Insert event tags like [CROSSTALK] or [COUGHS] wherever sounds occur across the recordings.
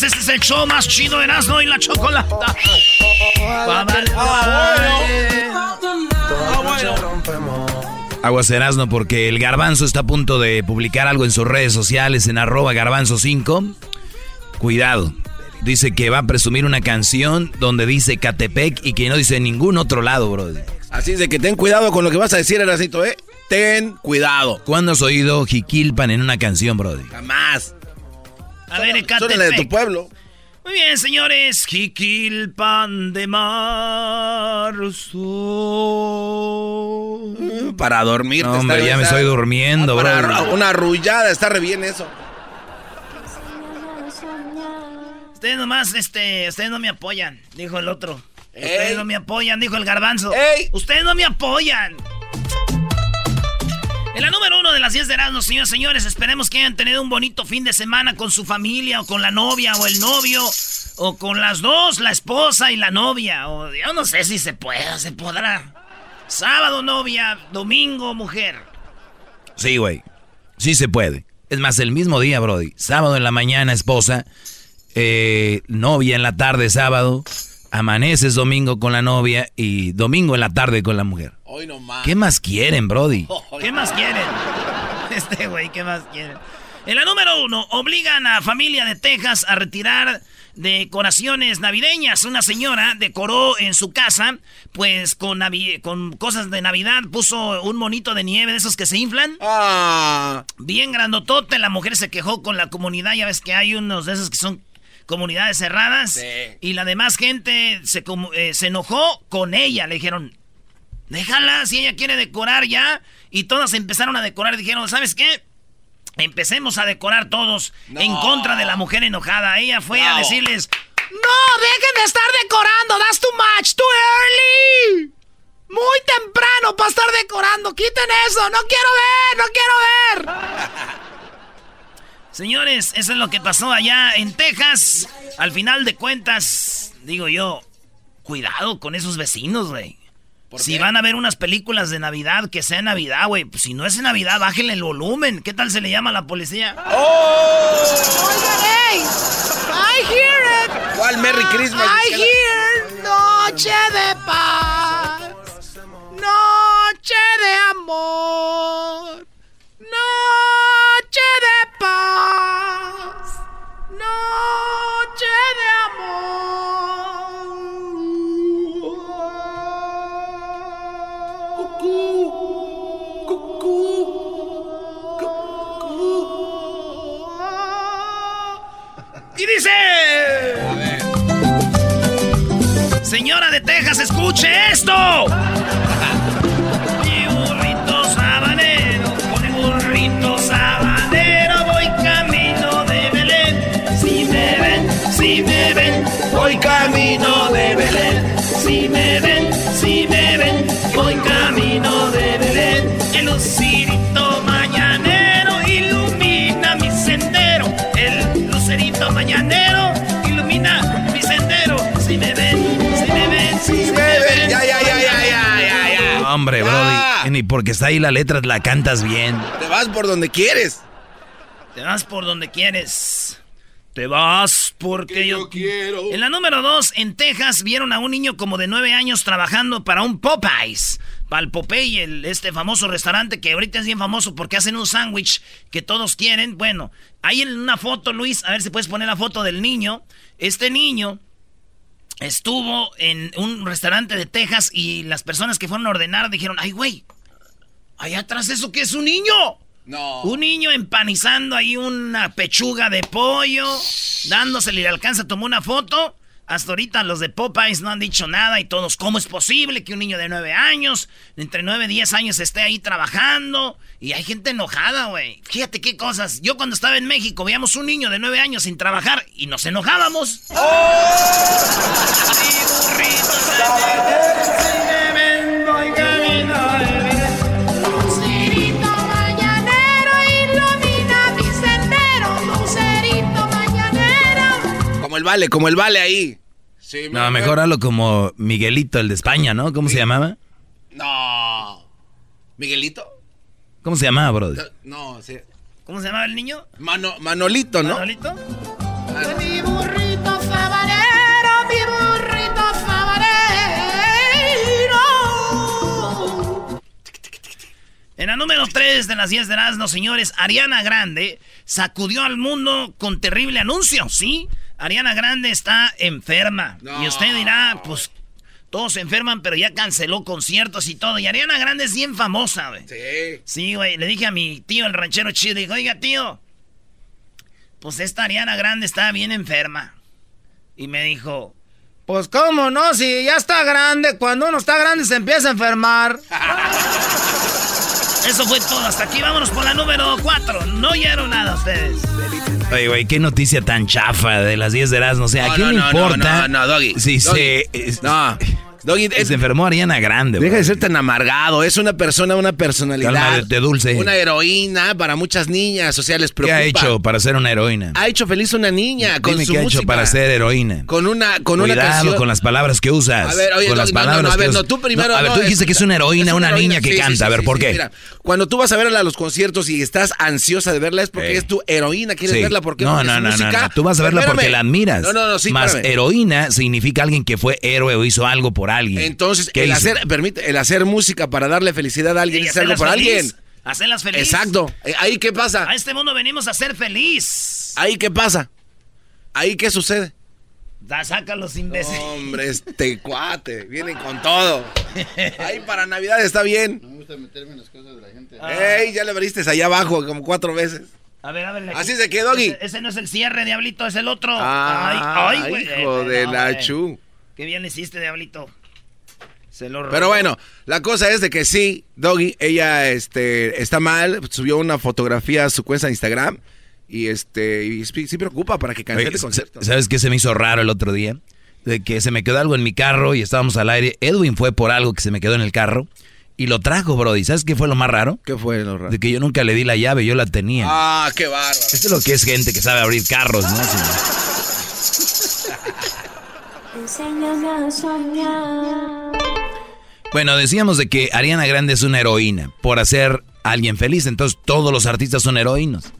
tardes. Este es el show más chido de Erasmo y la Chocolata. Aguas Erasmo porque el Garbanzo está a punto de publicar algo en sus redes sociales en arroba garbanzo5. Cuidado. Dice que va a presumir una canción donde dice Catepec y que no dice ningún otro lado, bro. Así es de que ten cuidado con lo que vas a decir, Erasito, ¿eh? Ten cuidado. ¿Cuándo has oído Jiquilpan en una canción, brody? Jamás. A ver, Son de tu pueblo. Muy bien, señores. Jiquilpan de marzo. Para dormir. No, hombre, ya me estoy durmiendo, bro. Una arrullada, está re bien eso. Ustedes nomás, este, ustedes no me apoyan, dijo el otro. Ustedes no me apoyan, dijo el garbanzo. Ustedes no me apoyan. En la número uno de las 10 de Erasmus, señores señores, esperemos que hayan tenido un bonito fin de semana con su familia, o con la novia, o el novio, o con las dos, la esposa y la novia. O yo no sé si se puede, se podrá. Sábado, novia, domingo, mujer. Sí, güey. Sí se puede. Es más, el mismo día, Brody. Sábado en la mañana, esposa. Eh, novia en la tarde, sábado. Amaneces domingo con la novia y domingo en la tarde con la mujer. Hoy no ¿Qué más quieren, Brody? [LAUGHS] ¿Qué más quieren? [LAUGHS] Este güey, ¿qué más quieren? En la número uno, obligan a familia de Texas a retirar decoraciones navideñas. Una señora decoró en su casa, pues con, con cosas de Navidad, puso un monito de nieve de esos que se inflan. Ah. Bien grandotote, la mujer se quejó con la comunidad, ya ves que hay unos de esos que son comunidades cerradas. Y la demás gente se, eh, se enojó con ella. Le dijeron, déjala, si ella quiere decorar ya. Y todas empezaron a decorar. Dijeron, ¿sabes qué? Empecemos a decorar todos en contra de la mujer enojada. Ella fue a decirles, no, dejen de estar decorando, that's too much, too early. Muy temprano para estar decorando, quiten eso, no quiero ver, no quiero ver. [LAUGHS] Señores, eso es lo que pasó allá en Texas. Al final de cuentas, digo yo, cuidado con esos vecinos, güey. Si van a ver unas películas de Navidad, que sea Navidad, güey. Pues si no es Navidad, bájenle el volumen. ¿Qué tal se le llama a la policía? ¡Oh! Oigan, I hear it. ¿Cuál Merry Christmas? I hear Noche de Paz. Noche de Amor. Señora de Texas, escuche esto. Mi burrito sabanero, mi burrito sabanero, voy camino de Belén. Si me ven, si me ven, voy camino de Belén. Si me ven, si me ven, voy camino de Belén. Que Hombre, Ya. Brody, ni porque está ahí la letra la cantas bien. Te vas por donde quieres. Te vas por donde quieres. Te vas porque yo, quiero. En la número dos, en Texas, vieron a un niño como de nueve años trabajando para un Popeyes. Para el Popeye, el, este famoso restaurante que ahorita es bien famoso porque hacen un sándwich que todos quieren. Bueno, hay en una foto, Luis, a ver si puedes poner la foto del niño. Este niño estuvo en un restaurante de Texas y las personas que fueron a ordenar dijeron, ay, güey, allá atrás eso que es un niño. No. Un niño empanizando ahí una pechuga de pollo, dándosele y le alcanza, tomó una foto. Hasta ahorita los de Popeyes no han dicho nada y todos, ¿cómo es posible que un niño de 9 años, entre 9 y 10 años, esté ahí trabajando? Y hay gente enojada, güey. Fíjate qué cosas. Yo cuando estaba en México veíamos un niño de 9 años sin trabajar y nos enojábamos. Mi Como el vale, como el vale ahí. Sí, No, mejor hazlo como Miguelito, el de España, ¿no? ¿Cómo se llamaba? No. ¿Miguelito? ¿Cómo se llamaba, Brody? No, sí. ¿Cómo se llamaba el niño? Mano, Manolito, ¿no? ¿Manolito? Mi burrito sabanero, mi burrito sabanero. En la número 3 de las 10 de Erasmo, señores, Ariana Grande sacudió al mundo con terrible anuncio, ¿sí? Ariana Grande está enferma. No. Y usted dirá, pues, todos se enferman, pero ya canceló conciertos y todo. Y Ariana Grande es bien famosa, güey. Sí. Sí, güey. Le dije a mi tío, el ranchero chido, dijo, oiga, tío, pues esta Ariana Grande está bien enferma. Y me dijo, pues cómo no, si ya está grande, cuando uno está grande se empieza a enfermar. [LAUGHS] Eso fue todo, hasta aquí vámonos por la número 4. No oyeron nada ustedes. Oye, güey, qué noticia tan chafa de las 10 de Erasmo. O sea, ¿a No, quién no, le no, importa? no, no, Doggy. Sí, Doggy. se, No. Doggy, es- se enfermó Ariana Grande, deja de ser tan amargado. Es una persona, una personalidad. Cálmate, dulce. Una heroína para muchas niñas. O sea, les ¿Qué ha hecho para ser una heroína? Ha hecho feliz a una niña con Dime su qué ha música. hecho para ser heroína. Con una, con una canción. con las palabras que usas. A ver, oye, con no, las no, palabras no, a ver, no, tú primero. A ver, tú dijiste es- que es una heroína, es una niña que Sí, canta. sí, a ver, ¿por qué? mira, cuando tú vas a verla a los conciertos y estás ansiosa de verla es porque Eh. es tu heroína. ¿Quieres verla? Porque no, no, no, no. Tú vas a verla porque la admiras. No, no, no, sí, Más heroína significa alguien que fue héroe o hizo algo por alguien. Entonces, ¿Qué el hizo? hacer, permite, el hacer música para darle felicidad a alguien Y es algo hacerlas para feliz. alguien. Hacerlas feliz. Exacto. Eh, Ahí qué pasa. A este mundo venimos a ser feliz. Ahí qué pasa. Ahí qué sucede. Da, sácalos, imbécil. Hombre, este cuate, vienen con todo. Ahí para Navidad está bien. Me gusta meterme en las cosas de la gente. Ey, ya le abriste allá abajo como cuatro veces. A ver, a ver. aquí. Así se quedó, Doggy. Ese, ese no es el cierre, Diablito, es el otro. Ah, ay, ay, güey. hijo Eh, de no, la chu. Qué bien hiciste, Diablito. Se lo robó. Pero bueno, la cosa es de que sí, Doggy, ella este, está mal, subió una fotografía a su cuenta de Instagram y este y sí, sí preocupa para que cancele el concierto. ¿Sabes qué se me hizo raro el otro día? De que se me quedó algo en mi carro y estábamos al aire. Edwin fue por algo que se me quedó en el carro y lo trajo, Brody. ¿Sabes qué fue lo más raro? ¿Qué fue lo raro? De que yo nunca le di la llave, yo la tenía. Ah, qué bárbaro. Esto es lo que es gente que sabe abrir carros, ¿no? Sí. Enséñame a soñar. Bueno, decíamos de que Ariana Grande es una heroína por hacer a alguien feliz. Entonces todos los artistas son heroínos.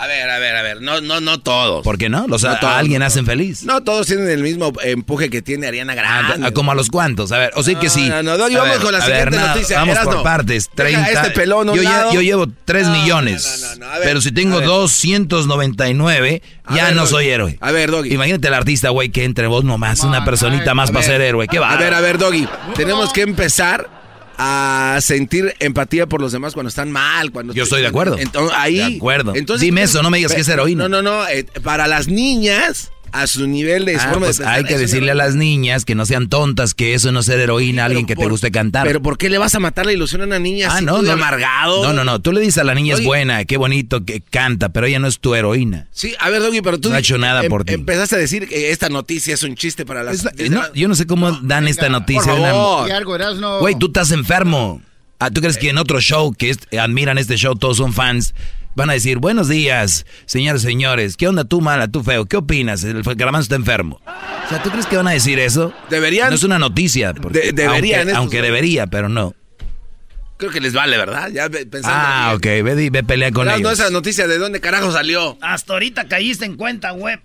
A ver, a ver, a ver, no, no, no todos. ¿Por qué no? Los, No a, todos, alguien no hacen feliz. No todos tienen el mismo empuje que tiene Ariana Ah, Grande. como a los cuantos. A ver, o sea que No, sí. no, no, Doggy, A vamos ver, con la a siguiente nada, noticia. Vamos Erasno, por partes. deja 30. este pelón yo, lado. yo llevo 3 No, millones. no, no, no, a ver, pero si a tengo ver. 299, A ya ver, no Doggy. soy héroe. A ver, Doggy. Imagínate el artista, güey, que entre vos nomás, una personita más para ver, ser héroe. Qué va. A ver, a ver, Doggy. Tenemos que empezar a sentir empatía por los demás cuando están mal. Cuando Yo estoy de acuerdo. Entonces, ahí, De acuerdo. Entonces, Dime eso, no me digas que es heroína. No, no, no. eh, para las niñas, a su nivel de Ah, forma pues de pensar. hay que decirle a las niñas que no sean tontas, que eso no es ser heroína, alguien que te guste cantar. Pero ¿por qué le vas a matar la ilusión a una niña ah, así no, no, amargado? No, no, no. Tú le dices a la niña es buena, qué bonito que canta, pero ella no es tu heroína. Sí, a ver, Doggy, pero tú No ha hecho nada em- por ti. empezaste a decir que esta noticia es un chiste para las... La- no, yo no sé cómo dan esta noticia. por favor. Y algo, Erasno. Güey, tú estás enfermo. Ah, ¿Tú crees que en otro show que es- admiran este show, todos son fans, van a decir, buenos días, señores, señores, ¿qué onda tú mala, tú feo? ¿Qué opinas? El garbanzo está enfermo. O sea, ¿tú crees que van a decir eso? Deberían- No es una noticia. porque- De- deberían Aunque, debería, pero no. Creo que les vale, ¿verdad? Ya pensando Ah, ok, ve, ve pelea con ellos. no esa noticia de dónde carajo salió. Hasta ahorita caíste en cuenta, web.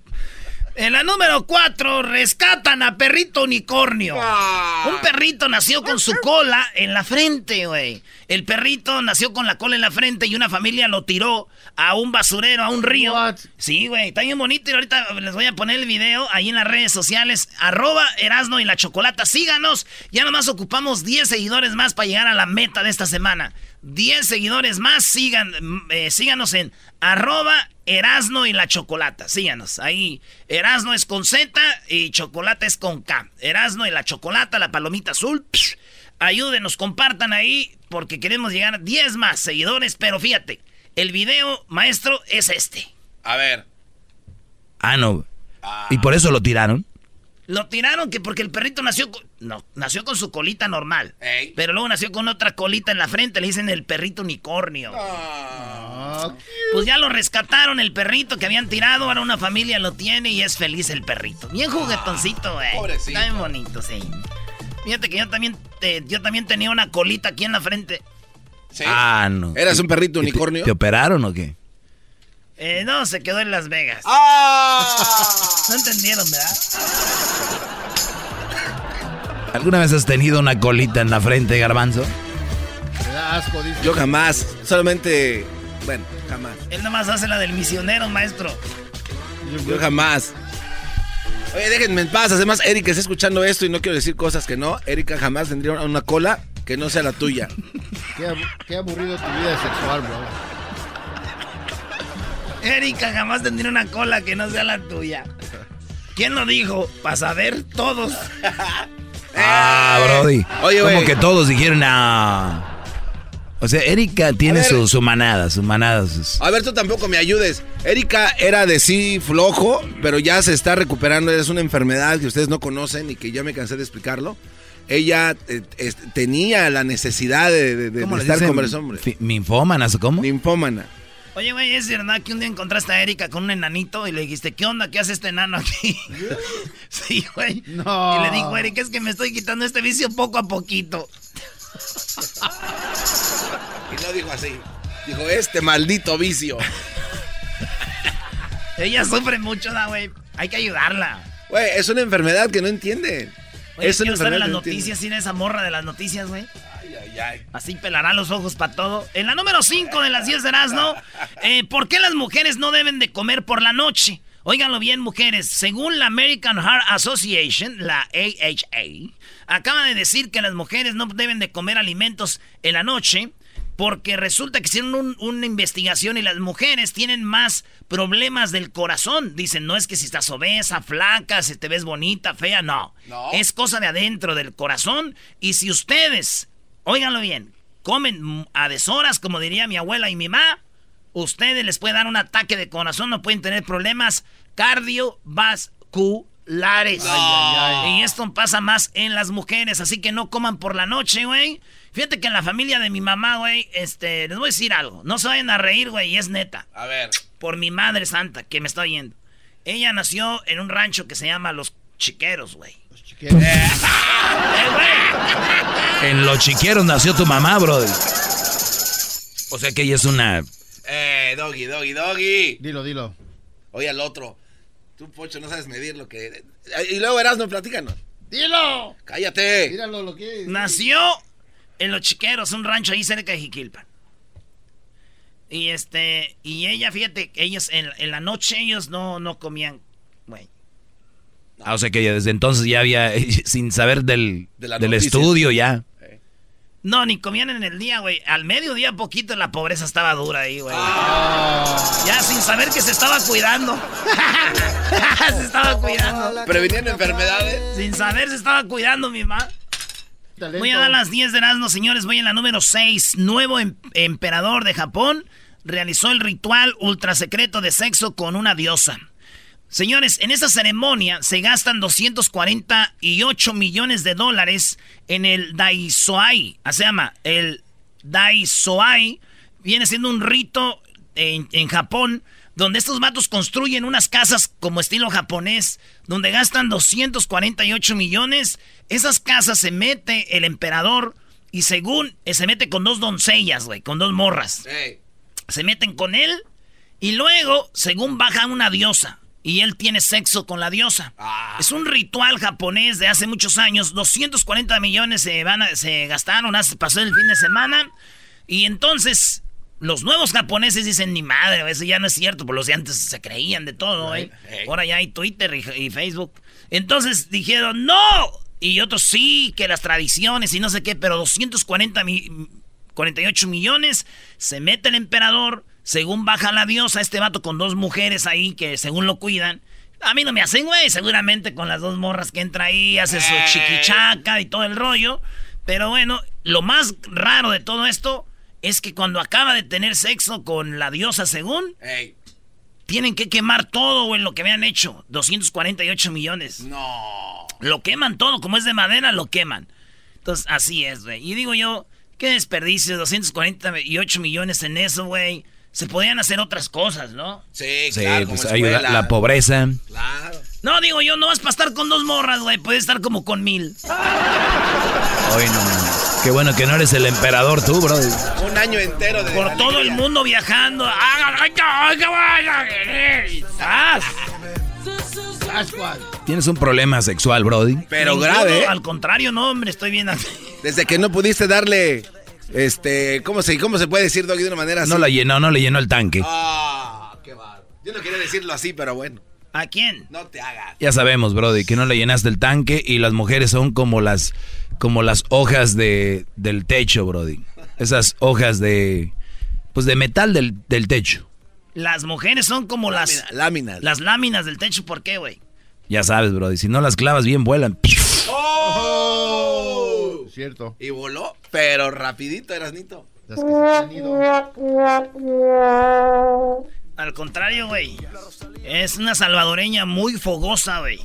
En la número 4, rescatan a perrito unicornio. Ah. Un perrito nació con su cola en la frente, güey. El perrito nació con la cola en la frente y una familia lo tiró a un basurero, a un río. What? Sí, güey, está bien bonito y ahorita les voy a poner el video ahí en las redes sociales. Arroba Erasno y la Chocolata. Síganos. Ya nomás ocupamos 10 seguidores más para llegar a la meta de esta semana. 10 seguidores más. Sigan, eh, síganos en arroba Erasno y la Chocolata. Síganos. Ahí Erasno es con Z y Chocolata es con K. Erasno y la Chocolata, la palomita azul. Psh, ayúdenos, compartan ahí porque queremos llegar a 10 más seguidores. Pero fíjate, el video, maestro, es este. A ver. Ah, no. ¿Y por eso lo tiraron? Lo tiraron que porque el perrito nació con, no, nació con su colita normal. Ey. Pero luego nació con otra colita en la frente, le dicen el perrito unicornio. Ah, Pues ya lo rescataron el perrito que habían tirado, ahora una familia lo tiene y es feliz el perrito. Bien juguetoncito, güey. pobrecito. Está bien bonito, sí. Fíjate que yo también te- yo también tenía una colita aquí en la frente. Sí. Ah, no. ¿Eras un perrito ¿Y te- unicornio? ¿Te, operaron o qué? Eh, no, se quedó en Las Vegas. ¡Ah! [LAUGHS] No entendieron, ¿verdad? ¿Alguna vez has tenido una colita en la frente, garbanzo? me da asco, dice. Yo jamás. Solamente. Bueno, jamás. Él nomás hace la del misionero, maestro. Yo jamás. Oye, déjenme en paz. Además, Erika está escuchando esto y no quiero decir cosas que no. Erika jamás tendría una cola que no sea la tuya. [LAUGHS] Qué, abu- qué aburrido tu vida sexual, bro. Erika jamás tendría una cola que no sea la tuya. ¿Quién lo dijo? Para saber todos. [LAUGHS] Ah, Brody. Oye, Como que todos dijeron, ah. O sea, Erika tiene ver. su, su manada, su manada. sus- A ver, tú tampoco me ayudes. Erika era de sí flojo, pero ya se está recuperando. Es una enfermedad que ustedes no conocen y que ya me cansé de explicarlo. Ella eh, es- tenía la necesidad de, de- de- ¿Cómo estar dicen? con varios hombres. ¿Ninfómanas o cómo? Ninfómana. Oye, güey, ¿es verdad que un día encontraste a Erika con un enanito y le dijiste, ¿qué onda? ¿Qué hace este enano aquí? [LAUGHS] sí, güey. No. Y le dijo, Erika, es que me estoy quitando este vicio poco a poquito. Y no dijo así. Dijo, este maldito vicio. Ella sufre mucho, da, güey. Hay que ayudarla. Güey, es una enfermedad que no entiende. Oye, es una quiero estar en enfermedad las no noticias, sin esa morra de las noticias, güey. Ay, ay, ay. Así pelará los ojos para todo. En la número 5 de las 10 de Erasmo, eh, ¿por qué las mujeres no deben de comer por la noche? Óiganlo bien, mujeres. Según la American Heart Association, la AHA, acaba de decir que las mujeres no deben de comer alimentos en la noche porque resulta que hicieron un- una investigación y las mujeres tienen más problemas del corazón. Dicen, no es que si estás obesa, flaca, si te ves bonita, fea, no. No. Es cosa de adentro del corazón. Y si ustedes, óiganlo bien, comen a deshoras, como diría mi abuela y mi mamá, ustedes les puede dar un ataque de corazón, no pueden tener problemas cardiovasculares. Y esto pasa más en las mujeres, así que no coman por la noche, güey. Fíjate que en la familia de mi mamá, güey, este, les voy a decir algo. No se vayan a reír, güey, y es neta. A ver. Por mi madre santa, que me está oyendo. Ella nació en un rancho que se llama Los Chiqueros, güey. Chiquero. Eh, güey. [LAUGHS] En los chiqueros nació tu mamá, brother. O sea que ella es una... Eh, doggy, doggy, doggy. Dilo, dilo. Oye al otro. Tú, Pocho, no sabes medir lo que... Y luego Erasmo, platícanos. ¡Dilo! Cállate. Míralo lo que es. Nació en Los Chiqueros, un rancho ahí cerca de Jiquilpan. Y este, y ella, fíjate, ellos en, en la noche ellos no, no comían, güey. Ah, o sea que ella desde entonces ya había, [LAUGHS] sin saber del, De del estudio ya. No, ni comían en el día, güey. Al mediodía poquito la pobreza estaba dura ahí, güey. Ah. Ya sin saber que se estaba cuidando. [LAUGHS] se estaba cuidando. Previniendo enfermedades. Sin saber se estaba cuidando mi mamá. Voy a dar las 10 de Erasmo, señores. Voy en la número 6. Nuevo em- emperador de Japón realizó el ritual ultra secreto de sexo con una diosa. Señores, en esa ceremonia se gastan 248 millones de dólares en el Daisoai. Ah, Se llama el Daisoai. Viene siendo un rito en, en Japón donde estos matos construyen unas casas como estilo japonés, donde gastan 248 millones. Esas casas se mete el emperador y según eh, se mete con dos doncellas, güey, con dos morras. Se meten con él y luego, según baja una diosa y él tiene sexo con la diosa. Es un ritual japonés de hace muchos años. 240 millones se, van a- se gastaron, hace, pasó el fin de semana. Y entonces, los nuevos japoneses dicen, ni madre, eso ya no es cierto, por los de antes se creían de todo, ¿eh? Ahora ya hay Twitter y, y Facebook. Entonces dijeron, ¡no! Y otros sí, que las tradiciones y no sé qué, pero 240 mi- 48 millones, se mete el emperador, según baja la diosa, este vato con dos mujeres ahí que según lo cuidan. A mí no me hacen, güey, seguramente con las dos morras que entra ahí, hace su chiquichaca y todo el rollo. Pero bueno, lo más raro de todo esto es que cuando acaba de tener sexo con la diosa según, tienen que quemar todo, güey, lo que me han hecho. 248 millones. No. Lo queman todo, como es de madera, lo queman. Entonces, así es, güey. Y digo yo, qué desperdicio, 248 millones en eso, güey. Se podían hacer otras cosas, ¿no? Sí, Sí, claro, pues como ayuda la pobreza. Claro. No, digo yo, no vas para estar con dos morras, güey. Puedes estar como con mil. Hoy no. Qué bueno que no eres el emperador tú, bro. Un año entero de. Por todo el mundo viajando. ¡Ah, ay, ay, ¡zas! Tienes un problema sexual, Brody. Pero Ninguno, grave, ¿eh? Al contrario, no, hombre, estoy bien así. Desde que no pudiste darle. Este. ¿Cómo se, cómo se puede decir, Doggy, de una manera así? No la llenó, no le llenó el tanque. Ah, qué bárbaro. Yo no quería decirlo así, pero bueno. ¿A quién? No te hagas. Ya sabemos, Brody, que no le llenaste el tanque y las mujeres son como las como las hojas de del techo, Brody. Esas hojas de pues de metal del, del techo. Las mujeres son como las, Láminas. las láminas del techo. ¿Por qué, güey? Ya sabes, Brody, si no las clavas bien vuelan. ¡Oh! Cierto. Y voló, pero rapidito, Erasnito. Las que se han ido. Al contrario, güey. Es una salvadoreña muy fogosa, güey.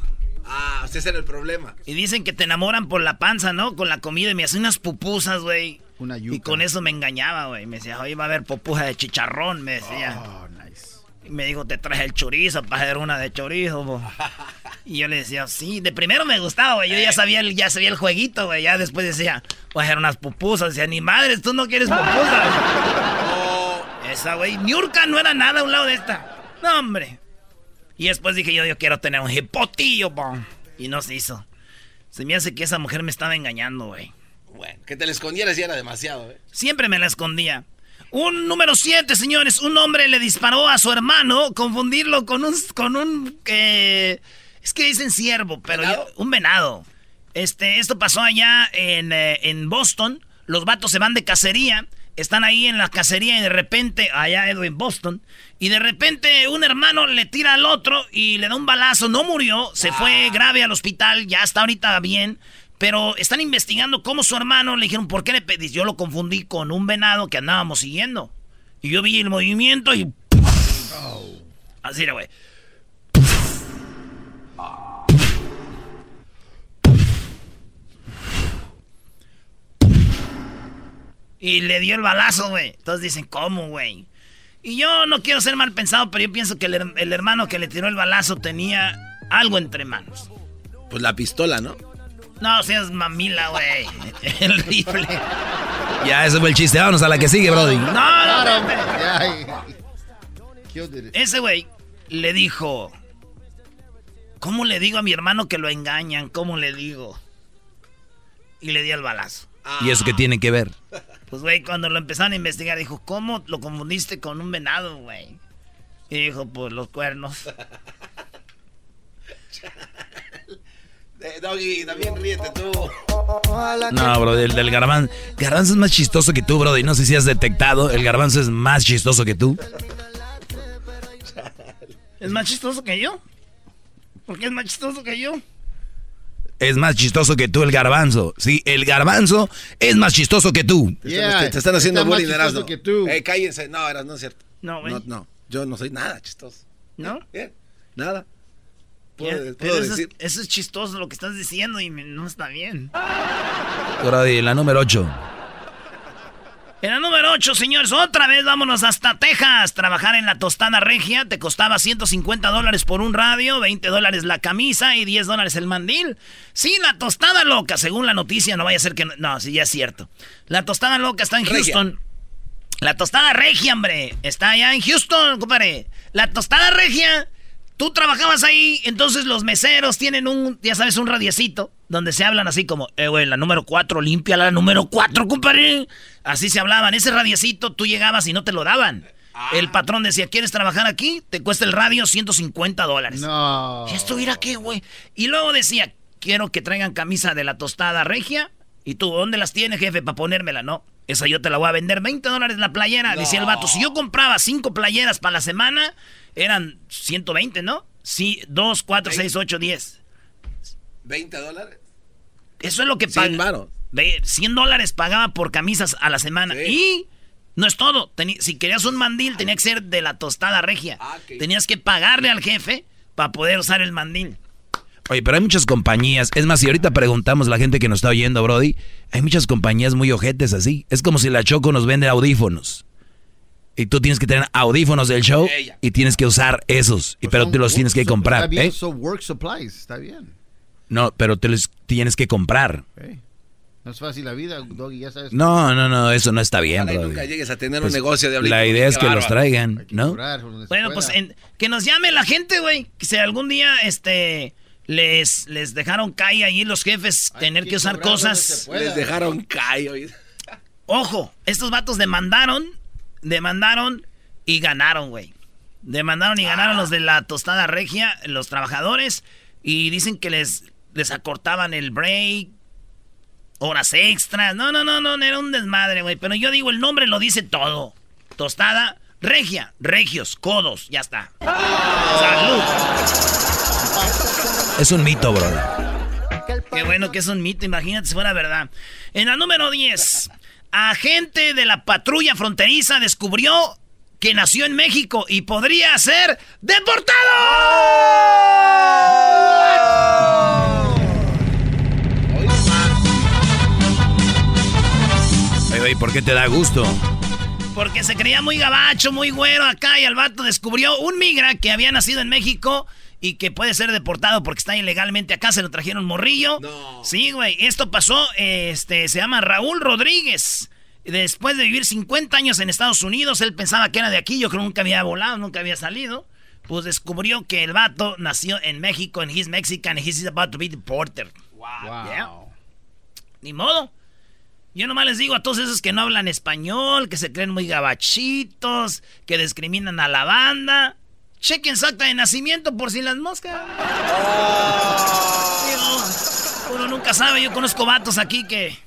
Ah, ese era el problema. Y dicen que te enamoran por la panza, ¿no? Con la comida. Y me hacen unas pupusas, güey. Una yuca. Y con eso me engañaba, güey. Me decía, hoy va a haber pupusa de chicharrón, me decía. Oh, nice. Y me dijo, te traje el chorizo para hacer una de chorizo, bo". [LAUGHS] Y yo le decía, sí, de primero me gustaba, güey. Yo ya sabía el, ya sabía el jueguito, güey. Ya después decía, voy a hacer unas pupusas. Decía, ni madres, tú no quieres pupusas. Esa, güey. Niurka no era nada a un lado de esta. No, hombre. Y después dije yo, yo quiero tener un hipotillo, bo". Y no se hizo. Se me hace que esa mujer me estaba engañando, güey. Bueno, que te la escondieras ya era demasiado, ¿eh? Siempre me la escondía. Un número 7, señores. Un hombre le disparó a su hermano. Confundirlo con un. con un. eh, es que dicen ciervo, pero. ¿Venado? yo- un venado. Este, esto pasó allá en, eh, en Boston. Los vatos se van de cacería. Están ahí en la cacería y de repente. Allá Edo, en Boston. Y de repente un hermano le tira al otro y le da un balazo. No murió. Se fue grave al hospital. Ya está ahorita bien. Pero están investigando cómo su hermano le dijeron, ¿por qué le pedís? Yo lo confundí con un venado que andábamos siguiendo. Y yo vi el movimiento y... Así era, güey. Y le dio el balazo, güey. Entonces dicen, ¿cómo, güey? Y yo no quiero ser mal pensado, pero yo pienso que el, her- el hermano que le tiró el balazo tenía algo entre manos. Pues la pistola, ¿no? No, seas mamila, güey. [LAUGHS] El rifle. Ya, ese fue el chiste. Vámonos a la que sigue, Brody. No, no, Claro, no, no. Ese güey le dijo, ¿cómo le digo a mi hermano que lo engañan? ¿Cómo le digo? Y le di el balazo. ¿Y eso qué tiene que ver? Pues, güey, cuando lo empezaron a investigar, dijo, ¿cómo lo confundiste con un venado, güey? Y dijo, pues los cuernos. [LAUGHS] Eh, Doggy, también ríete tú. No, bro, el del garbanzo. Garbanzo es más chistoso que tú, bro. Y no sé si has detectado. El garbanzo es más chistoso que tú. ¿Es más chistoso que yo? ¿Por qué es más chistoso que yo? Es más chistoso que tú el garbanzo. Sí, el garbanzo es más chistoso que tú. Te Yeah, están, te están haciendo bullying, Erasmo. Eh, cállense. No, Erasmo, no es cierto. No, güey. No, no. Yo no soy nada chistoso. ¿No? Bien. Nada. Puedo, pero puedo eso, es, eso es chistoso lo que estás diciendo y me- no está bien. Brody, la número 8. En la número 8, señores, otra vez vámonos hasta Texas. Trabajar en la tostada regia te costaba 150 dólares por un radio, 20 dólares la camisa y 10 dólares el mandil. Sí, la tostada loca, según la noticia, no vaya a ser que... No, no sí, ya es cierto. La tostada loca está en Regia. Houston. La tostada regia, hombre. Está allá en Houston, compadre. La tostada regia. Tú trabajabas ahí, entonces los meseros tienen un, ya sabes, un radiecito donde se hablan así como, eh, güey, la número 4, limpia la número 4, compadre. Así se hablaban. Ese radiecito tú llegabas y no te lo daban. El patrón decía, ¿quieres trabajar aquí? Te cuesta el radio 150 dólares. No. ¿Y esto irá qué, güey? Y luego decía, quiero que traigan camisa de la tostada regia. ¿Y tú dónde las tienes, jefe, para ponérmela? No, esa yo te la voy a vender. 20 dólares la playera. Decía el vato, si yo compraba cinco playeras para la semana, eran 120, ¿no? Sí, 2, 4, 6, 8, 10. ¿20 dólares? Eso es lo que 100 paga. varos. Ve, 100 dólares pagaba por camisas a la semana. Sí. Y no es todo. Teni- si querías un mandil, tenía que ser de la tostada regia. Ah. Tenías que pagarle al jefe para poder usar el mandil. Oye, pero hay muchas compañías. Es más, si ahorita preguntamos a la gente que nos está oyendo, Brody, hay muchas compañías muy ojetes así. Es como si la Choco nos vende audífonos. Y tú tienes que tener audífonos del show y tienes que usar esos. Y, Pues pero tú los work tienes que comprar. Está bien, ¿eh? so work supplies, está bien. No, pero te los tienes que comprar. No es fácil la vida, Doggy, ya sabes. No, no, no, eso no está bien, Ojalá nunca llegues a tener Pues, un negocio de La idea es que los traigan, ¿no? se Bueno, pues en- que nos llame la gente, güey. Que si algún día este les, les dejaron caer ahí los jefes Hay tener que usar cosas. pueda. Les dejaron caer. Ojo, estos vatos demandaron, demandaron y ganaron, güey. Demandaron y ganaron los de la tostada regia, los trabajadores, y dicen que les, les acortaban el break, horas extras. No, no, no, no, era un desmadre, güey. Pero yo digo, el nombre lo dice todo. Tostada regia, regios, codos, ya está. Salud. Es un mito, Brody. Qué bueno que es un mito, imagínate si fuera verdad. En la número 10, agente de la patrulla fronteriza descubrió que nació en México y podría ser deportado. Oye, ¿por qué te da gusto? Porque se creía muy gabacho, muy güero acá y el vato descubrió un migra que había nacido en México y que puede ser deportado porque está ilegalmente acá, se lo trajeron morrillo. No. Sí, güey, esto pasó, este, se llama Raúl Rodríguez. Después de vivir 50 años en Estados Unidos, él pensaba que era de aquí, yo creo que nunca había volado, nunca había salido. Pues descubrió que el vato nació en México, and he's Mexican, and he's about to be deported. Wow. Yeah. Ni modo. Yo nomás les digo a todos esos que no hablan español, que se creen muy gabachitos, que discriminan a la banda. Chequen su acta de nacimiento por si las moscas. Digo, uno nunca sabe, yo conozco vatos aquí que...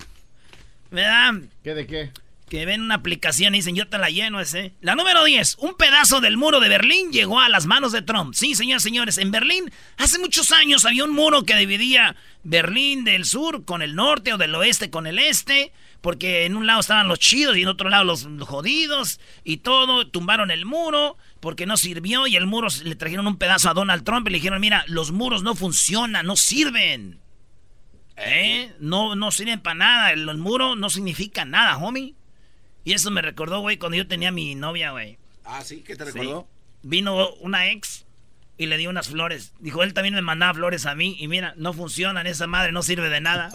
¿Verdad? ¿Qué de qué? Que ven una aplicación y dicen, yo te la lleno ese. La número 10, un pedazo del muro de Berlín llegó a las manos de Trump. Sí, señores, señores, en Berlín hace muchos años había un muro que dividía Berlín del sur con el norte o del oeste con el este. Porque en un lado estaban los chidos y en otro lado los jodidos y todo. Tumbaron el muro porque no sirvió y el muro le trajeron un pedazo a Donald Trump y le dijeron, mira, los muros no funcionan, no sirven. ¿Eh? No, no sirven para nada. El, el muro no significa nada, homie. Y eso me recordó, güey, cuando yo tenía mi novia, güey. Ah, sí, ¿qué te Sí. recordó? Vino una ex y le dio unas flores. Dijo, él también me mandaba flores a mí. Y mira, no funcionan, esa madre no sirve de nada.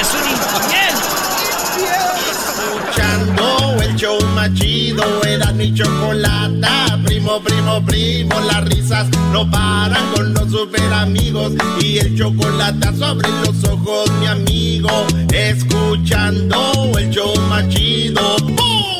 Es un infiel. Escuchando el show más chido, era mi chocolata. Primo, primo, primo, las risas no paran con los super amigos. Y el chocolate sobre los ojos, mi amigo. Escuchando el show más chido. ¡Bum!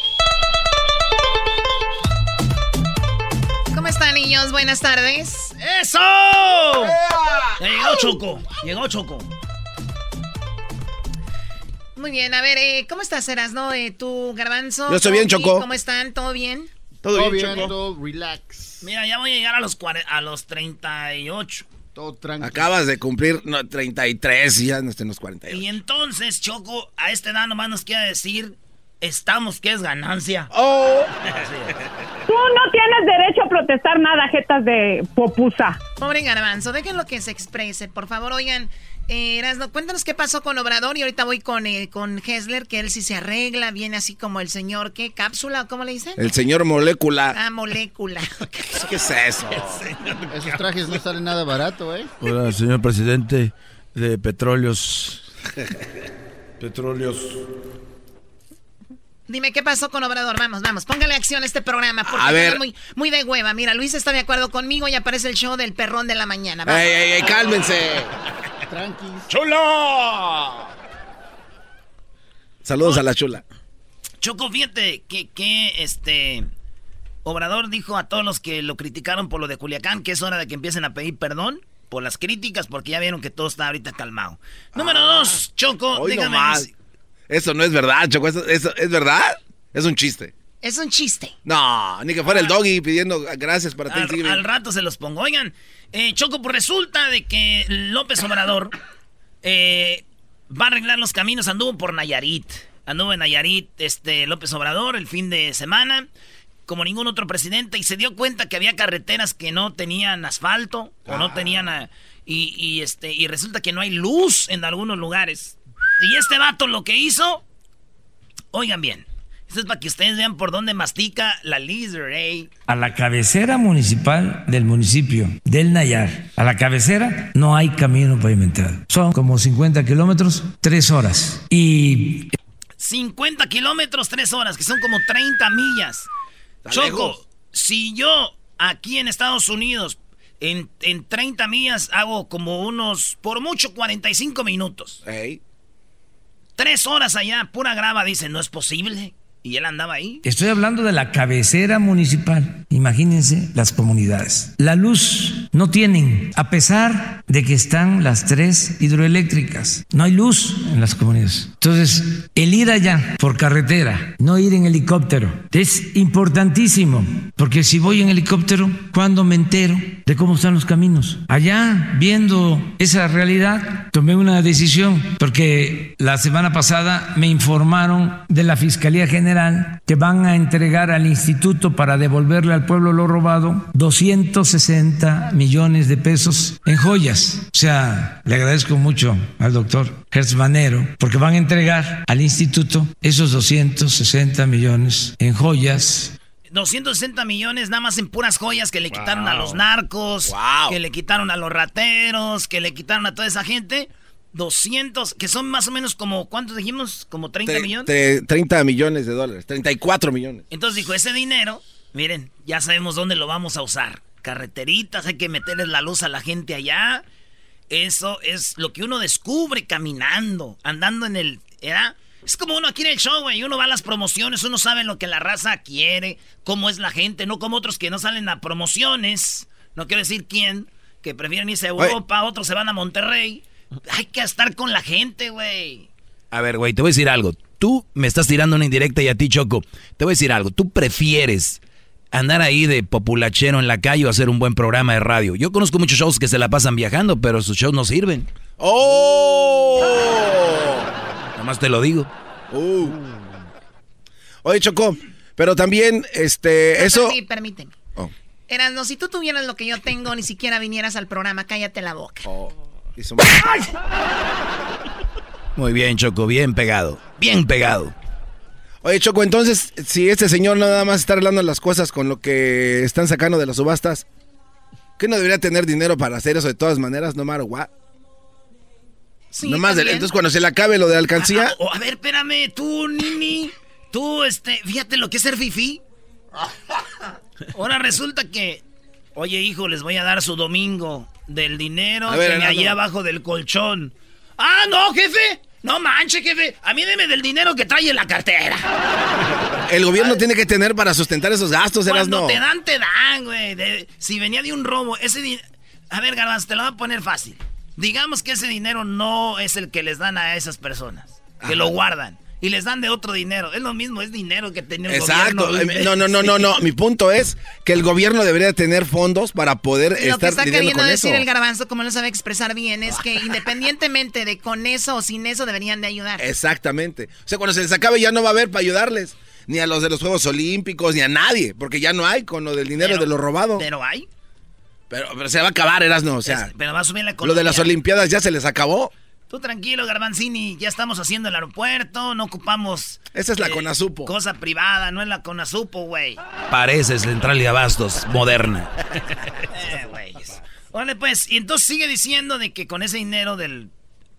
Buenas tardes. ¡Eso! Ya llegó Choco. Llegó Choco. Muy bien, a ver, eh, ¿cómo estás, Erasno? Eh, ¿Tú, Garbanzo? Yo estoy bien, Choco. ¿Cómo están? ¿Todo bien? Todo, Todo bien, Choco. todo relax. Mira, ya voy a llegar a los, a los 38. Todo tranquilo. Acabas de cumplir no, 33 y ya no estén los 48. Y entonces, Choco, a esta edad nomás nos quiere decir, estamos que es ganancia. ¡Oh! [LAUGHS] Tú no tienes derecho a protestar nada, jetas de popusa. Pobre Garbanzo, déjenlo que se exprese, por favor. Oigan, eh, Erasno, cuéntanos qué pasó con Obrador y ahorita voy con, eh, con Hessler, que él sí se arregla, viene así como el señor, ¿qué? ¿Cápsula o cómo le dicen? El señor molécula. Ah, molécula. [LAUGHS] ¿Qué es eso? [LAUGHS] Esos trajes no salen nada barato, ¿eh? Hola, señor presidente de Petróleos. [LAUGHS] Petróleos. Dime qué pasó con Obrador. Vamos, vamos, póngale acción a este programa. Porque A ver. muy, muy de hueva. Mira, Luis está de acuerdo conmigo y aparece el show del perrón de la mañana. Vamos. ¡Ey, ey, ey! ¡Cálmense! Tranquis. ¡Chula! Saludos a la chula. Choco, fíjate que, que este Obrador dijo a todos los que lo criticaron por lo de Culiacán que es hora de que empiecen a pedir perdón por las críticas porque ya vieron que todo está ahorita calmado. Número dos, Choco, Hoy dígame. Eso no es verdad, Choco. Eso, eso- ¿Es verdad? Es un chiste. Es un chiste. No, ni que fuera el doggy pidiendo gracias para Al, Thanksgiving. al rato se los pongo. Oigan, eh, Choco, pues resulta de que López Obrador [COUGHS] eh, va a arreglar los caminos. Anduvo por Nayarit. Anduvo en Nayarit este, López Obrador el fin de semana, como ningún otro presidente, y se dio cuenta que había carreteras que no tenían asfalto o no tenían... ah, y, y, este, y resulta que no hay luz en algunos lugares. Y este vato lo que hizo... Oigan bien. Esto es para que ustedes vean por dónde mastica la Lizard, ¿eh? a la cabecera municipal del municipio del Nayar. A la cabecera no hay camino pavimentado. Son como 50 kilómetros, tres horas. Y 50 kilómetros, 3 horas, que son como 30 millas. Choco, lejos. si yo aquí en Estados Unidos en, en 30 millas hago como unos, por mucho, 45 minutos. Ey. Tres horas allá, pura grava, dice, no es posible. Y él andaba ahí. estoy hablando de la cabecera municipal. Imagínense las comunidades. La luz no tienen, a pesar de que están las tres hidroeléctricas. No hay luz en las comunidades. Entonces, el ir allá por carretera, no ir en helicóptero, es importantísimo. Porque si voy en helicóptero, ¿cuándo me entero de cómo están los caminos? Allá, viendo esa realidad, tomé una decisión. Porque la semana pasada me informaron de la Fiscalía General que van a entregar al instituto para devolverle al pueblo lo robado 260 millones de pesos en joyas. O sea, le agradezco mucho al doctor Hertz Manero porque van a entregar al instituto esos 260 millones en joyas 260 millones nada más en puras joyas que le quitaron a los narcos, que le quitaron a los rateros, que le quitaron a toda esa gente. 200, que son más o menos como, ¿cuántos dijimos? Como 30 Tre- millones. tre- 30 millones de dólares. 34 millones. Entonces dijo, ese dinero, miren, ya sabemos dónde lo vamos a usar. Carreteritas, hay que meterles la luz a la gente allá. Eso es lo que uno descubre caminando, andando en el... ¿era? Es como uno aquí en el show, güey. Uno va a las promociones, uno sabe lo que la raza quiere, cómo es la gente, no como otros que no salen a promociones. No quiero decir quién, que prefieren irse a Europa, otros se van a Monterrey. Hay que estar con la gente, güey. A ver, güey, te voy a decir algo. Tú me estás tirando una indirecta y a ti, Choco. Te voy a decir algo. Tú prefieres andar ahí de populachero en la calle o hacer un buen programa de radio. Yo conozco muchos shows que se la pasan viajando, pero sus shows no sirven. ¡Oh! Nomás te lo digo. Uh. Oye, Choco, pero también, este, eso... Permí- permíteme. Oh. Erasno, si tú tuvieras lo que yo tengo, ni siquiera vinieras al programa, cállate la boca. Hizo- Muy bien, Choco, bien pegado. Bien pegado. Oye, Choco, entonces, si este señor nada más está arreglando las cosas con lo que están sacando de las subastas, ¿qué no debería tener dinero para hacer eso de todas maneras, no matter what? Sí, no más, de- entonces cuando se le acabe lo de alcancía, Ah, oh, a ver, espérame, tú, Nini. Tú, este, fíjate lo que es ser fifi. Ahora resulta que, oye, hijo, les voy a dar su domingo del dinero A ver, que me hallé abajo del colchón. Ah, no, jefe. No manche, jefe. A mí deme del dinero que trae en la cartera. el gobierno tiene que tener para sustentar esos gastos, eras no. te dan, te dan, güey. De- si venía de un robo, ese dinero... A ver, Garbanzo, te lo voy a poner fácil. Digamos que ese dinero no es el que les dan a esas personas. Que Ajá. lo guardan. Y les dan de otro dinero. Es lo mismo, es dinero que el Exacto. gobierno. No, no, no, no, no. [LAUGHS] Mi punto es que el gobierno debería tener fondos para poder Lo que estar está lidiando queriendo con decir eso. el garbanzo, como lo sabe expresar bien, es que independientemente de con eso o sin eso deberían de ayudar. Exactamente. O sea, cuando se les acabe ya no va a haber para ayudarles. Ni a los de los Juegos Olímpicos, ni a nadie. Porque ya no hay con lo del dinero de lo robado. Pero hay. Pero, pero se va a acabar, Erasno. O sea, Es- pero va a subir la lo economía. de las Olimpiadas ya se les acabó. Tú tranquilo, Garbanzini. Ya estamos haciendo el aeropuerto. No ocupamos... Esa es la eh, Conasupo. Cosa privada, no es la Conasupo, güey. Parece central y abastos, moderna. [LAUGHS] Eh, güeyes. Órale, pues, y entonces sigue diciendo de que con ese dinero del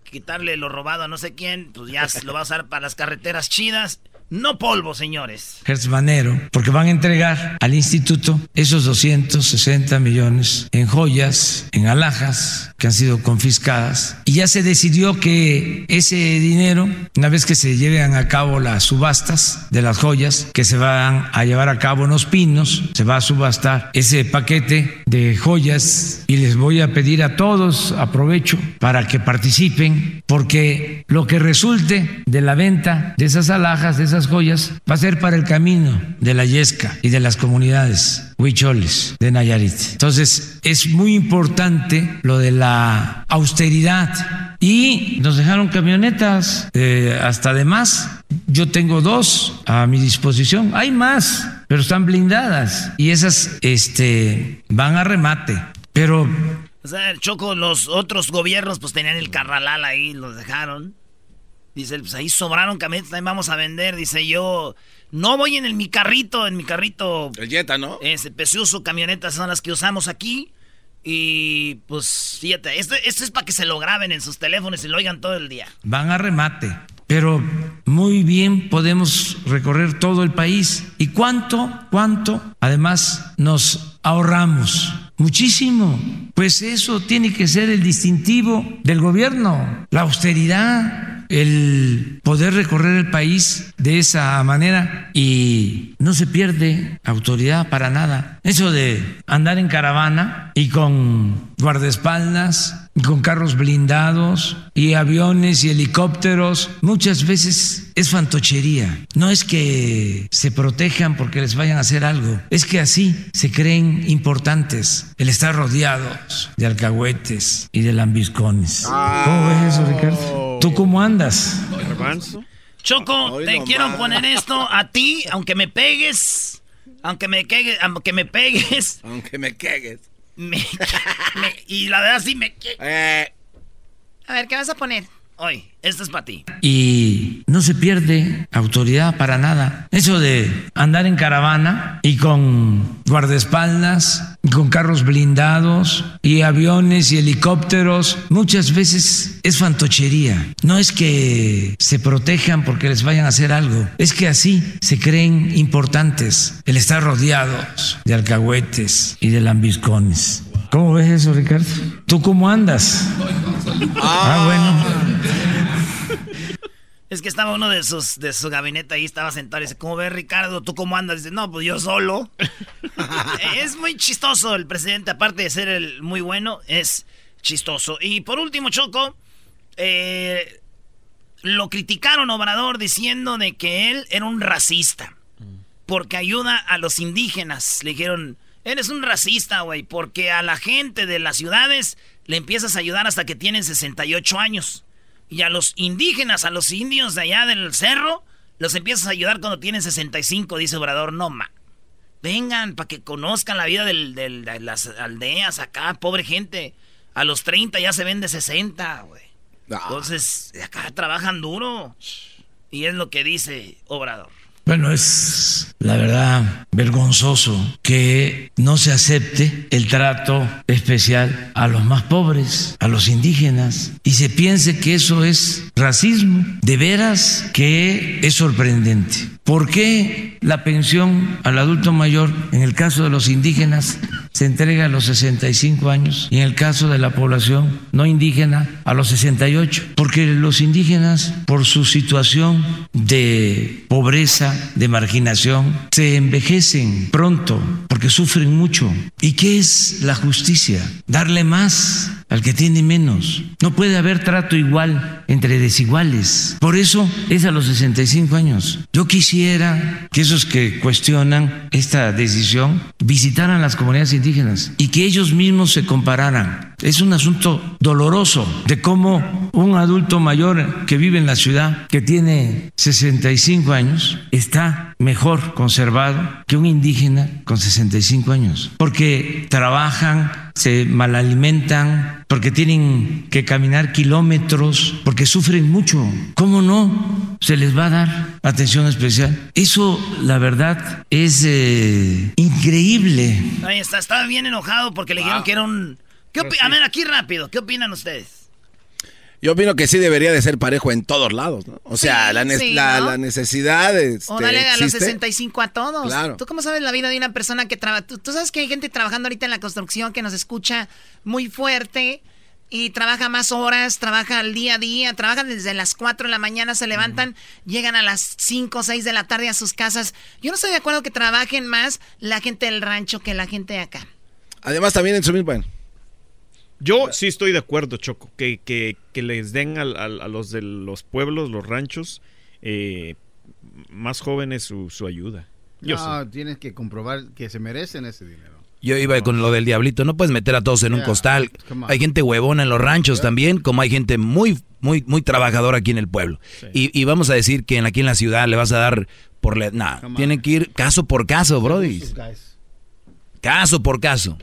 quitarle lo robado a no sé quién, pues ya lo va a usar para las carreteras chidas. No polvo, señores. Manero, porque van a entregar al instituto esos 260 millones en joyas, en alhajas que han sido confiscadas. Y ya se decidió que ese dinero, una vez que se lleven a cabo las subastas de las joyas, que se van a llevar a cabo en los pinos, se va a subastar ese paquete de joyas y les voy a pedir a todos, aprovecho, para que participen, porque lo que resulte de la venta de esas alhajas, de esas joyas, va a ser para el camino de la Yesca y de las comunidades huicholes de Nayarit. Entonces, es muy importante lo de la austeridad. Y nos dejaron camionetas eh, hasta de más. Yo tengo dos a mi disposición. Hay más, pero están blindadas. Y esas este, van a remate. Pero O sea, Choco, los otros gobiernos pues tenían el carralal ahí, los dejaron. Dice, pues ahí sobraron camionetas, también vamos a vender. Dice yo, no voy en el, mi carrito, en mi carrito. El Jetta, ¿no? Ese Pesuso, camionetas son las que usamos aquí. Y pues fíjate, esto, esto es para que se lo graben en sus teléfonos y lo oigan todo el día. van a remate. Pero muy bien podemos recorrer todo el país. ¿Y cuánto, cuánto? Además, nos ahorramos muchísimo. Pues eso tiene que ser el distintivo del gobierno, la austeridad, el poder recorrer el país de esa manera y no se pierde autoridad para nada. Eso de andar en caravana y con guardaespaldas, y con carros blindados y aviones y helicópteros, muchas veces es fantochería. No es que se protejan porque les vayan a hacer algo, es que así se creen importantes el estar rodeados de alcahuetes y de lambiscones. ¿Cómo ves eso, Ricardo? ¿Tú cómo andas? Choco, Hoy te nomás. quiero poner esto a ti, aunque me pegues, aunque me quegue, aunque me pegues. Aunque me cagues. Me- [LAUGHS] me- y la verdad sí me... Eh, A ver, ¿qué vas a poner? Hoy, esto es para ti. y no se pierde autoridad para nada. Eso de andar en caravana y con guardaespaldas, y con carros blindados y aviones y helicópteros, muchas veces es fantochería. No es que se protejan porque les vayan a hacer algo, es que así se creen importantes el estar rodeados de alcahuetes y de lambiscones. ¿Cómo ves eso, Ricardo? ¿Tú cómo andas? Ah, bueno. Es que estaba uno de sus de su gabinete ahí, estaba sentado y dice, ¿cómo ves Ricardo? ¿Tú cómo andas? Dice, no, pues yo solo. [LAUGHS] es muy chistoso el presidente, aparte de ser el muy bueno, es chistoso. Y por último, Choco, eh, lo criticaron Obrador diciendo de que él era un racista. Porque ayuda a los indígenas. Le dijeron, eres un racista, güey, porque a la gente de las ciudades le empiezas a ayudar hasta que tienen 68 años. Y a los indígenas, a los indios de allá del cerro, los empiezas a ayudar cuando tienen 65, dice Obrador. No, ma. Vengan para que conozcan la vida del- del- de las aldeas acá, pobre gente. A los 30 ya se ven de 60, güey. Entonces, acá trabajan duro. Y es lo que dice Obrador. Bueno, es la verdad vergonzoso que no se acepte el trato especial a los más pobres, a los indígenas, y se piense que eso es racismo. De veras que es sorprendente. ¿Por qué la pensión al adulto mayor, en el caso de los indígenas, se entrega a los 65 años y en el caso de la población no indígena a los 68? Porque los indígenas, por su situación de pobreza, de marginación, se envejecen pronto porque sufren mucho. ¿Y qué es la justicia? Darle más al que tiene menos. No puede haber trato igual entre desiguales. Por eso es a los 65 años. Yo quisiera que esos que cuestionan esta decisión visitaran las comunidades indígenas y que ellos mismos se compararan. Es un asunto doloroso de cómo un adulto mayor que vive en la ciudad, que tiene 65 años, está mejor conservado que un indígena con 65 años. Porque trabajan, se malalimentan, porque tienen que caminar kilómetros, porque sufren mucho. ¿Cómo no se les va a dar atención especial? Eso, la verdad, es eh, increíble. Ahí está, estaba bien enojado porque le dijeron que era un... ¿Qué opi- A ver, aquí rápido, ¿qué opinan ustedes? Yo opino que sí debería de ser parejo en todos lados, ¿no? O sea, Sí, la, ne- sí, la, ¿no? la necesidad este, O dale a los existe. 65 a todos. Claro. ¿Tú cómo sabes la vida de una persona que trabaja? ¿Tú, tú sabes que hay gente trabajando ahorita en la construcción que nos escucha muy fuerte y trabaja más horas, trabaja al día a día, trabajan desde las 4 de la mañana, se levantan, llegan a las 5 o 6 de la tarde a sus casas. Yo no estoy de acuerdo que trabajen más la gente del rancho que la gente de acá. Además, también en su mismo... bueno, Yo sí estoy de acuerdo, Choco, que, que, que les den al- al- a, los de los pueblos, los ranchos, eh, más jóvenes su, su ayuda. Yo no, sí. tienes que comprobar que se merecen ese dinero. Yo iba con lo del diablito, no puedes meter a todos en un costal. Hay gente huevona en los ranchos también, como hay gente muy, muy, muy trabajadora aquí en el pueblo. Y, y vamos a decir que en- aquí en la ciudad le vas a dar por la... Nah, Come on. tiene que ir caso por caso, brody. Caso por caso.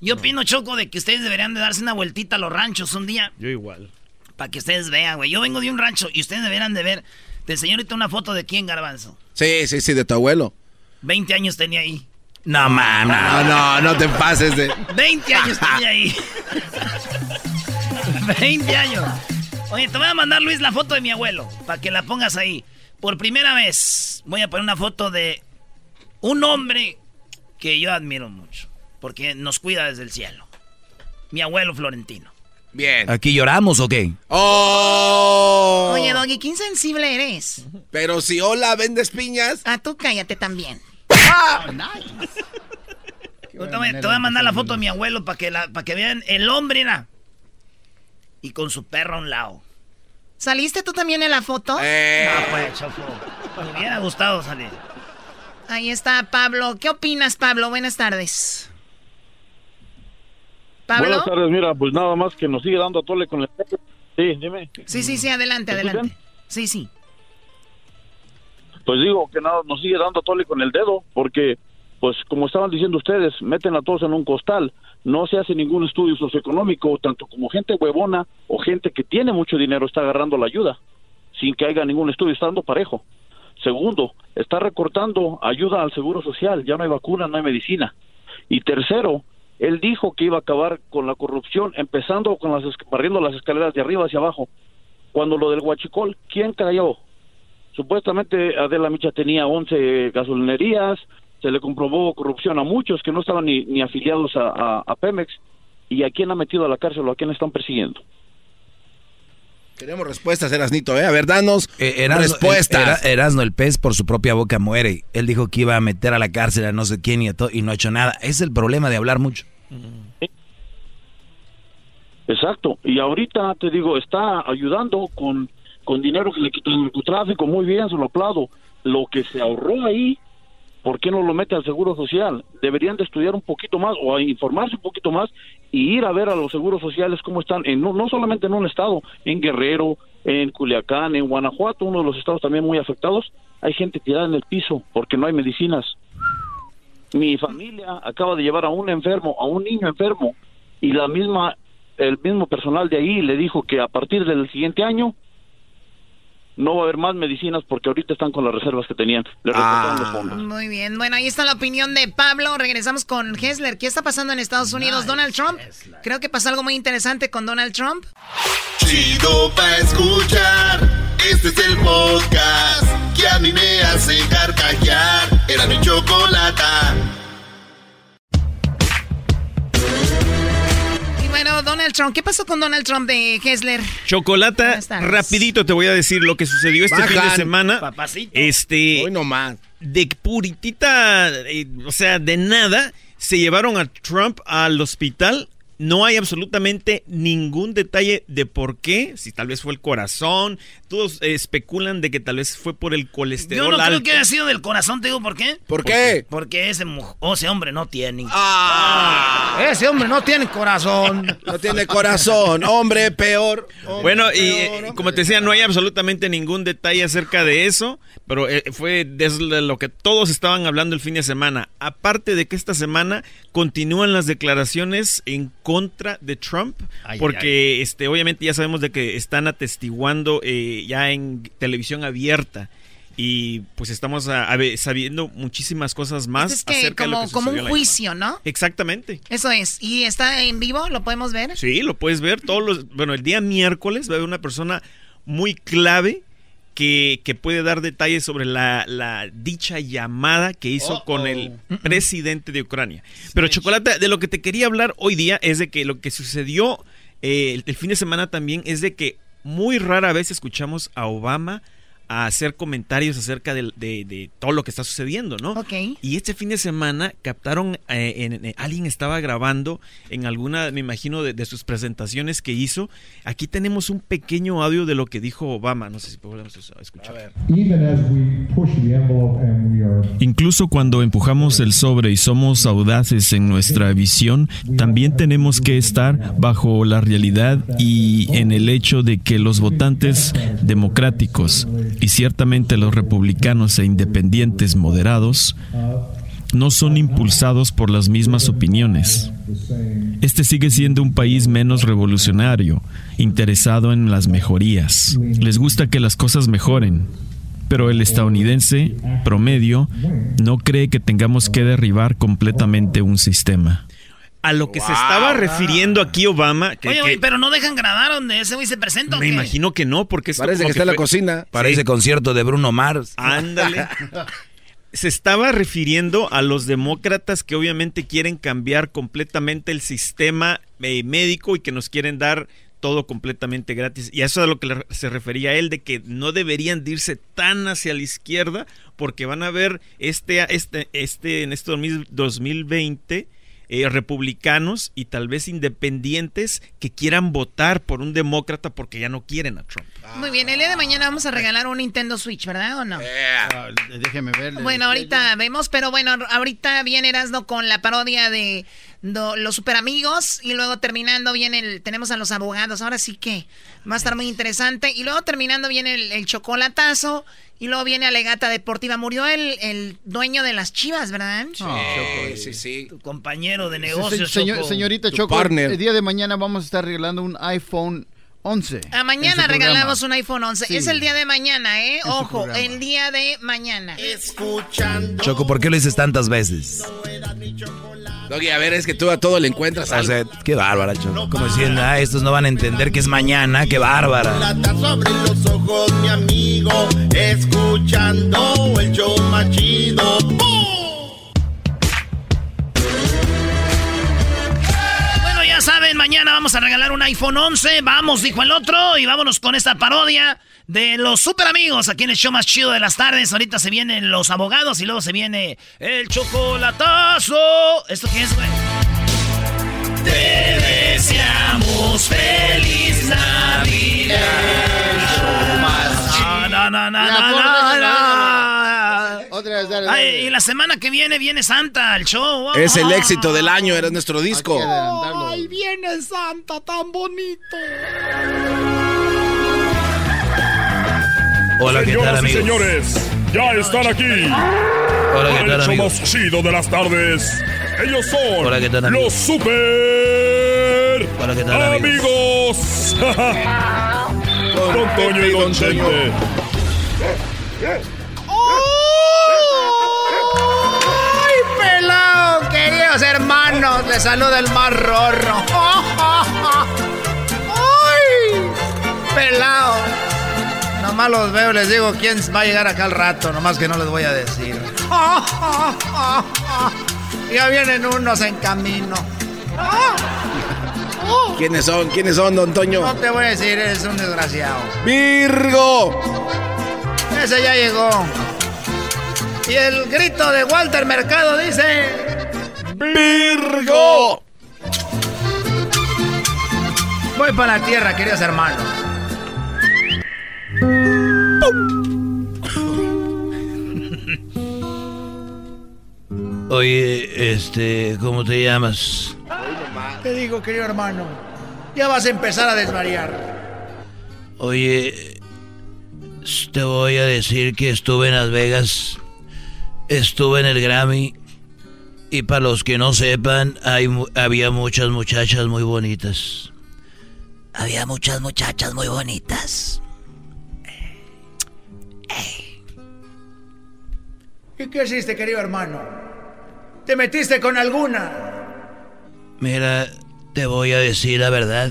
Yo opino, Choco, de que ustedes deberían de darse una vueltita a los ranchos un día Yo igual. para que ustedes vean, güey. Yo vengo de un rancho y ustedes deberían de ver. Te enseño ahorita una foto de quién, Garbanzo. Sí, sí, sí, de tu abuelo. 20 años tenía ahí. No, man, No, no, no te pases de... [LAUGHS] 20 años tenía ahí. [LAUGHS] 20 años. Oye, te voy a mandar, Luis, la foto de mi abuelo, para que la pongas ahí. Por primera vez voy a poner una foto de un hombre que yo admiro mucho, porque nos cuida desde el cielo. Mi abuelo Florentino. Bien. ¿Aquí lloramos o qué? ¡Oh! Oye, Doggy, qué insensible eres. Pero si hola, vendes piñas. Ah, tú cállate también. Yo te, voy, te voy a mandar la foto de mi abuelo para que, la- que vean el hombre, era. Y con su perro a un lado. ¿Saliste tú también en la foto? Eh. No, pues, Choco. Me hubiera gustado salir. Ahí está Pablo. ¿Qué opinas, Pablo? Buenas tardes. ¿Pablo? Buenas tardes, mira, pues nada más que nos sigue dando a tole con el... Sí, dime. Sí, sí, sí, adelante, ¿Me adelante. escuchan? Sí, sí. Pues digo que nada, nos sigue dando a tole con el dedo, porque, pues como estaban diciendo ustedes, meten a todos en un costal, no se hace ningún estudio socioeconómico, tanto como gente huevona o gente que tiene mucho dinero está agarrando la ayuda, sin que haya ningún estudio, está dando parejo. Segundo, está recortando ayuda al seguro social, ya no hay vacuna, no hay medicina. Y tercero, él dijo que iba a acabar con la corrupción, empezando con las barriendo las escaleras de arriba hacia abajo. Cuando lo del huachicol, ¿quién cayó? Supuestamente Adela Micha tenía 11 gasolinerías, se le comprobó corrupción a muchos que no estaban ni, ni afiliados a, a- a Pemex. ¿Y a quién ha metido a la cárcel o a quién están persiguiendo? Queremos respuestas, Erasnito, ¿eh? A ver, danos Eh, Erasmo- respuestas. Era- Erasmo, el pez por su propia boca muere. Él dijo que iba a meter a la cárcel a no sé quién y, a y no ha hecho nada. Es el problema de hablar mucho. Exacto. Y ahorita te digo, está ayudando con, con dinero que le quitó el narcotráfico. Muy bien, se lo aplaudo. Lo que se ahorró ahí, ¿por qué no lo mete al Seguro Social? Deberían de estudiar un poquito más o informarse un poquito más y ir a ver a los seguros sociales cómo están, en, no, no solamente en un estado, en Guerrero, en Culiacán, en Guanajuato, uno de los estados también muy afectados. Hay gente tirada en el piso porque no hay medicinas. Mi familia acaba de llevar a un enfermo, a un niño enfermo, y la misma, el mismo personal de ahí le dijo que a partir del siguiente año no va a haber más medicinas porque ahorita están con las reservas que tenían. Le recortaron los fondos. Muy bien, bueno, ahí está la opinión de Pablo. Regresamos con Hessler. ¿Qué está pasando en Estados Unidos? Donald Trump. Creo que pasa algo muy interesante con Donald Trump. Chido pa' escuchar. Este es el podcast que a mí me hace carcajear. Era mi chocolata. Bueno, Donald Trump. ¿Qué pasó con Donald Trump de Hessler? Chocolata, rapidito te voy a decir lo que sucedió este fin de semana. Papacito. Este, Hoy nomás. de puritita, eh, o sea, de nada, se llevaron a Trump al hospital. No hay absolutamente ningún detalle de por qué, si tal vez fue el corazón. Todos eh, especulan de que tal vez fue por el colesterol Yo no creo que haya sido del corazón, te digo por qué. ¿Por qué? Porque ese, oh, ese hombre no tiene. Ah, Ese hombre no tiene corazón. [LAUGHS] no tiene corazón, hombre peor. hombre Bueno, y peor, eh, hombre como te decía, no hay absolutamente ningún detalle acerca de eso, pero eh, fue de lo que todos estaban hablando el fin de semana. Aparte de que esta semana continúan las declaraciones en contra de Trump, Ay, porque este obviamente ya sabemos de que están atestiguando eh, ya en televisión abierta. Y pues estamos a- sabiendo muchísimas cosas más es que acerca de lo como, que como un juicio, ¿no? Exactamente. Eso es. ¿Y está en vivo? ¿Lo podemos ver? Sí, lo puedes ver todos los... Bueno, el día miércoles va a haber una persona muy clave que, que puede dar detalles sobre la, la dicha llamada que hizo con el presidente de Ucrania. Pero Chocolate, de lo que te quería hablar hoy día es de que lo que sucedió eh, el, el fin de semana también es de que muy rara vez escuchamos a Obama a hacer comentarios acerca de, de todo lo que está sucediendo, ¿no? Ok. Y este fin de semana captaron, eh, en- en- alguien estaba grabando en alguna, me imagino, de, de sus presentaciones que hizo. Aquí tenemos un pequeño audio de lo que dijo Obama. No sé si podemos escuchar. Incluso cuando empujamos el sobre y somos audaces en nuestra visión, también tenemos que estar bajo la realidad y en el hecho de que los votantes democráticos y ciertamente los republicanos e independientes moderados no son impulsados por las mismas opiniones. Este sigue siendo un país menos revolucionario, interesado en las mejorías. Les gusta que las cosas mejoren, pero el estadounidense promedio no cree que tengamos que derribar completamente un sistema. A lo que se estaba refiriendo aquí Obama, que, Oye, que güey, pero no dejan grabar donde ese güey se presenta. ¿o me qué? imagino que no, porque esto Parece como que está en la cocina. Parece concierto de Bruno Mars. Ándale. [LAUGHS] Se estaba refiriendo a los demócratas que obviamente quieren cambiar completamente el sistema eh, médico y que nos quieren dar todo completamente gratis. Y eso es a lo que le- se refería a él, de que no deberían de irse tan hacia la izquierda porque van a ver este, este, este en este 2000 2020 eh, republicanos y tal vez independientes que quieran votar por un demócrata porque ya no quieren a Trump. Muy bien, el día de mañana vamos a regalar un Nintendo Switch, ¿verdad o no? Ah, déjeme ver. Bueno, ahorita vemos, pero bueno, ahorita viene Erasno con la parodia de do- los super amigos y luego terminando viene el, tenemos a los abogados, ahora sí que va a estar muy interesante y luego terminando viene el, el chocolatazo y luego viene Alegata Deportiva, murió el, el dueño de las chivas, ¿verdad? Sí, sí, sí. Tu compañero de Sí, negocios, señor- Choco. señorita Tu Choco, partner. el día de mañana vamos a estar regalando un iPhone 11. A mañana regalamos programa. un iPhone 11. Sí. Es el día de mañana, ¿eh? Ojo, el día de mañana. Escuchando. Choco, ¿por qué lo dices tantas veces? Doggy, a ver, es que tú a todo le encuentras O algo. sea, qué bárbara, Choco. Como diciendo, ah, estos no van a entender que es mañana, qué bárbara. Plata sobre los ojos, mi amigo. Escuchando el show más chido. Mañana vamos a regalar un iPhone 11. Vamos, dijo el otro. Y vámonos con esta parodia de los super amigos aquí en el show más chido de las tardes. Ahorita se vienen los abogados y luego se viene el chocolatazo. ¿Esto qué es, güey? Te deseamos feliz Navidad. Ah, por- no, dale, no. Otra vez, dale, Ay, dale. y la semana que viene viene Santa al show. Es el éxito del año, era nuestro disco. Adelantarlo. Ay, viene Santa tan bonito. Hola, ¿qué tal, Señoras y amigos? señores, ya están aquí. Hola, ¿qué tal, el show amigos? más chido de las tardes. Ellos son Hola, ¿qué tal, amigos? los super Hola, ¿qué tal, amigos? amigos. [LAUGHS] Don Toño y Don Chente. Queridos hermanos, les saluda el más rorro. ¡Ay! Pelado. Nomás los veo, les digo quién va a llegar acá al rato, nomás que no les voy a decir. [LAUGHS] Ya vienen unos en camino. ¿Quiénes son? ¿Quiénes son, don Toño? No te voy a decir, eres un desgraciado. ¡Virgo! Ese ya llegó. Y el grito de Walter Mercado dice... ¡Virgo! Voy para la tierra, queridos hermanos. Oye, este, ¿cómo te llamas? Te digo, querido hermano, ya vas a empezar a desvariar. Oye, te voy a decir que estuve en Las Vegas, estuve en el Grammy y para los que no sepan, hay, había muchas muchachas muy bonitas. Había muchas muchachas muy bonitas. ¿Y qué hiciste, querido hermano? ¿Te metiste con alguna? Mira, te voy a decir la verdad.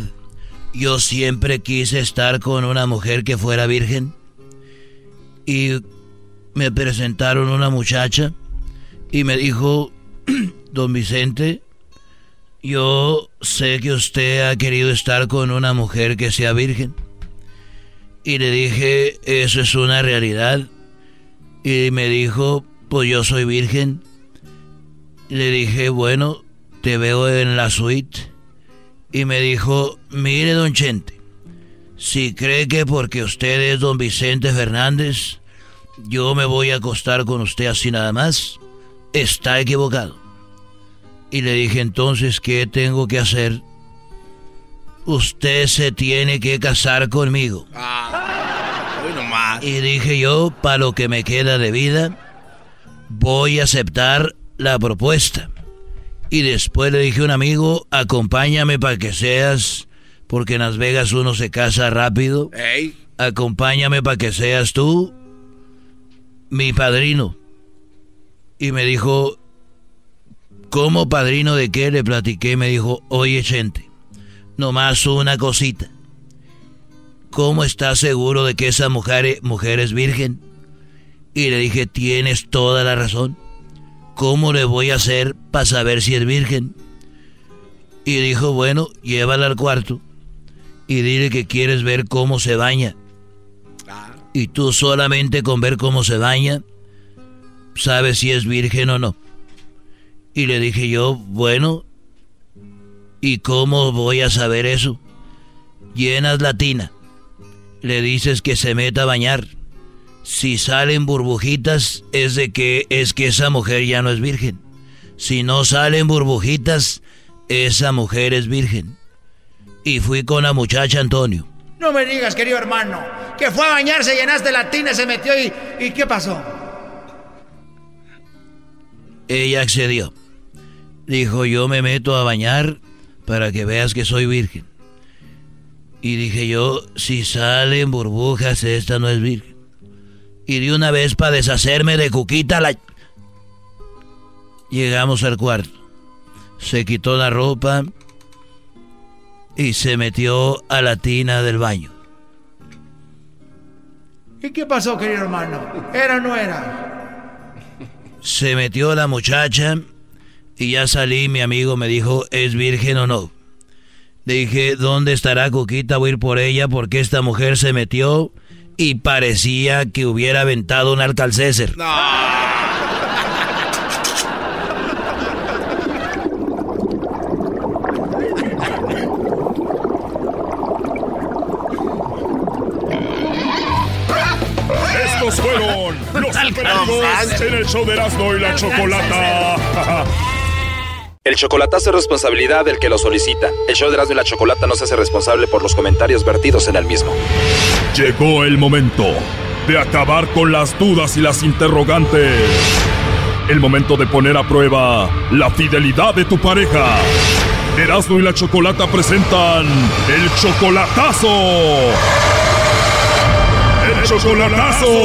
Yo siempre quise estar con una mujer que fuera virgen. Y me presentaron una muchacha y me dijo, [CLEARS THROAT] don Vicente, yo sé que usted ha querido estar con una mujer que sea virgen. Y le dije, eso es una realidad. Y me dijo, pues yo soy virgen. Le dije, bueno, te veo en la suite. Y me dijo, mire, don Chente, si cree que porque usted es don Vicente Fernández, yo me voy a acostar con usted así nada más, está equivocado. Y le dije, entonces, ¿qué tengo que hacer? Usted se tiene que casar conmigo. Y dije yo, para lo que me queda de vida, voy a aceptar la propuesta. Y después le dije a un amigo, acompáñame para que seas, porque en Las Vegas uno se casa rápido. Acompáñame para que seas tú mi padrino. Y me dijo, ¿cómo padrino de qué? Le platiqué y me dijo, oye, gente, nomás una cosita. ¿Cómo estás seguro de que esa mujer, mujer es virgen? Y le dije, tienes toda la razón. ¿Cómo le voy a hacer para saber si es virgen? Y dijo, bueno, llévala al cuarto y dile que quieres ver cómo se baña. Y tú solamente con ver cómo se baña, sabes si es virgen o no. Y le dije yo, bueno, ¿y cómo voy a saber eso? Llenas la tina le dices que se meta a bañar. Si salen burbujitas es de que es que esa mujer ya no es virgen. Si no salen burbujitas, esa mujer es virgen. Y fui con la muchacha Antonio. No me digas, querido hermano, que fue a bañarse, llenaste la tina, se metió y... ¿Y qué pasó? Ella accedió. Dijo, yo me meto a bañar para que veas que soy virgen. Y dije yo, si salen burbujas, esta no es virgen. Y de una vez para deshacerme de Cuquita, la... Llegamos al cuarto. Se quitó la ropa y se metió a la tina del baño. ¿Y qué pasó, querido hermano? ¿Era o no era? Se metió la muchacha y ya salí, mi amigo me dijo, ¿es virgen o no? Dije, ¿dónde estará Cuquita? Voy a ir por ella porque esta mujer se metió y parecía que hubiera aventado un alcalcéser. Estos en el show de Erasmo y la Chocolata. El chocolatazo es responsabilidad del que lo solicita. El show de Erasmo y la Chocolata no se hace responsable por los comentarios vertidos en el mismo. Llegó el momento de acabar con las dudas y las interrogantes. El momento de poner a prueba la fidelidad de tu pareja. Erasmo y la Chocolata presentan el chocolatazo. Chocolatazo. [LAUGHS]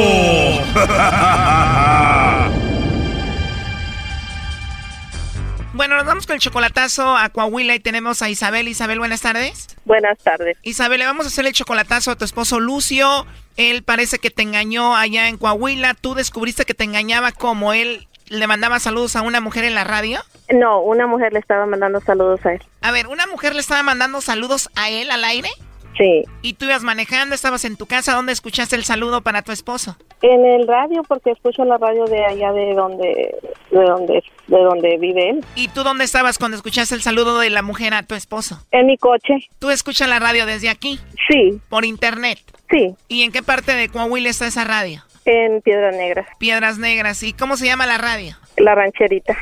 Bueno, nos vamos con el chocolatazo a Coahuila y tenemos a Isabel. Isabel, buenas tardes. Buenas tardes. Isabel, le vamos a hacer el chocolatazo a tu esposo Lucio. Él parece que te engañó allá en Coahuila. ¿Tú descubriste que te engañaba como él le mandaba saludos a una mujer en la radio? No, una mujer le estaba mandando saludos a él. A ver, ¿una mujer le estaba mandando saludos a él al aire? Sí. ¿Y tú ibas manejando, estabas en tu casa? ¿Dónde escuchaste el saludo para tu esposo? En el radio, porque escucho la radio de allá de donde, de donde, de donde vive él. ¿Y tú dónde estabas cuando escuchaste el saludo de la mujer a tu esposo? En mi coche. ¿Tú escuchas la radio desde aquí? Sí. ¿Por internet? Sí. ¿Y en qué parte de Coahuila está esa radio? En Piedras Negras. Piedras Negras. ¿Y cómo se llama la radio? La rancherita.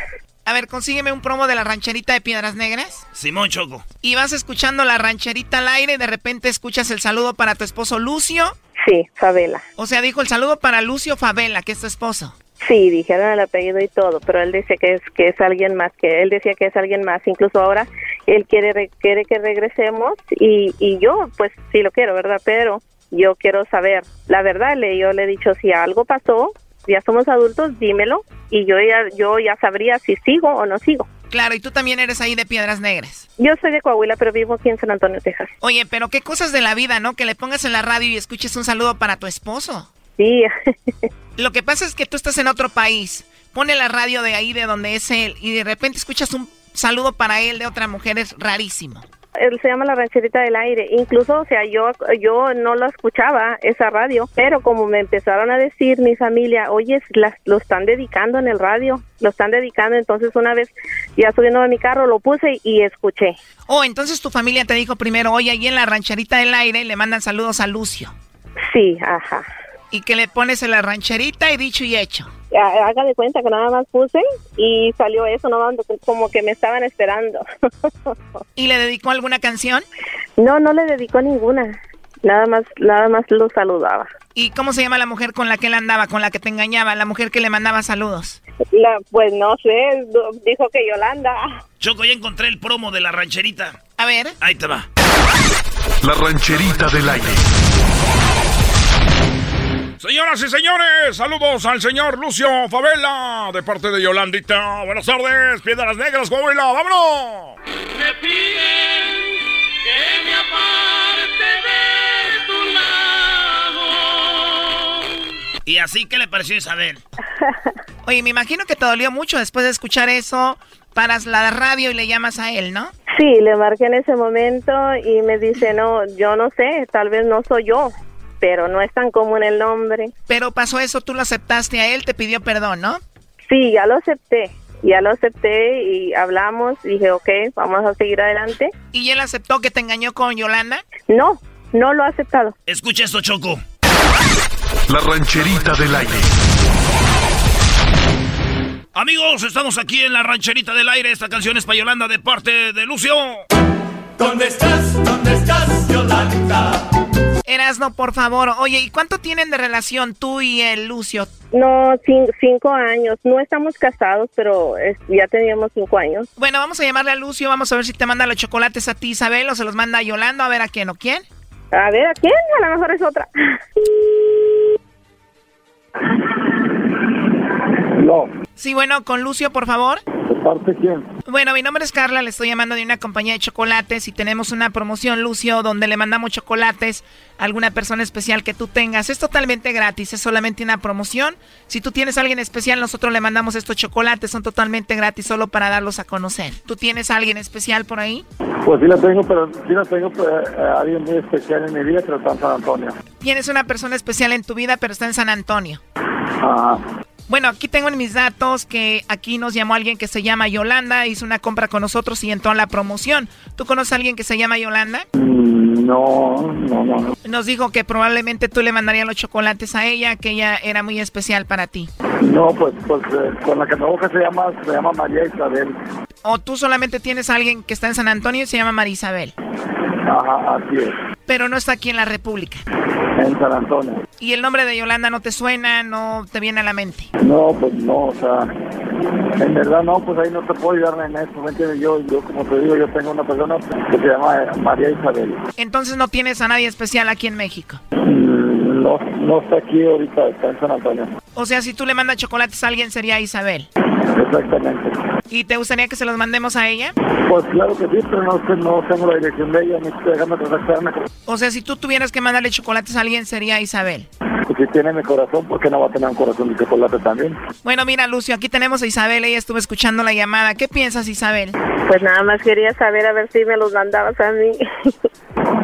A ver, consígueme un promo de la rancherita de Piedras Negras. Simón Choco. Y vas escuchando la rancherita al aire y de repente escuchas el saludo para tu esposo Lucio. Sí, Favela. O sea, dijo el saludo para Lucio Favela, que es tu esposo. Sí, dijeron el apellido y todo, pero él dice que es que es alguien más, que él decía que es alguien más. Incluso ahora él quiere re- quiere que regresemos y, y yo, pues sí lo quiero, ¿verdad? Pero yo quiero saber la verdad. Le yo le he dicho si algo pasó, ya somos adultos, dímelo y yo ya yo ya sabría si sigo o no sigo. Claro, y tú también eres ahí de Piedras Negras. Yo soy de Coahuila, pero vivo aquí en San Antonio, Texas. Oye, pero qué cosas de la vida, ¿no? Que le pongas en la radio y escuches un saludo para tu esposo. Sí. [LAUGHS] Lo que pasa es que tú estás en otro país. Pone la radio de ahí, de donde es él, y de repente escuchas un saludo para él de otra mujer. Es rarísimo. Él se llama la rancherita del aire. Incluso, o sea, yo yo no lo escuchaba esa radio, pero como me empezaron a decir mi familia, oye, las, lo están dedicando en el radio, lo están dedicando. Entonces una vez ya subiendo a mi carro lo puse y escuché. Oh, entonces tu familia te dijo primero, oye, ahí en la rancherita del aire le mandan saludos a Lucio. Sí, ajá. Y que le pones en la rancherita y dicho y hecho. Ha- Haga de cuenta que nada más puse y salió eso, no como que me estaban esperando. [LAUGHS] ¿Y le dedicó alguna canción? No, no le dedicó ninguna. Nada más, nada más lo saludaba. ¿Y cómo se llama la mujer con la que él andaba, con la que te engañaba, la mujer que le mandaba saludos? La, pues no sé, dijo que Yolanda. Choco, ya encontré el promo de la rancherita. A ver. Ahí te va. La rancherita del aire. Señoras y señores, saludos al señor Lucio Favela de parte de Yolandita. Buenas tardes, Piedras Negras, Coahuila, vámonos. Me piden que me aparte de tu lado. ¿Y así qué le pareció a Isabel? [LAUGHS] Oye, me imagino que te dolió mucho después de escuchar eso. Paras la radio y le llamas a él, ¿no? Sí, le marqué en ese momento y me dice, no, yo no sé, tal vez no soy yo, pero no es tan común el nombre. Pero pasó eso, tú lo aceptaste a él, te pidió perdón, ¿no? Sí, ya lo acepté, ya lo acepté y hablamos, dije, ok, vamos a seguir adelante. ¿Y él aceptó que te engañó con Yolanda? No, no lo ha aceptado. Escucha esto, Choco. La rancherita del aire. Amigos, estamos aquí en la rancherita del aire. Esta canción es para Yolanda de parte de Lucio. ¿Dónde estás? ¿Dónde estás, Yolanda? Erasno, por favor. Oye, ¿y cuánto tienen de relación tú y el Lucio? No, cin- cinco años, no estamos casados, pero es- ya teníamos cinco años. Bueno, vamos a llamarle a Lucio, vamos a ver si te manda los chocolates a ti, Isabel, o se los manda a Yolanda, a ver a quién o quién. A ver, ¿a quién? A lo mejor es otra. No. Sí, bueno, con Lucio, por favor. ¿De parte quién? Bueno, mi nombre es Carla, le estoy llamando de una compañía de chocolates y tenemos una promoción, Lucio, donde le mandamos chocolates a alguna persona especial que tú tengas. Es totalmente gratis, es solamente una promoción. Si tú tienes a alguien especial, nosotros le mandamos estos chocolates, son totalmente gratis, solo para darlos a conocer. ¿Tú tienes a alguien especial por ahí? Pues sí la tengo, pero sí la tengo pues, eh, alguien muy especial en mi vida, pero está en San Antonio. Tienes una persona especial en tu vida, pero está en San Antonio. Ajá. Bueno, aquí tengo en mis datos que aquí nos llamó alguien que se llama Yolanda, hizo una compra con nosotros y entró a la promoción. ¿Tú conoces a alguien que se llama Yolanda? Mm, No, no, no. no. Nos dijo que probablemente tú le mandarías los chocolates a ella, que ella era muy especial para ti. No, pues, pues eh, con la que se llama, se llama María Isabel. O tú solamente tienes a alguien que está en San Antonio y se llama Marisabel, Ajá, así es. pero no está aquí en la República. En San Antonio. ¿Y el nombre de Yolanda no te suena, no te viene a la mente? No, pues no, o sea, en verdad no, pues ahí no te puedo ayudar en eso, ¿me entiendes? Yo, yo como te digo, yo tengo una persona que se llama María Isabel. Entonces no tienes a nadie especial aquí en México. Mm, no, no está aquí ahorita, está en San Antonio. O sea, si tú le mandas chocolates a alguien sería Isabel. Exactamente. ¿Y te gustaría que se los mandemos a ella? Pues claro que sí, pero no, sé, no tengo la dirección de ella, necesito dejarme contactarme. con- O sea, si tú tuvieras que mandarle chocolates a alguien sería Isabel. Pues si tiene mi corazón, ¿por qué no va a tener un corazón de chocolate también? Bueno, mira, Lucio, aquí tenemos a Isabel. Ella estuvo escuchando la llamada. ¿Qué piensas, Isabel? Pues nada más quería saber a ver si me los mandabas a mí.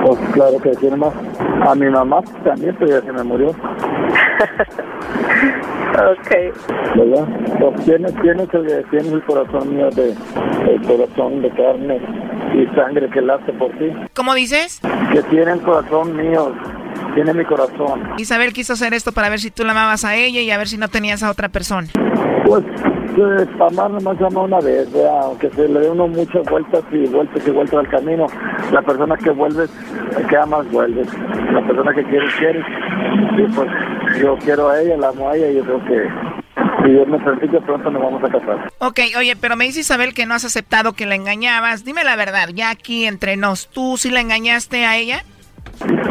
Pues claro que tiene más. A mi mamá también, pero ya se me murió, [LAUGHS] ok. ¿verdad? Pues tienes, tienes, el, tienes el corazón mío de, el corazón de carne y sangre que late por ti. ¿Cómo dices? Que tiene el corazón mío, tiene mi corazón. Isabel quiso hacer esto para ver si tú la amabas a ella y a ver si no tenías a otra persona. Pues, pues amar nomás ama una vez, ¿verdad? aunque se le dé uno muchas vueltas y vueltas y vueltas al camino. La persona que vuelves, que amas, vuelves. La persona que quieres, quieres. Y pues yo quiero a ella, la amo a ella y yo creo que si Dios me permite pronto nos vamos a casar. Ok, oye, pero me dice Isabel que no has aceptado que la engañabas. Dime la verdad, ya aquí entre nos, ¿tú sí la engañaste a ella?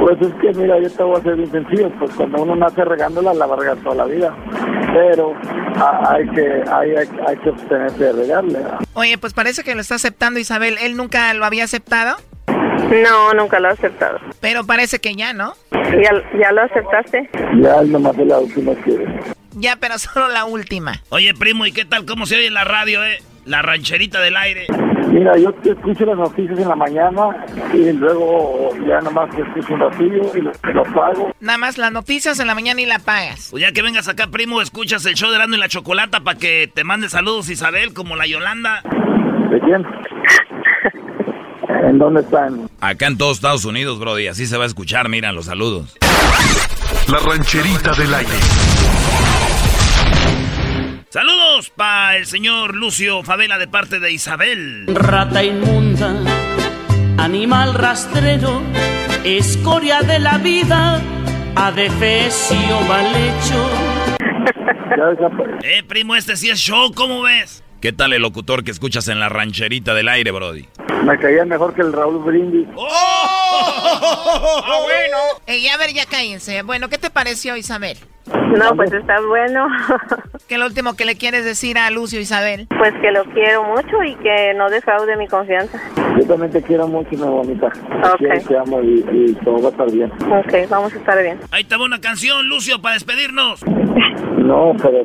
Pues es que mira, yo te voy a ser bien sencillo, pues cuando uno nace regándola, la va a regar toda la vida. Pero a- hay que hay, hay, hay que de regarle. Oye, pues parece que lo está aceptando Isabel. ¿Él nunca lo había aceptado? No, nunca lo he aceptado. Pero parece que ya, ¿no? ¿Ya, ya lo aceptaste? Ya él nomás es la última que... Ya, pero [LAUGHS] solo la última. Oye, primo, ¿y qué tal? ¿Cómo se oye en la radio, eh? La rancherita del aire. Mira, yo escucho las noticias en la mañana y luego ya nomás te escucho un ratillo y lo, lo pago. Nada más las noticias en la mañana y la pagas. Pues ya que vengas acá, primo, escuchas el show de Erasmo y la Chocolata para que te mande saludos Isabel, como la Yolanda. ¿De quién? ¿En dónde están? Acá en todos Estados Unidos, Brody. Así se va a escuchar, mira, los saludos. La rancherita del aire. Saludos para el señor Lucio Favela de parte de Isabel. Rata inmunda, animal rastrero, escoria de la vida, adefesio mal hecho. [LAUGHS] Eh, primo, este sí es show, ¿cómo ves? ¿Qué tal el locutor que escuchas en la rancherita del aire, Brody? Me caía mejor que el Raúl Brindis. ¡Ah, [LAUGHS] bueno! Ey, a ver, ya cállense. Bueno, ¿qué te pareció, Isabel? No, pues está bueno. [LAUGHS] ¿Qué es lo último que le quieres decir a Lucio, Isabel? Pues que lo quiero mucho y que no defraude mi confianza. Yo también te quiero mucho, mi bonita. Te Ok. quiero, te amo y, y todo va a estar bien. Ok, vamos a estar bien. Ahí estaba una canción, Lucio, para despedirnos. No, pero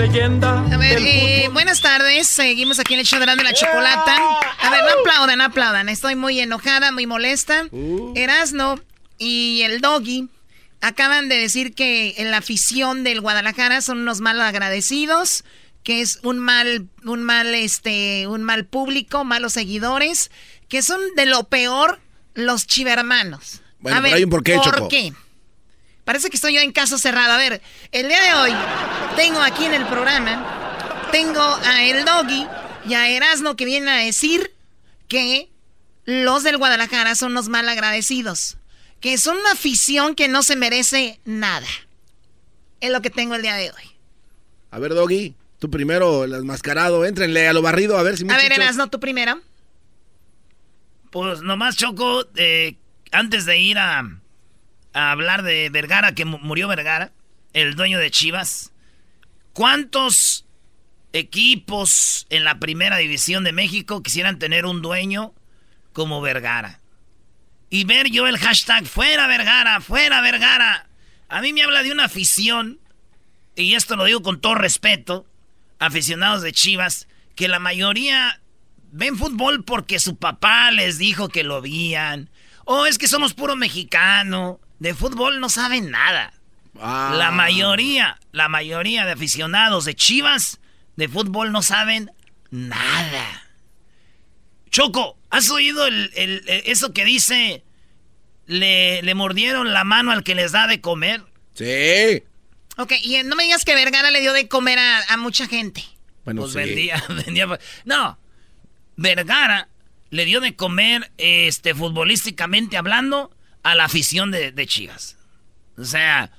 leyenda. A ver, eh, buenas tardes. Seguimos aquí en el show de la Chocolata. A ver, no aplaudan, no aplaudan. Estoy muy enojada, muy molesta. Erasno y el Doggy acaban de decir que en la afición del Guadalajara son unos mal agradecidos, que es un mal, un mal, este, un mal público, malos seguidores, que son de lo peor los chivermanos. Bueno, A pero hay un porqué, ¿Por Choco. qué? Parece que estoy yo en caso cerrado. A ver, el día de hoy tengo aquí en el programa, tengo a El Doggy y a Erasno que vienen a decir que los del Guadalajara son los mal agradecidos. Que son una afición que no se merece nada. Es lo que tengo el día de hoy. A ver, Doggy, tú primero, el enmascarado, éntrenle a lo barrido, a ver si A ver, Erasno, tú primero. Pues nomás, Choco, eh, antes de ir a, a hablar de Vergara, que mu- murió Vergara, el dueño de Chivas, ¿cuántos equipos en la primera división de México quisieran tener un dueño como Vergara? Y ver yo el hashtag fuera Vergara, fuera Vergara. A mí me habla de una afición, y esto lo digo con todo respeto, aficionados de Chivas, que la mayoría ven fútbol porque su papá les dijo que lo veían. O es que somos puro mexicano. De fútbol no saben nada. Ah. La mayoría, la mayoría de aficionados de Chivas de fútbol no saben nada. Choco, ¿has oído el- el- el- eso que dice le, le mordieron la mano al que les da de comer. Sí. Ok, y no me digas que Vergara le dio de comer a, a mucha gente. Bueno, pues sí. vendía, [LAUGHS] vendía. No. Vergara le dio de comer, este, futbolísticamente hablando, a la afición de, de Chivas. O sea,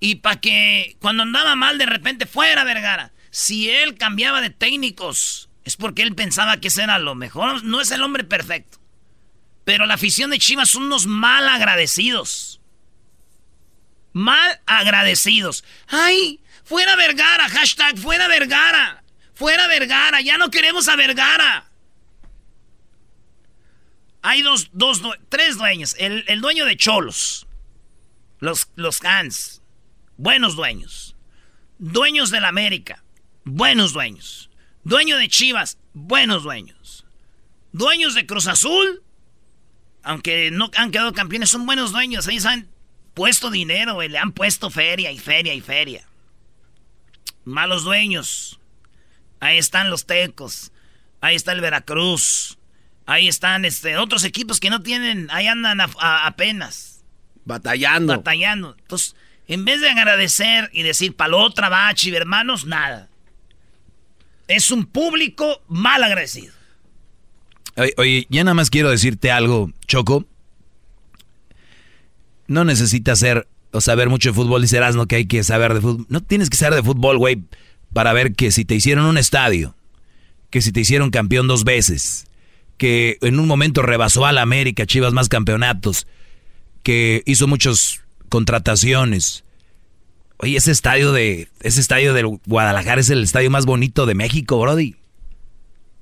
y para que cuando andaba mal de repente fuera Vergara. Si él cambiaba de técnicos, es porque él pensaba que ese era lo mejor. No es el hombre perfecto. Pero la afición de Chivas son unos mal agradecidos. Mal agradecidos. ¡Ay! ¡Fuera Vergara! Hashtag fuera Vergara. Fuera Vergara. Ya no queremos a Vergara. Hay dos, dos, tres dueños. El, el dueño de Cholos. Los, los. Buenos dueños. Dueños del América. Buenos dueños. Dueño de Chivas. Buenos dueños. Dueños de Cruz Azul. Aunque no han quedado campeones, son buenos dueños. Ellos han puesto dinero, güey. Le han puesto feria y feria y feria. Malos dueños. Ahí están los Tecos. Ahí está el Veracruz. Ahí están este, otros equipos que no tienen. Ahí andan a- a- apenas. Batallando. Batallando. Entonces, en vez de agradecer y decir para otra va, hermanos, nada. Es un público mal agradecido. Oye, oye, ya nada más quiero decirte algo, Choco. No necesitas ser o saber mucho de fútbol, dice Erasmo que hay que saber de fútbol. No tienes que saber de fútbol, güey, para ver que si te hicieron un estadio, que si te hicieron campeón dos veces, que en un momento rebasó a la América, Chivas más campeonatos, que hizo muchas contrataciones. Oye, ese estadio de ese estadio del Guadalajara es el estadio más bonito de México, Brody.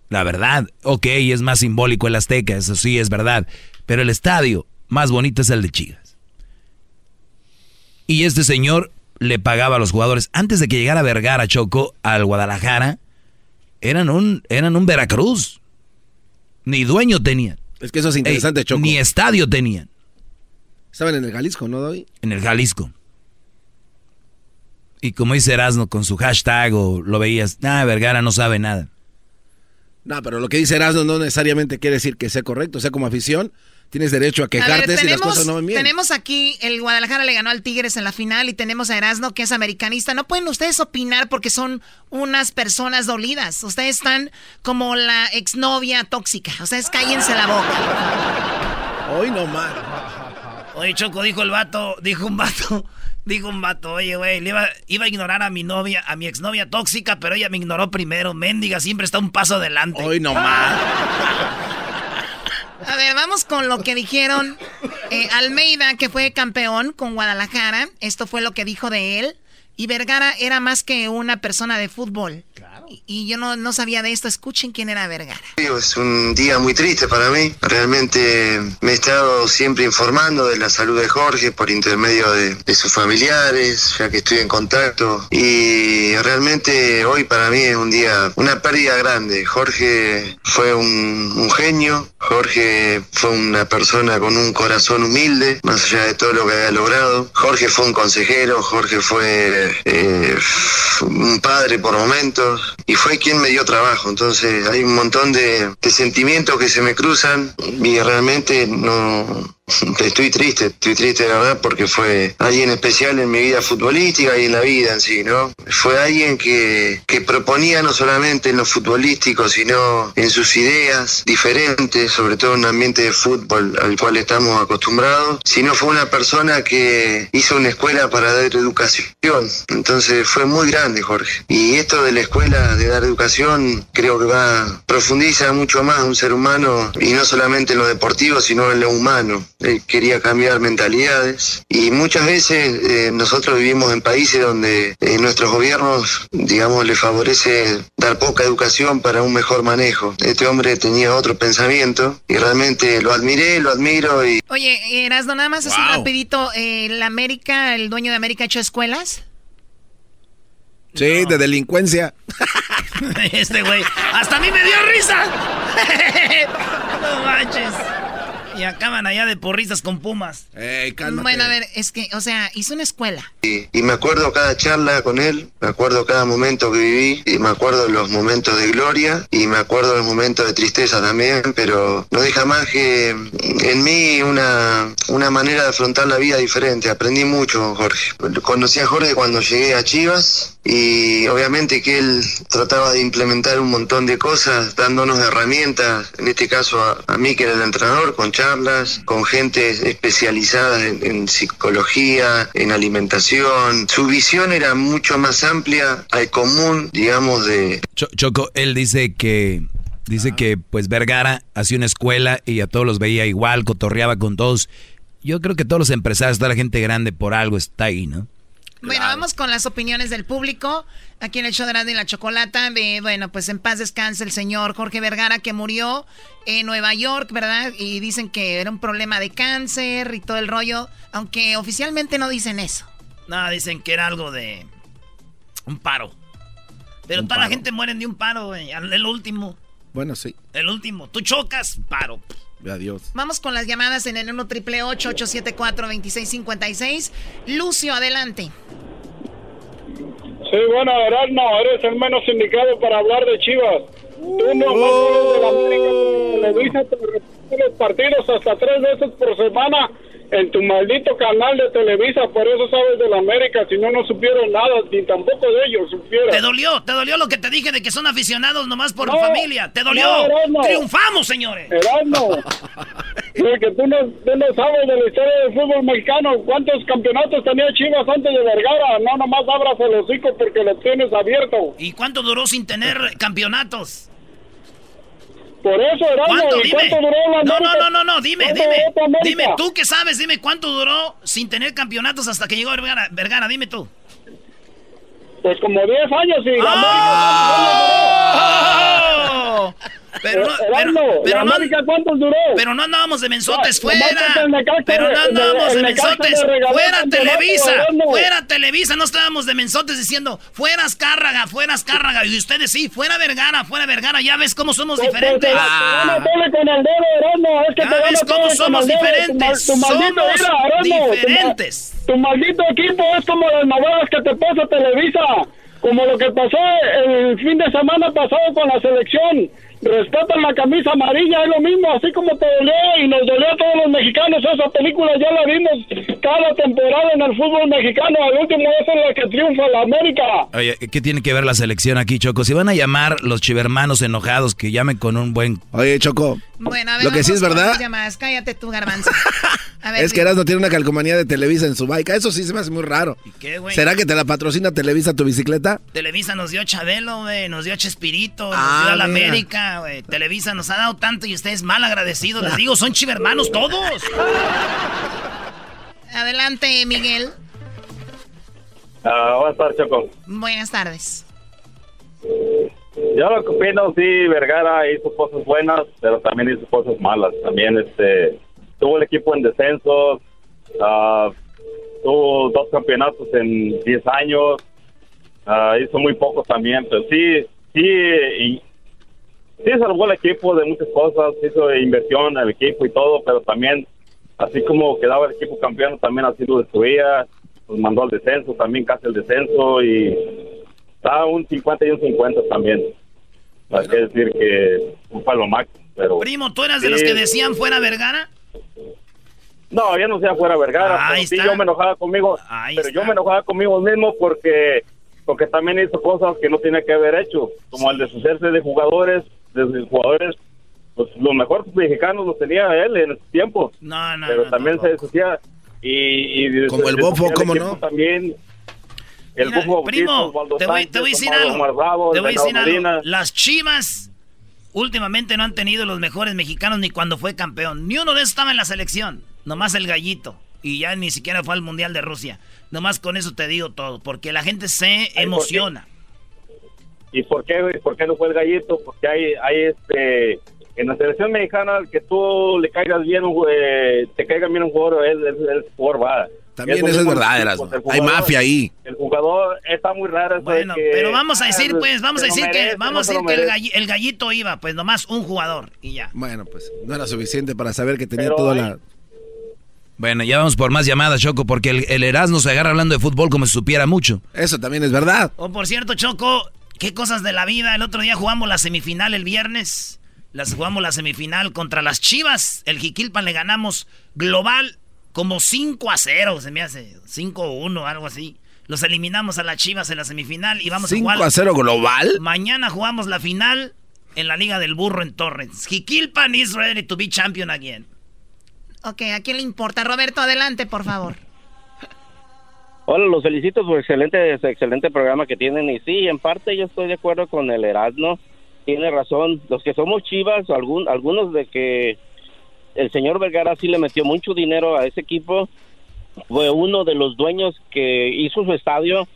La verdad, ok, es más simbólico el Azteca, eso sí es verdad. Pero el estadio más bonito es el de Chivas. Y este señor le pagaba a los jugadores. Antes de que llegara Vergara Choco al Guadalajara, eran un, eran un Veracruz. Ni dueño tenían. Es que eso es interesante, Ey, Choco. Ni estadio tenían Estaban en el Jalisco, ¿no, Doy? en el Jalisco. Y como dice Erasmo con su hashtag o lo veías, ah, Vergara no sabe nada. No, pero lo que dice Erasmo no necesariamente quiere decir que sea correcto. O sea, como afición, tienes derecho a A quejarte ver, si las tenemos, cosas no van bien. tenemos aquí, el Guadalajara le ganó al Tigres en la final y tenemos a Erasmo que es americanista. No pueden ustedes opinar porque son unas personas dolidas. Ustedes están como la exnovia tóxica. Ustedes cállense la boca. Hoy no más. Oye, Choco, dijo el vato, dijo un vato, [LAUGHS] dijo un vato, oye, güey, le iba, iba a ignorar a mi novia, a mi exnovia tóxica, pero ella me ignoró primero. Méndiga siempre está un paso adelante. Hoy no más. [LAUGHS] A ver, vamos con lo que dijeron eh, Almeida, que fue campeón con Guadalajara. Esto fue lo que dijo de él. Y Vergara era más que una persona de fútbol. Y, yo no, no sabía de esto. Escuchen quién era Vergara. Es un día muy triste para mí. Realmente me he estado siempre informando de la salud de Jorge por intermedio de, de sus familiares, ya que estoy en contacto. Y realmente hoy para mí es un día, una pérdida grande. Jorge fue un, un genio. Jorge fue una persona con un corazón humilde, más allá de todo lo que había logrado. Jorge fue un consejero, Jorge fue eh, un padre por momentos y fue quien me dio trabajo. Entonces hay un montón de, sentimientos que se me cruzan y realmente no... [LAUGHS] Estoy triste, estoy triste de verdad porque fue alguien especial en mi vida futbolística y en la vida en sí, ¿no? Fue alguien que, que proponía no solamente en lo futbolístico, sino en sus ideas diferentes, sobre todo en un ambiente de fútbol al cual estamos acostumbrados, sino fue una persona que hizo una escuela para dar educación. Entonces fue muy grande, Jorge. Y esto de la escuela de dar educación creo que va, profundiza mucho más un ser humano y no solamente en lo deportivo, sino en lo humano. Él quería cambiar mentalidades y muchas veces eh, nosotros vivimos en países donde eh, nuestros gobiernos, digamos, les favorece dar poca educación para un mejor manejo. Este hombre tenía otro pensamiento y realmente lo admiré, lo admiro y Oye, Erasmo, nada más así Wow. rapidito. eh, ¿El América, el dueño de América, ha hecho escuelas? Sí, de delincuencia. [LAUGHS] Este güey, hasta a mí me dio risa. [LAUGHS] no manches. Y acaban allá de porristas con pumas. Bueno, a ver, es que, o sea, hizo una escuela. Y, y me acuerdo cada charla con él, me acuerdo cada momento que viví, y me acuerdo los momentos de gloria, y me acuerdo los momentos de tristeza también, pero no deja más que en mí una, una manera de afrontar la vida diferente. Aprendí mucho con Jorge. Conocí a Jorge cuando llegué a Chivas, y obviamente que él trataba de implementar un montón de cosas, dándonos herramientas, en este caso a, a mí que era el entrenador, con charlas, con gente especializada en, en psicología, en alimentación. Su visión era mucho más amplia al común, digamos, de... Cho- Choco, él dice que dice que pues Vergara hacía una escuela y a todos los veía igual, cotorreaba con todos. Yo creo que todos los empresarios, toda la gente grande por algo está ahí, ¿no? Bueno, vamos con las opiniones del público. Aquí en el show de y la Chocolata. Eh, bueno, pues en paz descanse el señor Jorge Vergara que murió en Nueva York, ¿verdad? Y dicen que era un problema de cáncer y todo el rollo. Aunque oficialmente no dicen eso. No, dicen que era algo de un paro. Pero Un toda la gente muere de un paro, güey. El último, Bueno, sí. el último. Tú chocas, paro. Adiós. Vamos con las llamadas en el 1 triple 874 2656 Lucio, adelante. Sí, bueno, Erasmo, eres el menos indicado para hablar de Chivas. Tú no eres de la América, Televisa te repite los partidos hasta tres veces por semana en tu maldito canal de Televisa, por eso sabes de la América, si no, no supieron nada, ni tampoco de ellos supieron. Te dolió, te dolió lo que te dije de que son aficionados nomás por No, familia. Te dolió. no, Erasmo. Triunfamos, señores. Erasmo, [LAUGHS] que tú no, tú no sabes de la historia del fútbol mexicano, cuántos campeonatos tenía Chivas antes de Vergara, no nomás abras el hocico porque lo tienes abierto. ¿Y cuánto duró sin tener campeonatos? Por eso, Erasmo, ¿Cuánto? ¿y Dime. cuánto duró la No, no, no, no, no, dime, ¿Cuánto dime. Dime, tú que sabes, dime cuánto duró sin tener campeonatos hasta que llegó Vergara. Vergara, dime tú. Pues como 10 años y ¡Oh! [LAUGHS] Pero no, pero, Erasmo, pero ¿la no, América cuántos duró? pero no andábamos de mensotes No, fuera. Pero no andábamos de mensotes. Fuera Televisa. Fuera Televisa. No estábamos de mensotes diciendo fuera Azcárraga, fuera Azcárraga. Y ustedes sí, fuera Vergara, fuera Vergara. Ya ves cómo somos Pues, diferentes. Te van a tole con el dedo, Erasmo, es que Ya ves cómo somos diferentes. Somos diferentes. Tu, maldito equipo es como las novelas que te pasa Televisa, como lo que pasó el fin de semana pasado con la selección. Respetan la camisa amarilla, es lo mismo, así como te dolió y nos dolió a todos los mexicanos. Esa película ya la vimos cada temporada en el fútbol mexicano. Al último es en la que triunfa la América. Oye, ¿qué tiene que ver la selección aquí, Choco? Si van a llamar los chivermanos enojados, que llamen con un buen... Oye, Choco, Bueno, a ver, Lo que sí es verdad-. Cállate tú, garbanzo. [LAUGHS] A ver, es que Erasmo tiene una calcomanía de Televisa en su bike. Eso sí se me hace muy raro. qué, güey? ¿Será que te la patrocina Televisa tu bicicleta? Televisa nos dio Chabelo, güey, nos dio Chespirito, nos Ah, dio a la mira. América, güey. Televisa nos ha dado tanto y ustedes mal agradecidos. Les digo, son chivermanos todos. [LAUGHS] Adelante, Miguel. Ah, buenas tardes, Choco. Buenas tardes. Yo lo que opino, sí, Vergara hizo cosas buenas, pero también hizo cosas malas. También este tuvo el equipo en descenso, ah, tuvo dos campeonatos en 10 años, ah, hizo muy poco también, pero sí, sí, sí salvó el equipo de muchas cosas, hizo inversión el equipo y todo, pero también, así como quedaba el equipo campeón, también así lo destruía, nos mandó al descenso, también casi el descenso y está un 50 y un 50 también. Hay que decir que fue lo máximo, pero... Primo, ¿tú eras de los que decían fuera Vergara? No, yo no sea fuera Vergara, Ahí pero sí yo me enojaba conmigo, pero yo me enojaba conmigo mismo porque porque también hizo cosas que no tenía que haber hecho, como el deshacerse de jugadores, de jugadores, pues los mejores mexicanos los tenía él en ese tiempo, No, no, pero no, también se deshacía y, y Como el Bofo, del ¿cómo equipo no? También el Mira, Bofo primo, Bautista, te voy, Sánchez, te voy a decir algo. Omar Bravo, te voy a Venado decir algo. Medina. Las Chivas últimamente no han tenido los mejores mexicanos ni cuando fue campeón. Ni uno de esos estaba en la selección. Nomás el gallito. Y ya ni siquiera fue al Mundial de Rusia. Nomás con eso te digo todo. Porque la gente se emociona. ¿Y por qué, güey? ¿Por qué no fue el gallito? Porque hay, hay este, en la selección mexicana, al que tú le caigas bien, te caiga bien un jugador, él, él jugador va. También eso es verdad, Erasmo. Hay mafia ahí. El jugador está muy raro. Bueno, que, pero vamos a decir, ah, pues, vamos a decir que, vamos no a decir que el, gallito iba, pues nomás un jugador y ya. Bueno, pues no era suficiente para saber que tenía Pero toda la... Bueno, ya vamos por más llamadas, Choco, porque el, el Erasmo se agarra hablando de fútbol como si supiera mucho. Eso también es verdad. O por cierto, Choco, qué cosas de la vida. El otro día jugamos la semifinal el viernes. Las jugamos la semifinal contra las Chivas. El Jiquilpan le ganamos global como 5 a 0, se me hace. 5 a 1, algo así. Los eliminamos a las Chivas en la semifinal y vamos a 5 jugar. a 0 global. Mañana jugamos la final en la Liga del Burro en Torrens. Jiquilpan is ready to be champion again. Ok, ¿a quién le importa? Roberto, adelante, por favor. Hola, los felicito por excelente, excelente programa que tienen. Y sí, en parte yo estoy de acuerdo con el Erasmo. Tiene razón. Los que somos chivas, algún, algunos de que el señor Vergara sí le metió mucho dinero a ese equipo. Fue uno de los dueños que hizo su estadio.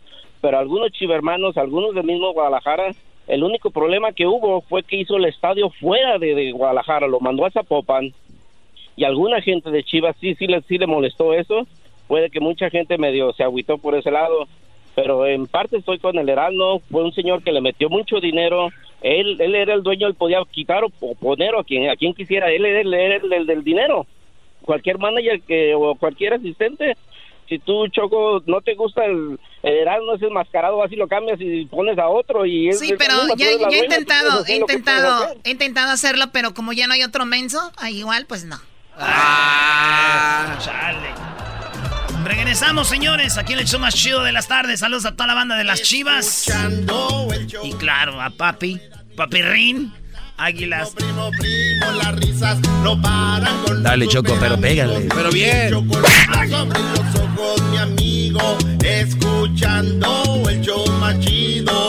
Pero algunos chivermanos, algunos del mismo Guadalajara, el único problema que hubo fue que hizo el estadio fuera de, Guadalajara. Lo mandó a Zapopan. Y alguna gente de Chivas sí, sí le, sí le molestó eso puede que mucha gente medio se agüitó por ese lado, pero en parte estoy con el Heraldo, fue un señor que le metió mucho dinero, él, él era el dueño, él podía quitar o, o poner a quien, a quien quisiera, él era el, era el- el del dinero, cualquier manager que, o cualquier asistente, si tú Choco no te gusta el, el Heraldo ese enmascarado, vas y lo cambias y pones a otro y es- Sí, es pero ya, ya he dueña, intentado, he intentado, he intentado hacerlo, pero como ya no hay otro menso, ah, igual, pues no. Chale. Regresamos, señores, aquí en el show más chido de las tardes. Saludos a toda la banda de las chivas. Y claro, a papi, papirrín, águilas. Las risas no paran con Dale, Choco, pero pégale. Pero bien. sobre los ojos, mi amigo, escuchando el show más chido.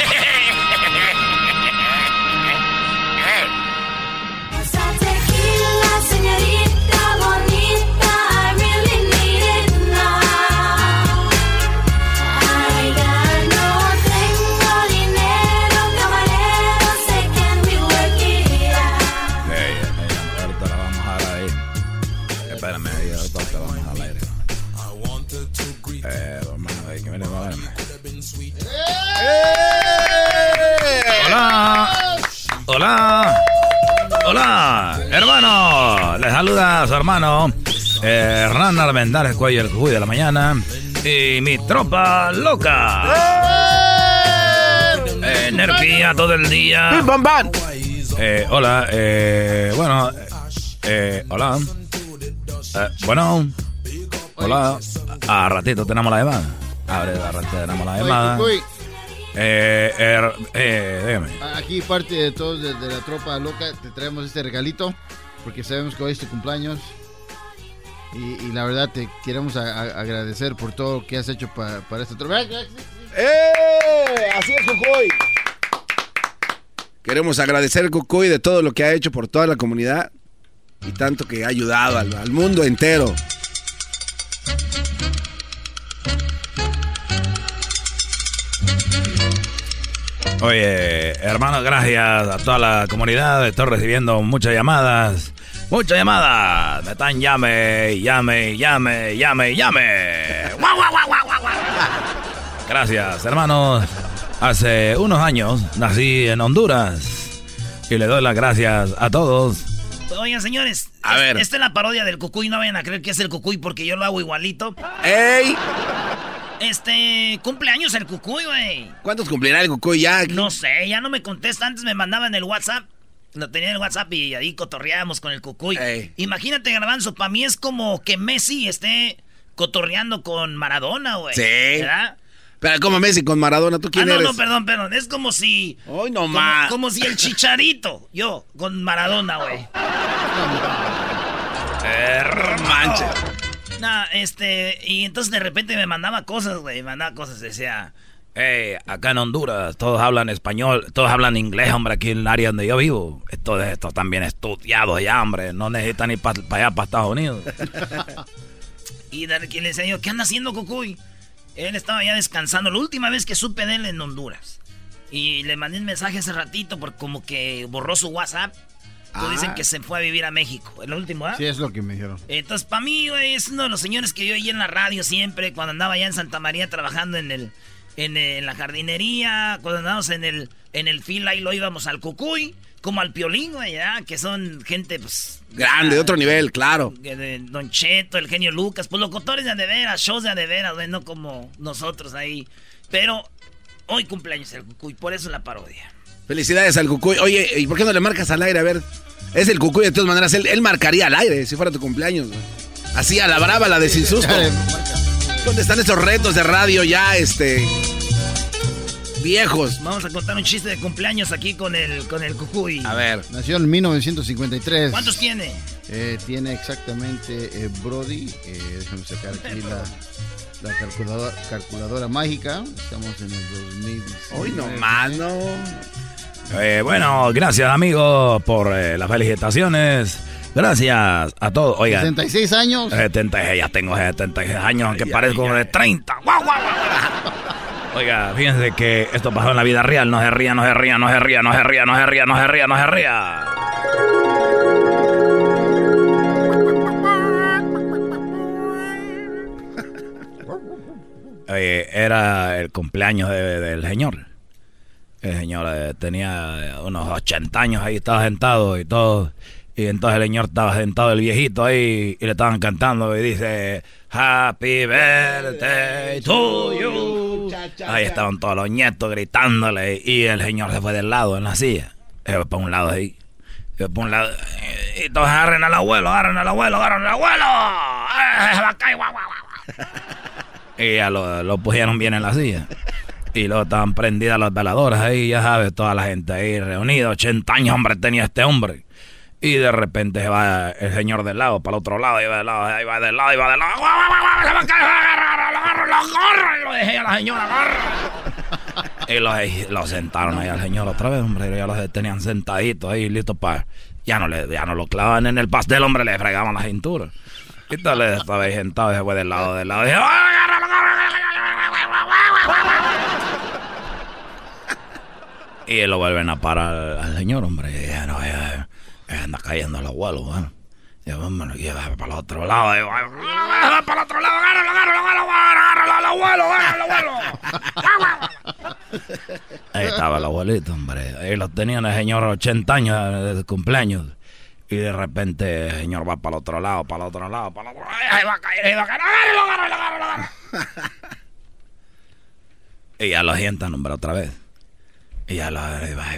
Hola. Hola. Hermano. Les saluda su hermano eh, Hernán Cuello, el Jujuy de la mañana. Y mi tropa loca. Eh, energía todo el día. Eh, hola, eh, bueno, eh, hola. Eh, bueno, hola. A ratito tenemos la llamada. Abre, a ratito tenemos la llamada. Eh, er- eh, dígame. Aquí parte de todos de, de la tropa loca te traemos este regalito porque sabemos que hoy es tu cumpleaños y, y la verdad te queremos a- a- agradecer por todo lo que has hecho pa- para esta tropa. ¡Eh! Así es, Cucuy. Queremos agradecer a Cucuy de todo lo que ha hecho por toda la comunidad y tanto que ha ayudado al, al mundo entero. Oye, hermano, gracias a toda la comunidad. Estoy recibiendo muchas llamadas. Muchas llamadas. Me están llame, llame, llame, llame, llame. Guau, guau, guau, guau, guau, guau. Gracias, hermanos. Hace unos años nací en Honduras. Y le doy las gracias a todos. Oigan, señores. A es- ver. Esta es la parodia del cucuy. No vayan a creer que es el cucuy porque yo lo hago igualito. ¡Ey! Este, cumpleaños el cucuy, güey. ¿Cuántos cumplirá el Cucuy ya? No sé, ya no me contesta. Antes me mandaban el WhatsApp. Lo tenía en el WhatsApp y ahí cotorreábamos con el cucuy. Imagínate, Garbanzo, para mí es como que Messi esté cotorreando con Maradona, güey. Sí. ¿Verdad? Pero como Messi con Maradona, ¿tú Ah, quién no, eres? no, perdón, perdón. Es como si. Hoy no como, más. como si el chicharito, yo, con Maradona, güey. Manche. Nah, este, y entonces de repente me mandaba cosas, güey, me mandaba cosas, decía, Eh, acá en Honduras todos hablan español, todos hablan inglés, hombre, aquí en el área donde yo vivo. Estos, estos también estudiados ya, hombre. No necesitan ir para allá, para Estados Unidos. [LAUGHS] Y de le decía yo, ¿qué anda haciendo Cucuy? Él estaba ya descansando. La última vez que supe de él en Honduras. Y le mandé un mensaje hace ratito porque como que borró su WhatsApp. Tú Ah. dicen que se fue a vivir a México. El último, ¿ah? Sí, es lo que me dijeron. Entonces, para mí, güey, es uno de los señores que yo oí en la radio siempre, cuando andaba allá en Santa María trabajando en el en, eh, en la jardinería, cuando andábamos en el en el fila y lo íbamos al Cucuy, como al Piolín, güey, ¿ya? que son gente, pues... Grande, de otro nivel, claro. Don Cheto, el genio Lucas, pues locutores de veras, shows de veras, güey, no como nosotros ahí. Pero hoy cumpleaños el Cucuy, por eso la parodia. Felicidades al Cucuy. Oye, ¿y por qué no le marcas al aire? A ver, es el Cucuy, de todas maneras, él, él marcaría al aire si fuera tu cumpleaños. güey. Así a la brava, la de sin susto. ¿Dónde están esos retos de radio ya, este... viejos? Vamos a contar un chiste de cumpleaños aquí con el, con el Cucuy. A ver. Nació en 1953. ¿Cuántos tiene? Eh, tiene exactamente eh, Brody. Eh, déjame sacar aquí la, la calculadora, calculadora mágica. Estamos en el 2000. Hoy no. Eh, bueno, gracias amigos por eh, las felicitaciones. Gracias a todos. Oigan. 66 años. 76, ya tengo 76 años, aunque parezco de 30. ¡Guau, guau, guau! Oiga, fíjense que esto pasó en la vida real. No se ría, no se ría, no se ría, no se ría, no se ría, no se ría, no se ría. [LAUGHS] Oye, era el cumpleaños de- del señor. El señor eh, tenía unos 80 años ahí, estaba sentado y todo. Y entonces el señor estaba sentado, el viejito ahí, y le estaban cantando y dice, Happy birthday to you. Ahí estaban todos los nietos gritándole y el señor se fue del lado en la silla. Se fue para un lado ahí. Se fue para un lado. Y todos agarren al abuelo, agarren al abuelo, agarren al abuelo. ¡Eh, se va a caer, guau, guau, guau! [LAUGHS] Y ya lo, lo pusieron bien en la silla. Y luego estaban prendidas las veladoras ahí, ya sabes, toda la gente ahí reunida. 80 años, hombre, tenía este hombre. Y de repente se va el señor del lado, para el otro lado, va del lado, ahí va del lado, va del lado. ¡Guau, guau, guau, guau! ¡Se va a caer! ¡Agarra, lo dejé a la señora. Y lo, lo sentaron ahí al señor otra vez, hombre. Ya los tenían sentaditos ahí, listos para... Ya no, le, ya no lo clavaban en el pastel, hombre, le fregaban la cintura. Y tal le estaba ahí sentado y se fue del lado, del lado. Y dije, ¡ay, agárralo, Y lo vuelven a parar al señor, hombre. Y no, ya, ya anda cayendo el abuelo, bueno. Y me lo lleva para el otro lado. Va para el otro lado, agárralo, agárralo, agárralo, agárralo al abuelo, agárralo al abuelo. Ahí estaba el abuelito, hombre. Ahí lo tenían el señor 80 años de cumpleaños. Y de repente el señor va para el otro lado, para el otro lado, para el otro lado. Ahí va a caer, ahí va a caer. Agárralo, agárralo, agárralo, agárralo. [LAUGHS] Y ya lo sientan, hombre, otra vez. Y ya lo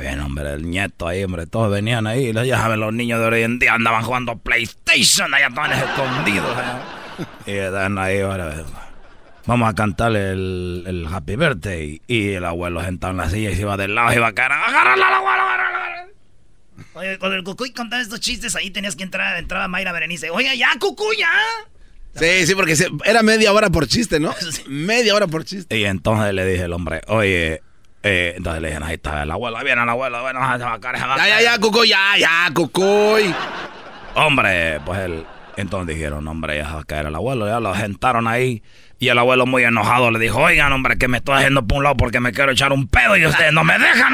ven, hombre, el nieto ahí, hombre, todos venían ahí. Ya saben, los niños de hoy en día andaban jugando PlayStation, allá todos escondidos. [LAUGHS] ¿eh? Y están ahí, ahora, vamos a cantarle el, el Happy Birthday. Y el abuelo sentado en la silla y se iba del lado y iba a caer. ¡Agárralo al abuelo, agárralo! agárralo". Oye, cuando el Cucuy contaba estos chistes, ahí tenías que entrar, entraba Mayra Berenice. Oye, ya, Cucuy, ya. Sí, sí, porque era media hora por chiste, ¿no? [LAUGHS] Media hora por chiste. Y entonces le dije al hombre, oye, eh, entonces le dije, ahí está el abuelo, ahí viene el abuelo, bueno, se va a caer, se va a Ya, ya, caer". ya, Cucuy, ya, ya, Cucuy. Hombre, pues él, entonces dijeron, hombre, ya se va a caer el abuelo, ya lo sentaron ahí. Y el abuelo muy enojado le dijo, oigan, hombre, que me estoy haciendo por un lado porque me quiero echar un pedo y ustedes no me dejan.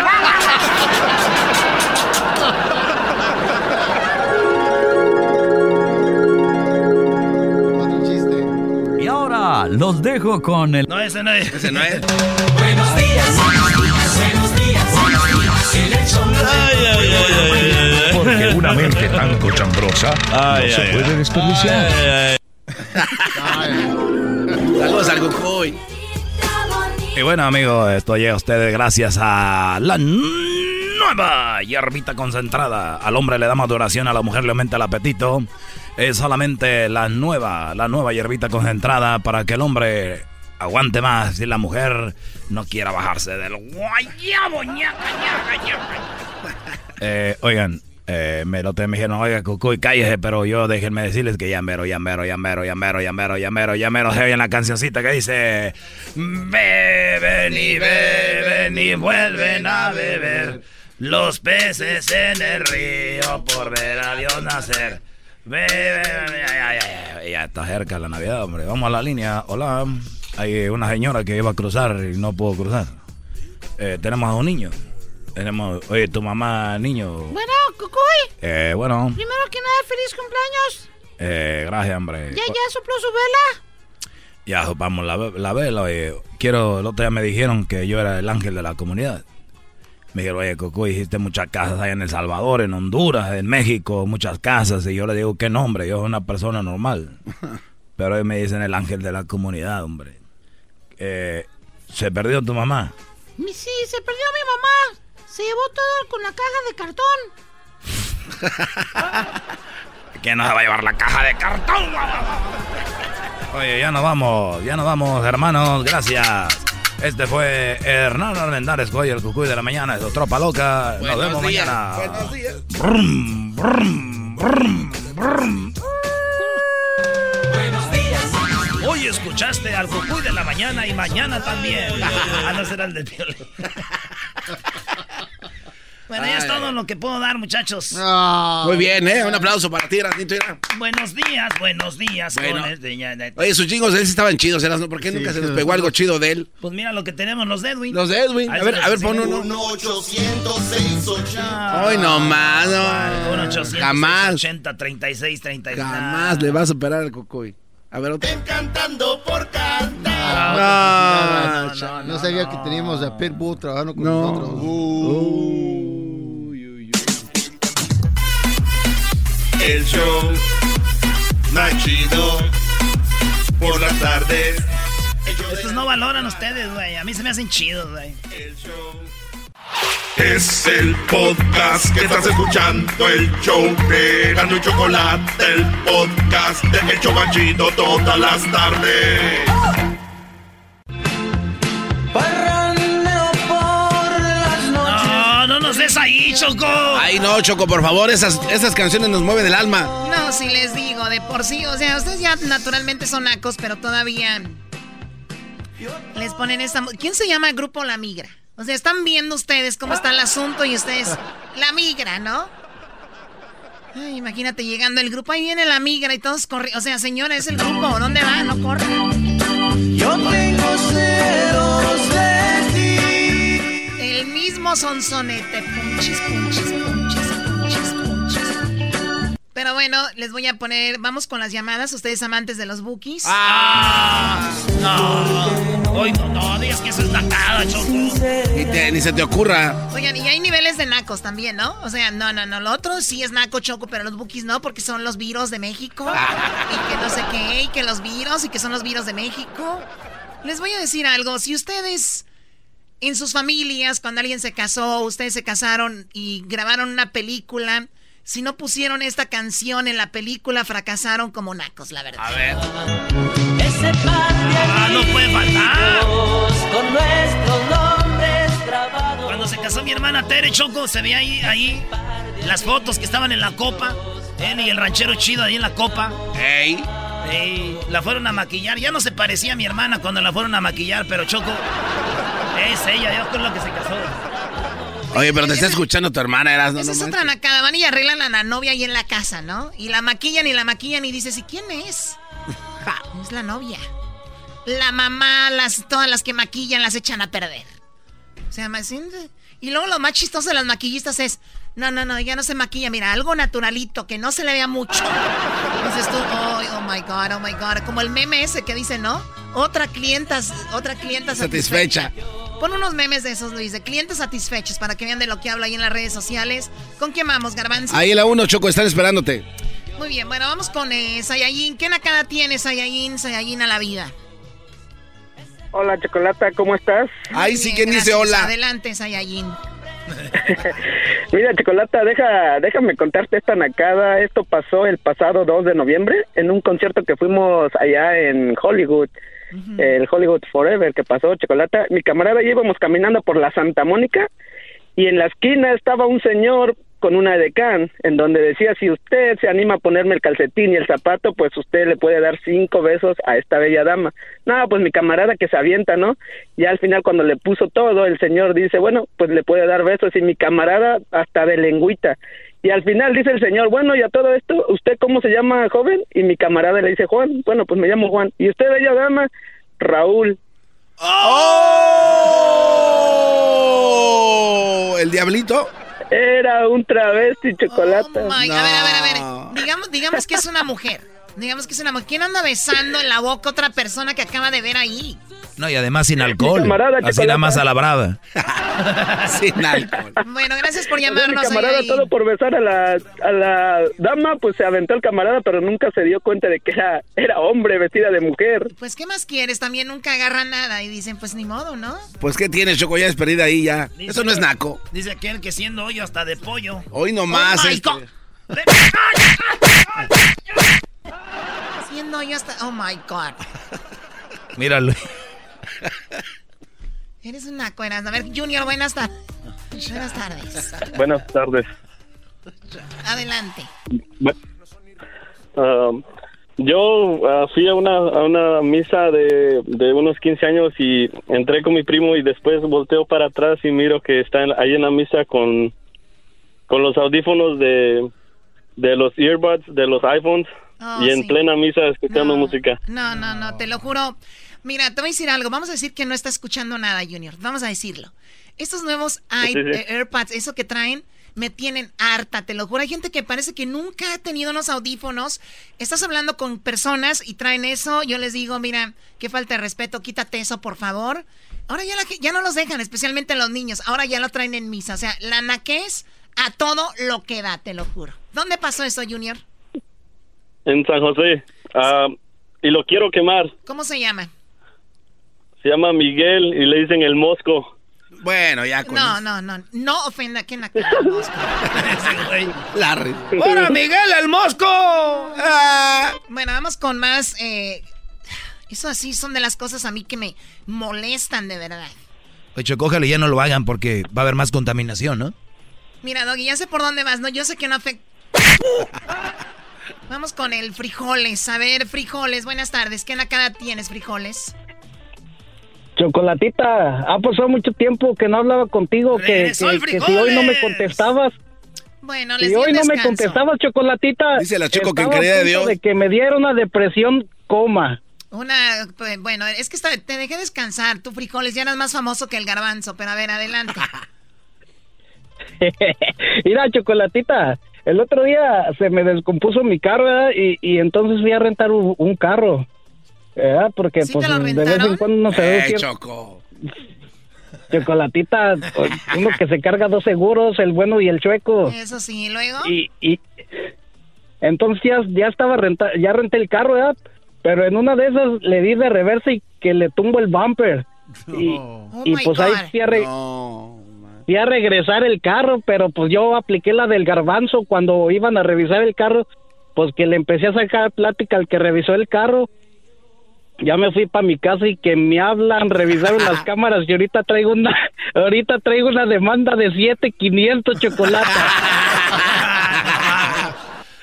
Y ahora los dejo con el... No, ese no es. Ese no es. Buenos días, buenos días, buenos días, en el show de Porque una mente tan cochambrosa no se puede desperdiciar. Saludos al. Y bueno, amigos, esto llega a ustedes gracias a la nueva hierbita concentrada. Al hombre le da maduración, a la mujer le aumenta el apetito. Es solamente la nueva, la nueva hierbita concentrada para que el hombre aguante más y la mujer no quiera bajarse del guayabo. [LAUGHS] Eh, oigan, Eh, me lo me dijeron, oiga, Cucuy, cállese, pero yo déjenme decirles que ya mero, ya mero, ya mero, ya mero, ya mero, ya mero, ya mero, se oye en la cancioncita que dice, beben y beben y vuelven a beber los peces en el río por ver a Dios nacer. Beben, ya, ya, ya, ya, ya está cerca la Navidad, hombre. Vamos a la línea. Hola, hay una señora que iba a cruzar y no pudo cruzar. Eh, tenemos a un niño. Tenemos, oye, tu mamá, niño. Bueno, Cucuy. Eh, bueno, Primero que nada, feliz cumpleaños. eh, gracias, hombre. ¿Ya, ya sopló su vela? Ya vamos la, la vela, oye. Quiero, el otro día me dijeron que yo era el ángel de la comunidad. Me dijeron, oye, Coco, hiciste muchas casas allá en El Salvador, en Honduras, en México, muchas casas. Y yo le digo, ¿qué nombre? Yo soy una persona normal. [LAUGHS] Pero ellos me dicen el ángel de la comunidad, hombre. Eh, ¿Se perdió tu mamá? Sí, se perdió mi mamá. Se llevó todo con la caja de cartón. [LAUGHS] ¿Quién nos va a llevar la caja de cartón? Oye, ya nos vamos, ya nos vamos, hermanos. Gracias. Este fue Hernán Armendáriz, Goy, el cucuy de la mañana, de su tropa loca. Nos Buenos vemos días, mañana. buenos días. Brum, brum, brum, brum. Hoy escuchaste al Cucuy de la mañana y mañana también. [LAUGHS] Ah, no será el del violín. [LAUGHS] Bueno, ya es todo lo que puedo dar, muchachos. Muy bien, ¿eh? Un aplauso para ti, mira. Buenos días, buenos días. Bueno. con este, Oye, sus chingos de él sí estaban chidos. ¿Por qué Sí, nunca se nos pegó algo chido de él? Pues mira lo que tenemos los de Edwin. Los de Edwin. A ver, a ver, pon uno. 1-800-680. Ay, no más, no. 1 800 Jamás. 80 36 36 Jamás le va a superar al Cocoy. A ver, otro. Cantando por cantar. No, no, no sabía que teníamos a Pitbull trabajando con No. nosotros. El show más chido por las tardes. Estos no valoran ustedes, güey. A mí se me hacen chidos, güey. Es el podcast que estás escuchando, el show de Gano y Chocolate, el podcast de El Chobachito todas las tardes. Ahí, Choco. Ay, no, Choco, por favor, esas, esas canciones nos mueven el alma. No, si les digo, de por sí, o sea, ustedes ya naturalmente son nacos, pero todavía les ponen esta... ¿Quién se llama Grupo La Migra? O sea, están viendo ustedes cómo está el asunto y ustedes... La Migra, ¿no? Ay, imagínate llegando el grupo, ahí viene La Migra y todos corren. O sea, señora, es el grupo, ¿dónde va? No corre. Yo tengo ti. Mismo sonsonete, punchis, punchis, punchis, punchis, punchis. Pero bueno, les voy a poner, vamos con las llamadas, ustedes amantes de los bookies. Ah, no. Hoy no, no digas que eso es nacada, Choco. Ni, te- ni se te ocurra. Oigan, y hay niveles de nacos también, ¿no? O sea, no, no, no, lo otro sí es naco choco, pero los bookies no, porque son los virus de México. y que no sé qué, y que los virus, y que son los virus de México. Les voy a decir algo, si ustedes en sus familias, cuando alguien se casó, ustedes se casaron y grabaron una película, si no pusieron esta canción en la película, fracasaron como nacos, la verdad. A ver. Ese par de Ah, no puede faltar. con nuestros nombres grabados. Cuando se casó mi hermana Tere Choco, se ve ahí, ahí las fotos que estaban en la copa. Él y el ranchero chido ahí en la copa. Ey. Ey, la fueron a maquillar. Ya no se parecía a mi hermana cuando la fueron a maquillar, pero Choco es ella, yo con lo que se casó. Oye, pero te está escuchando tu hermana, Eras. No, Esa no es otra nacada. Van y arreglan a la novia ahí en la casa, ¿no? Y la maquillan y la maquillan y dices, ¿y quién es? [LAUGHS] Ja, es la novia. La mamá, las, todas las que maquillan las echan a perder. O sea, más- y luego lo más chistoso de las maquillistas es, no, no, no, ya no se maquilla, mira, algo naturalito, que no se le vea mucho. Dices tú, oh, oh my God, oh my God, como el meme ese que dice, ¿no? Otra clienta, otra clienta Satisfecha. Pon unos memes de esos, Luis, de clientes satisfechos para que vean de lo que hablo ahí en las redes sociales. ¿Con quién vamos, Garbanzo? Ahí en la 1, Choco, están esperándote. Muy bien, bueno, vamos con eh, Sayayin. ¿Qué nacada tienes, Sayayin, Sayayin a la vida? Hola, Chocolata, ¿cómo estás? Ahí sí, ¿quién dice hola? Adelante, Sayayin. [LAUGHS] Mira, Chocolata, deja, déjame contarte esta nacada. Esto pasó el pasado 2 de noviembre en un concierto que fuimos allá en Hollywood. El Hollywood Forever que pasó, Chocolata. Mi camarada y íbamos caminando por la Santa Mónica y en la esquina estaba un señor con una decán en donde decía si usted se anima a ponerme el calcetín y el zapato, pues usted le puede dar cinco besos a esta bella dama. No, pues mi camarada que se avienta, ¿no? Y al final cuando le puso todo, el señor dice, bueno, pues le puede dar besos y mi camarada hasta de lengüita. Y al final dice el señor, bueno, y a todo esto, ¿usted cómo se llama, joven? Y mi camarada le dice, Juan, bueno, pues me llamo Juan. ¿Y usted, bella dama? Raúl. ¡Oh! ¿El diablito? Era un travesti chocolate. Ay, A ver, a ver, a ver. Digamos, digamos que es una mujer. Digamos que es una mujer. ¿Quién anda besando en la boca a otra persona que acaba de ver ahí? No, y además sin alcohol. camarada, Así nada más a la brava. sin alcohol. Bueno, gracias por sea, mi llamarnos. camarada ahí. todo por besar a la, a la dama, pues se aventó el camarada, pero nunca se dio cuenta de que era, era hombre vestida de mujer. Pues, ¿qué más quieres? También nunca agarran nada y dicen, pues ni modo, ¿no? Pues, ¿qué tienes, Choco? Ya es perdida ahí ya. Eso no es naco. Dice aquel que siendo hoyo hasta de pollo. Hoy nomás. Oh este- God. Haciendo yo hasta. Oh my God. Míralo. [LAUGHS] Eres una cueras. A ver, Junior, buenas tardes. Buenas tardes. Buenas tardes. Adelante. Um, yo ah, fui a una, a una misa de, de unos 15 años y entré con mi primo y después volteo para atrás y miro que está en- ahí en la misa con, con los audífonos de, de los earbuds de los iPhones Oh, y en sí. plena misa escuchando música. No, no, no, te lo juro. Mira, te voy a decir algo. Vamos a decir que no está escuchando nada, Junior. Vamos a decirlo. Estos nuevos i- Sí, sí. eh, AirPods, eso que traen, me tienen harta, te lo juro. Hay gente que parece que nunca ha tenido unos audífonos. Estás hablando con personas y traen eso. Yo les digo, mira, qué falta de respeto, quítate eso, por favor. Ahora ya, la ya no los dejan, especialmente los niños. Ahora ya lo traen en misa. O sea, la naquez a todo lo que da, te lo juro. ¿Dónde pasó eso, Junior? En San José. Ah, y lo quiero quemar. ¿Cómo se llama? Se llama Miguel y le dicen el mosco. Bueno, ya con No, no, no. No ofenda que la [LAUGHS] Larry. [LAUGHS] ¡Hola, Miguel, el mosco! Ah. Bueno, vamos con más. eh, eso así son de las cosas a mí que me molestan de verdad. Oye, Choco, ojalá ya no lo hagan porque va a haber más contaminación, ¿no? Mira, Doggy, ya sé por dónde vas, ¿no? Yo sé que no afecta. Vamos con el frijoles. A ver, frijoles, buenas tardes. ¿Qué cara tienes, frijoles? Chocolatita, ha pasado mucho tiempo que no hablaba contigo, que, que- que si hoy no me contestabas, Bueno, les si hoy no me contestabas, Chocolatita, Dice la Choco que en quería de Dios. de que me diera una depresión coma. Una, pues, bueno, es que está- te dejé descansar. Tu frijoles ya eras más famoso que el garbanzo, pero a ver, adelante. [LAUGHS] Mira, Chocolatita, el otro día se me descompuso mi carro ¿verdad? y, y entonces fui a rentar un, un carro. ¿Verdad? Porque ¿Sí pues te lo de vez en cuando no se ve Eh, siempre- Choco. Chocolatita, uno que se carga dos seguros, el bueno y el chueco. Eso sí, ¿y luego. Y, y entonces ya, ya estaba renta, ya renté el carro, ¿verdad? Pero en una de esas le di de reversa y que le tumbo el bumper. Y, Oh y pues ahí fui a, re- fui a regresar el carro, pero pues yo apliqué la del garbanzo cuando iban a revisar el carro, pues que le empecé a sacar plática al que revisó el carro. Ya me fui para mi casa y que me hablan, revisaron las [LAUGHS] cámaras y ahorita traigo una, ahorita traigo una demanda de 7500 chocolates.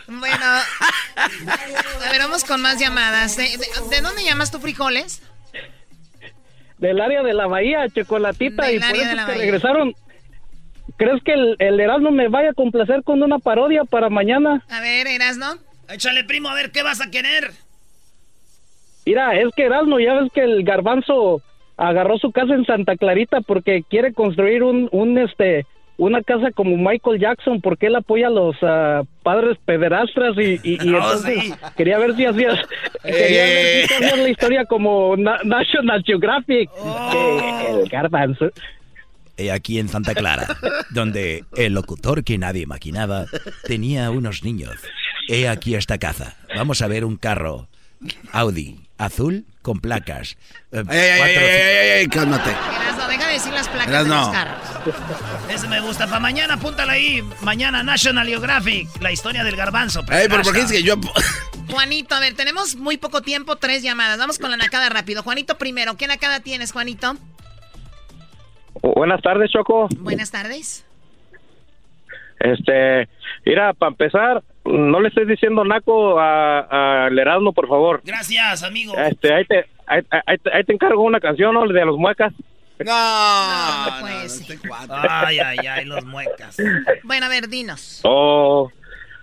Bueno, a ver, vamos con más llamadas. ¿De, de- de dónde llamas tú, frijoles? del área de la bahía, chocolatita, Del y por eso que bahía. regresaron. ¿Crees que el, el Erasmo me vaya a complacer con una parodia para mañana? A ver, Erasno. Échale, primo, a ver, ¿qué vas a querer? Mira, es que Erasmo, ya ves que el garbanzo agarró su casa en Santa Clarita porque quiere construir un, un este, una casa como Michael Jackson porque él apoya a los ah, padres pederastras y, y, y [LAUGHS] Oh, entonces sí. quería ver si hacías, [LAUGHS] quería ver si hacías la historia como Na- National Geographic. Que el garbanzo. He aquí en Santa Clara, donde el locutor que nadie imaginaba tenía unos niños. He aquí esta casa. Vamos a ver un carro Audi azul con placas. Eh, Ey, ey, cuatro- ey, ey, ey, ey, cálmate. Erasno, deja de decir las placas Erasno. de los carros. Ese me gusta. Para mañana, apúntala ahí. Mañana, National Geographic. La historia del garbanzo. Ey, pero ¿por qué dices que yo... [LAUGHS] Juanito, a ver, tenemos muy poco tiempo, tres llamadas. Vamos con la nacada rápido. Juanito primero. ¿Qué nacada tienes, Juanito? Buenas tardes, Choco. Buenas tardes. Este, mira, para empezar, no le estés diciendo naco a- al Erasmo, por favor. Gracias, amigo. Este, ahí te, ahí, ahí te- ahí te encargo una canción, ¿no? De los muecas. No, no, pues. Ay, ay, ay, los muecas. Bueno, a ver, dinos. Oh,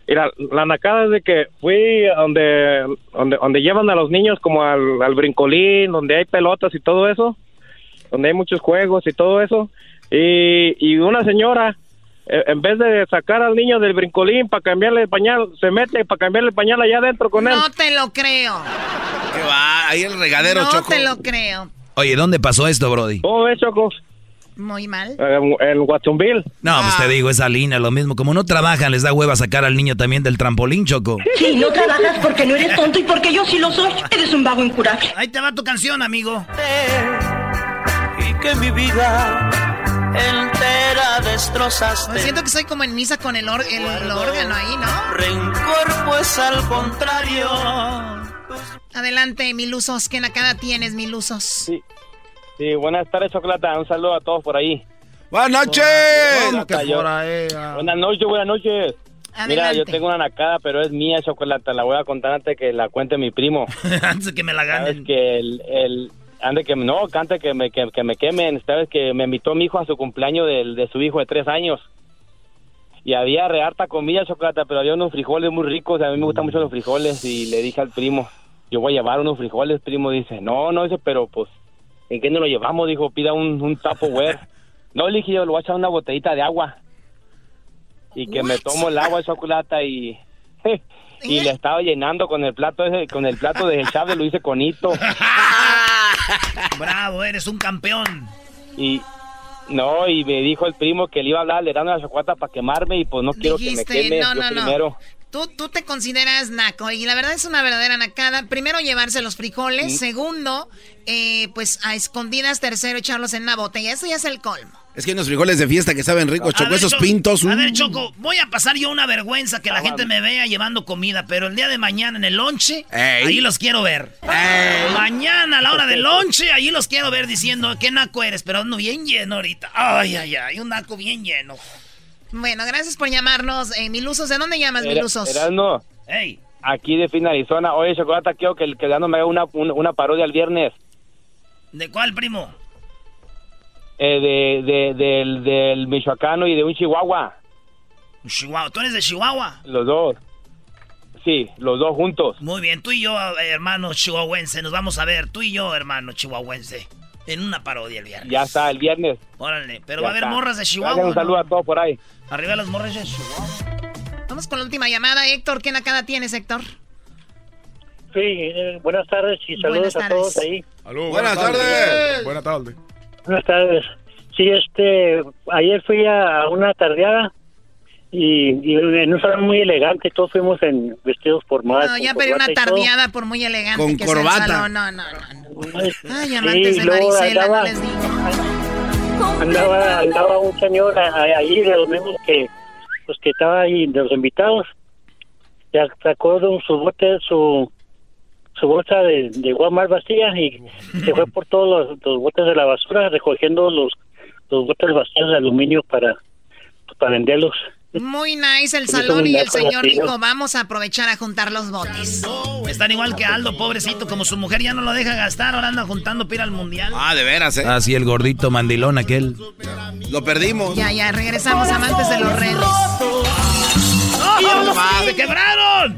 mira, la nacada es de que fui a donde, donde, donde llevan a los niños como al, al brincolín, donde hay pelotas y todo eso, donde hay muchos juegos y todo eso, y, y una señora, en vez de sacar al niño del brincolín para cambiarle el pañal, se mete para cambiarle el pañal allá adentro con él. No te lo creo. ¿Qué va? Ahí el regadero, no Choco. te lo creo. Oye, ¿dónde pasó esto, Brody? ¿Cómo ves, Choco? Muy mal. En, en Watsonville. No, pues te digo, esa línea, lo mismo. Como no trabajan, les da hueva sacar al niño también del trampolín, Choco. [LAUGHS] Sí, no trabajas porque no eres tonto y porque yo sí lo soy. Eres un vago incurable. Ahí te va tu canción, amigo. Y que mi vida entera destrozaste. Me siento que soy como en misa con el, or- el órgano ahí, ¿no? Rencor, pues al contrario. Adelante, Milusos. ¿Qué nacada tienes, Milusos? Sí. Sí, buenas tardes, Chocolata. Un saludo a todos por ahí. Buenas noches. ¿Cómo que por Buenas noches, buenas noches. Mira, yo tengo una nacada, pero es mía, Chocolata. La voy a contar antes que la cuente mi primo. [LAUGHS] Antes que me la Sabes ganen. que el, el ande que no, cante que me, que, que me quemen. Sabes que me invitó mi hijo a su cumpleaños del, de su hijo de tres años. Y había re harta comida, Chocolata, pero había unos frijoles muy ricos. A mí me gustan mucho los frijoles. Y le dije al primo, yo voy a llevar unos frijoles. Primo dice, no, no, dice, pero pues, ¿en qué nos lo llevamos? Dijo, pida un, un Tupperware. [LAUGHS] no, le dije, yo le voy a echar una botellita de agua. Y que me tomo el agua de chocolate y... [LAUGHS] Y le estaba llenando con el plato ese, con el plato de [LAUGHS] Chávez, lo hice con hito. [LAUGHS] Bravo, eres un campeón. Y no, y me dijo el primo que le iba a hablar, le dan la chocolate para quemarme y pues no quiero Dijiste, que me queme no, yo no, no. primero. Tú, tú te consideras naco y la verdad es una verdadera nacada. Primero, llevarse los frijoles. Mm. Segundo, eh, pues a escondidas. Tercero, echarlos en una botella. Eso ya es el colmo. Es que hay unos frijoles de fiesta que saben ricos, Choco. ver, Esos pintos. A ver, mm. Choco, voy a pasar yo una vergüenza que la gente me vea llevando comida, pero el día de mañana en el lonche, Ey. ahí los quiero ver. Mañana a la hora del lonche, ahí los quiero ver diciendo, ¿qué naco eres? Pero ando bien lleno ahorita. Ay, ay, ay, un naco bien lleno. Bueno, gracias por llamarnos. Eh, Milusos, ¿de dónde llamas, Era- Milusos? Erasmo, Ey. aquí de fin Arizona. Oye, chocolate, quiero que el que me haga una, una, una parodia el viernes. ¿De cuál, primo? Eh, de, de- del, del michoacano y de un chihuahua. Chihuahua. ¿Tú eres de Chihuahua? Los dos. Sí, los dos juntos. Muy bien, tú y yo, hermano chihuahuense, nos vamos a ver. Tú y yo, hermano chihuahuense, en una parodia el viernes. Ya está, el viernes. Órale, pero Ya va a haber está. morras de Chihuahua. Un ¿no? saludo a todos por ahí. Arriba las morras de Chihuahua. Vamos con la última llamada. Héctor, ¿qué nacada tienes, Héctor? Sí, eh, buenas tardes y saludos Buenas a todos ahí. Aló, Buenas tardes. Buenas tardes. Buenas tardes. Sí, este, ayer fui a una tardeada y, y en un salón muy elegante, todos fuimos en vestidos formales. No, ya pedí una tardeada por muy elegante Con que sea el corbata. salón. No, no, no. Ay, Sí, amantes de luego Marisela, andaba- no les digo. Andaba, andaba un señor ahí de los mismos que, pues que estaba ahí de los invitados. Ya sacó de un- su bote, su, su bolsa de, de Walmart vacía y se fue por todos los, los botes de la basura recogiendo los, los botes vacíos de aluminio para, para venderlos. Muy nice el salón y el señor dijo, vamos a aprovechar a juntar los botes. Están igual que Aldo, pobrecito, como su mujer ya no lo deja gastar, ahora anda juntando para ir al mundial. Ah, de veras, ¿eh? Así el gordito mandilón aquel. Lo perdimos. Ya, ya, regresamos amantes de los redes. ¡Oh, ¡Se quebraron!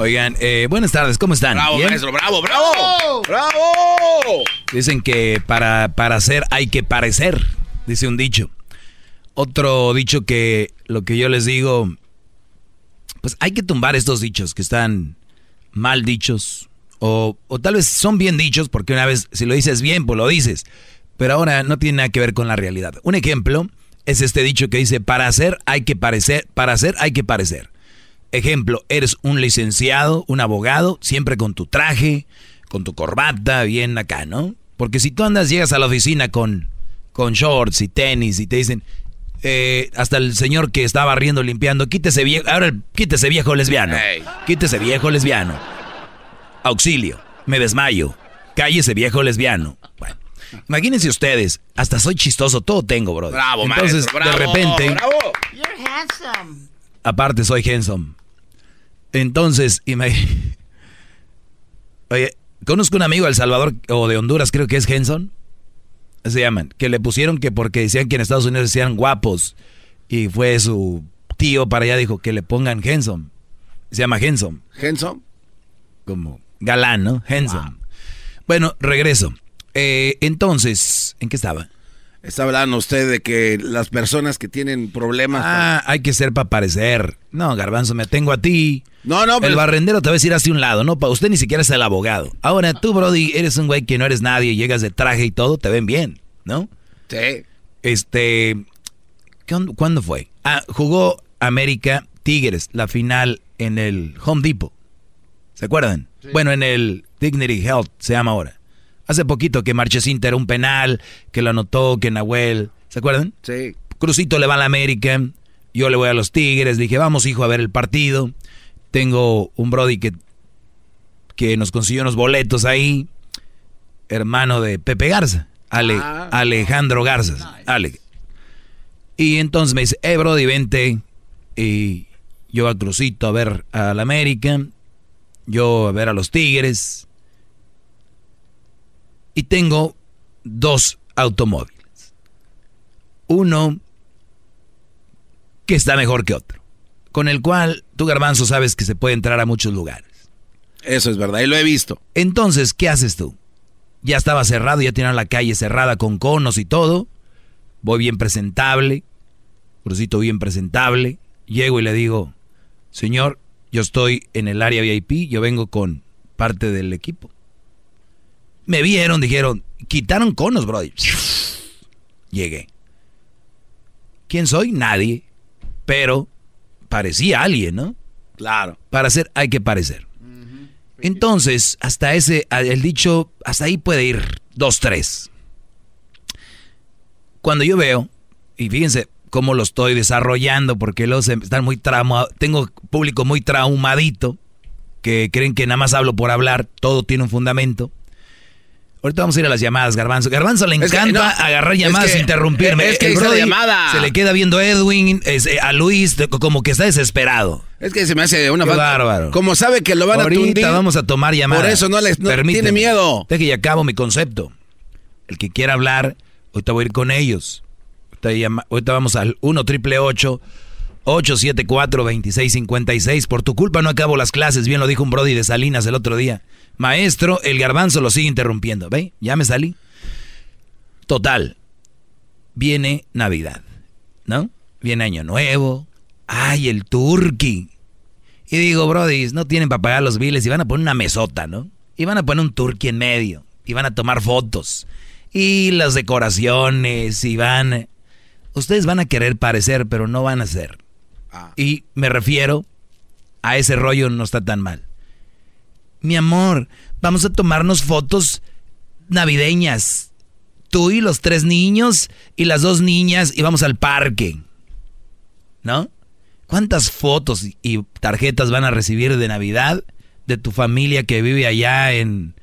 Oigan, eh, buenas tardes, ¿cómo están? Bravo, ¿Bien? maestro, bravo, bravo. ¡Bravo! Dicen que para, para hacer hay que parecer, dice un dicho. Otro dicho que lo que yo les digo, pues hay que tumbar estos dichos que están mal dichos. O, o tal vez son bien dichos porque una vez si lo dices bien, pues lo dices. Pero ahora no tiene nada que ver con la realidad. Un ejemplo es este dicho que dice, para hacer hay que parecer, para hacer hay que parecer. Ejemplo, eres un licenciado, un abogado, siempre con tu traje, con tu corbata, bien acá, ¿no? Porque si tú andas, llegas a la oficina con, con shorts y tenis y te dicen, eh, hasta el señor que estaba barriendo, limpiando, quítese viejo, ahora quítese viejo lesbiano, quítese viejo lesbiano, auxilio, me desmayo, cállese viejo lesbiano. Bueno, imagínense ustedes, hasta soy chistoso, todo tengo, bro. Bravo, Entonces, maestro, bravo, de repente, bravo. You're handsome. aparte soy handsome. Entonces, imag- [LAUGHS] Oye, conozco un amigo de El Salvador o de Honduras, creo que es Henson. Se llaman. Que le pusieron que porque decían que en Estados Unidos decían guapos. Y fue su tío para allá, dijo que le pongan Henson. Se llama Henson. ¿Henson? Como galán, ¿no? Henson. Bueno, regreso. Eh, entonces, ¿en qué estaba? Está hablando usted de que las personas que tienen problemas. Ah, hay que ser para parecer. No, Garbanzo, me tengo a ti. No, no, El pero- barrendero te va a decir hacia un lado, ¿no? Para usted ni siquiera es el abogado. Ahora tú, Brody, eres un güey que no eres nadie, llegas de traje y todo, te ven bien, ¿no? Sí. Este. ¿cuándo, cuándo fue? Ah, jugó América Tigres, la final en el Home Depot. ¿Se acuerdan? Bueno, en el Dignity Health se llama ahora. Hace poquito que Marchesín era un penal, que lo anotó, que Nahuel. ¿Se acuerdan? Sí. Crucito le va a la América, yo le voy a los Tigres. Dije, vamos, hijo, a ver el partido. Tengo un Brody que, que nos consiguió unos boletos ahí, hermano de Pepe Garza, Ale- Ah. Alejandro Garza. Ale. Y entonces me dice, eh, Brody, vente. Y yo a Crucito a ver a la América, yo a ver a los Tigres. Y tengo dos automóviles. Uno que está mejor que otro. Con el cual tú, Garbanzo, sabes que se puede entrar a muchos lugares. Eso es verdad, y lo he visto. Entonces, ¿qué haces tú? Ya estaba cerrado, ya tenían la calle cerrada con conos y todo. Voy bien presentable, crucito bien presentable. Llego y le digo, señor, yo estoy en el área VIP, yo vengo con parte del equipo. Me vieron, dijeron, quitaron conos, bro. Llegué. ¿Quién soy? Nadie. Pero parecía alguien, ¿no? Claro. Para ser hay que parecer. Entonces, hasta ese, el dicho, hasta ahí puede ir dos, tres. Cuando yo veo, y fíjense cómo lo estoy desarrollando, porque los están muy trauma, tengo público muy traumadito, que creen que nada más hablo por hablar, todo tiene un fundamento. Ahorita vamos a ir a las llamadas, Garbanzo. Garbanzo le Es que encanta no, agarrar es llamadas que- e interrumpirme. es que El llamada. Se le queda viendo a Edwin, es, eh, a Luis, como que está desesperado. Es que se me hace una Qué falta. bárbaro. Como sabe que lo van Ahorita a tundir. vamos a tomar llamadas. Por eso no les no tiene miedo. Deje y acabo mi concepto. El que quiera hablar, ahorita voy a ir con ellos. Ahorita, ahorita vamos al 1 triple 874 2656 Por tu culpa no acabo las clases. Bien lo dijo un Brody de Salinas el otro día. Maestro, el garbanzo lo sigue interrumpiendo. ¿Ve? Ya me salí. Total. Viene Navidad. ¿No? Viene Año Nuevo. Ay, el turkey. Y digo, Brody, no tienen para pagar los biles y van a poner una mesota, ¿no? Y van a poner un turkey en medio. Y van a tomar fotos. Y las decoraciones. Y van. Ustedes van a querer parecer, pero no van a ser. Y me refiero a ese rollo, no está tan mal. Mi amor, vamos a tomarnos fotos navideñas. Tú y los tres niños y las dos niñas y vamos al parque. ¿No? ¿Cuántas fotos y tarjetas van a recibir de Navidad de tu familia que vive allá en,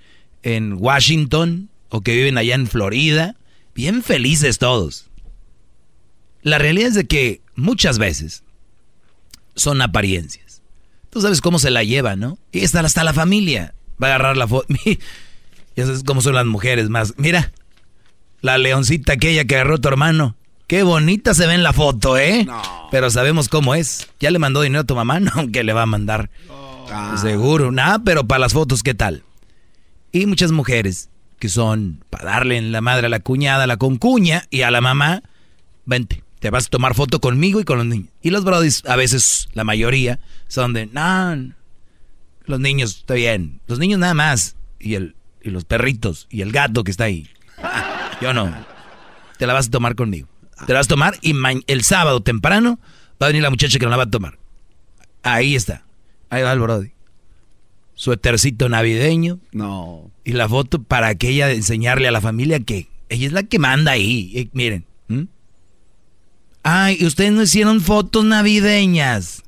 en Washington o que viven allá en Florida? Bien felices todos. La realidad es de que muchas veces son apariencias. Tú sabes cómo se la lleva, ¿no? Y hasta, hasta la familia va a agarrar la foto. [LAUGHS] Ya sabes cómo son las mujeres más. Mira, la leoncita aquella que agarró tu hermano. Qué bonita se ve en la foto, ¿eh? Pero sabemos cómo es. ¿Ya le mandó dinero a tu mamá? [LAUGHS] No, que le va a mandar. Seguro. Nada, pero para las fotos, ¿qué tal? Y muchas mujeres que son para darle en la madre a la cuñada, a la concuña y a la mamá. Vente, te vas a tomar foto conmigo y con los niños. Y los brodis, a veces, la mayoría, son de, no, los niños, está bien. Los niños nada más. Y, el, y los perritos y el gato que está ahí. [LAUGHS] Yo no. Te la vas a tomar conmigo. Te la vas a tomar y el sábado temprano va a venir la muchacha que no la va a tomar. Ahí está. Ahí va el Brody. Suétercito navideño. No. Y la foto para que ella enseñarle a la familia que ella es la que manda ahí. Eh, miren. Ay, ustedes no hicieron fotos navideñas.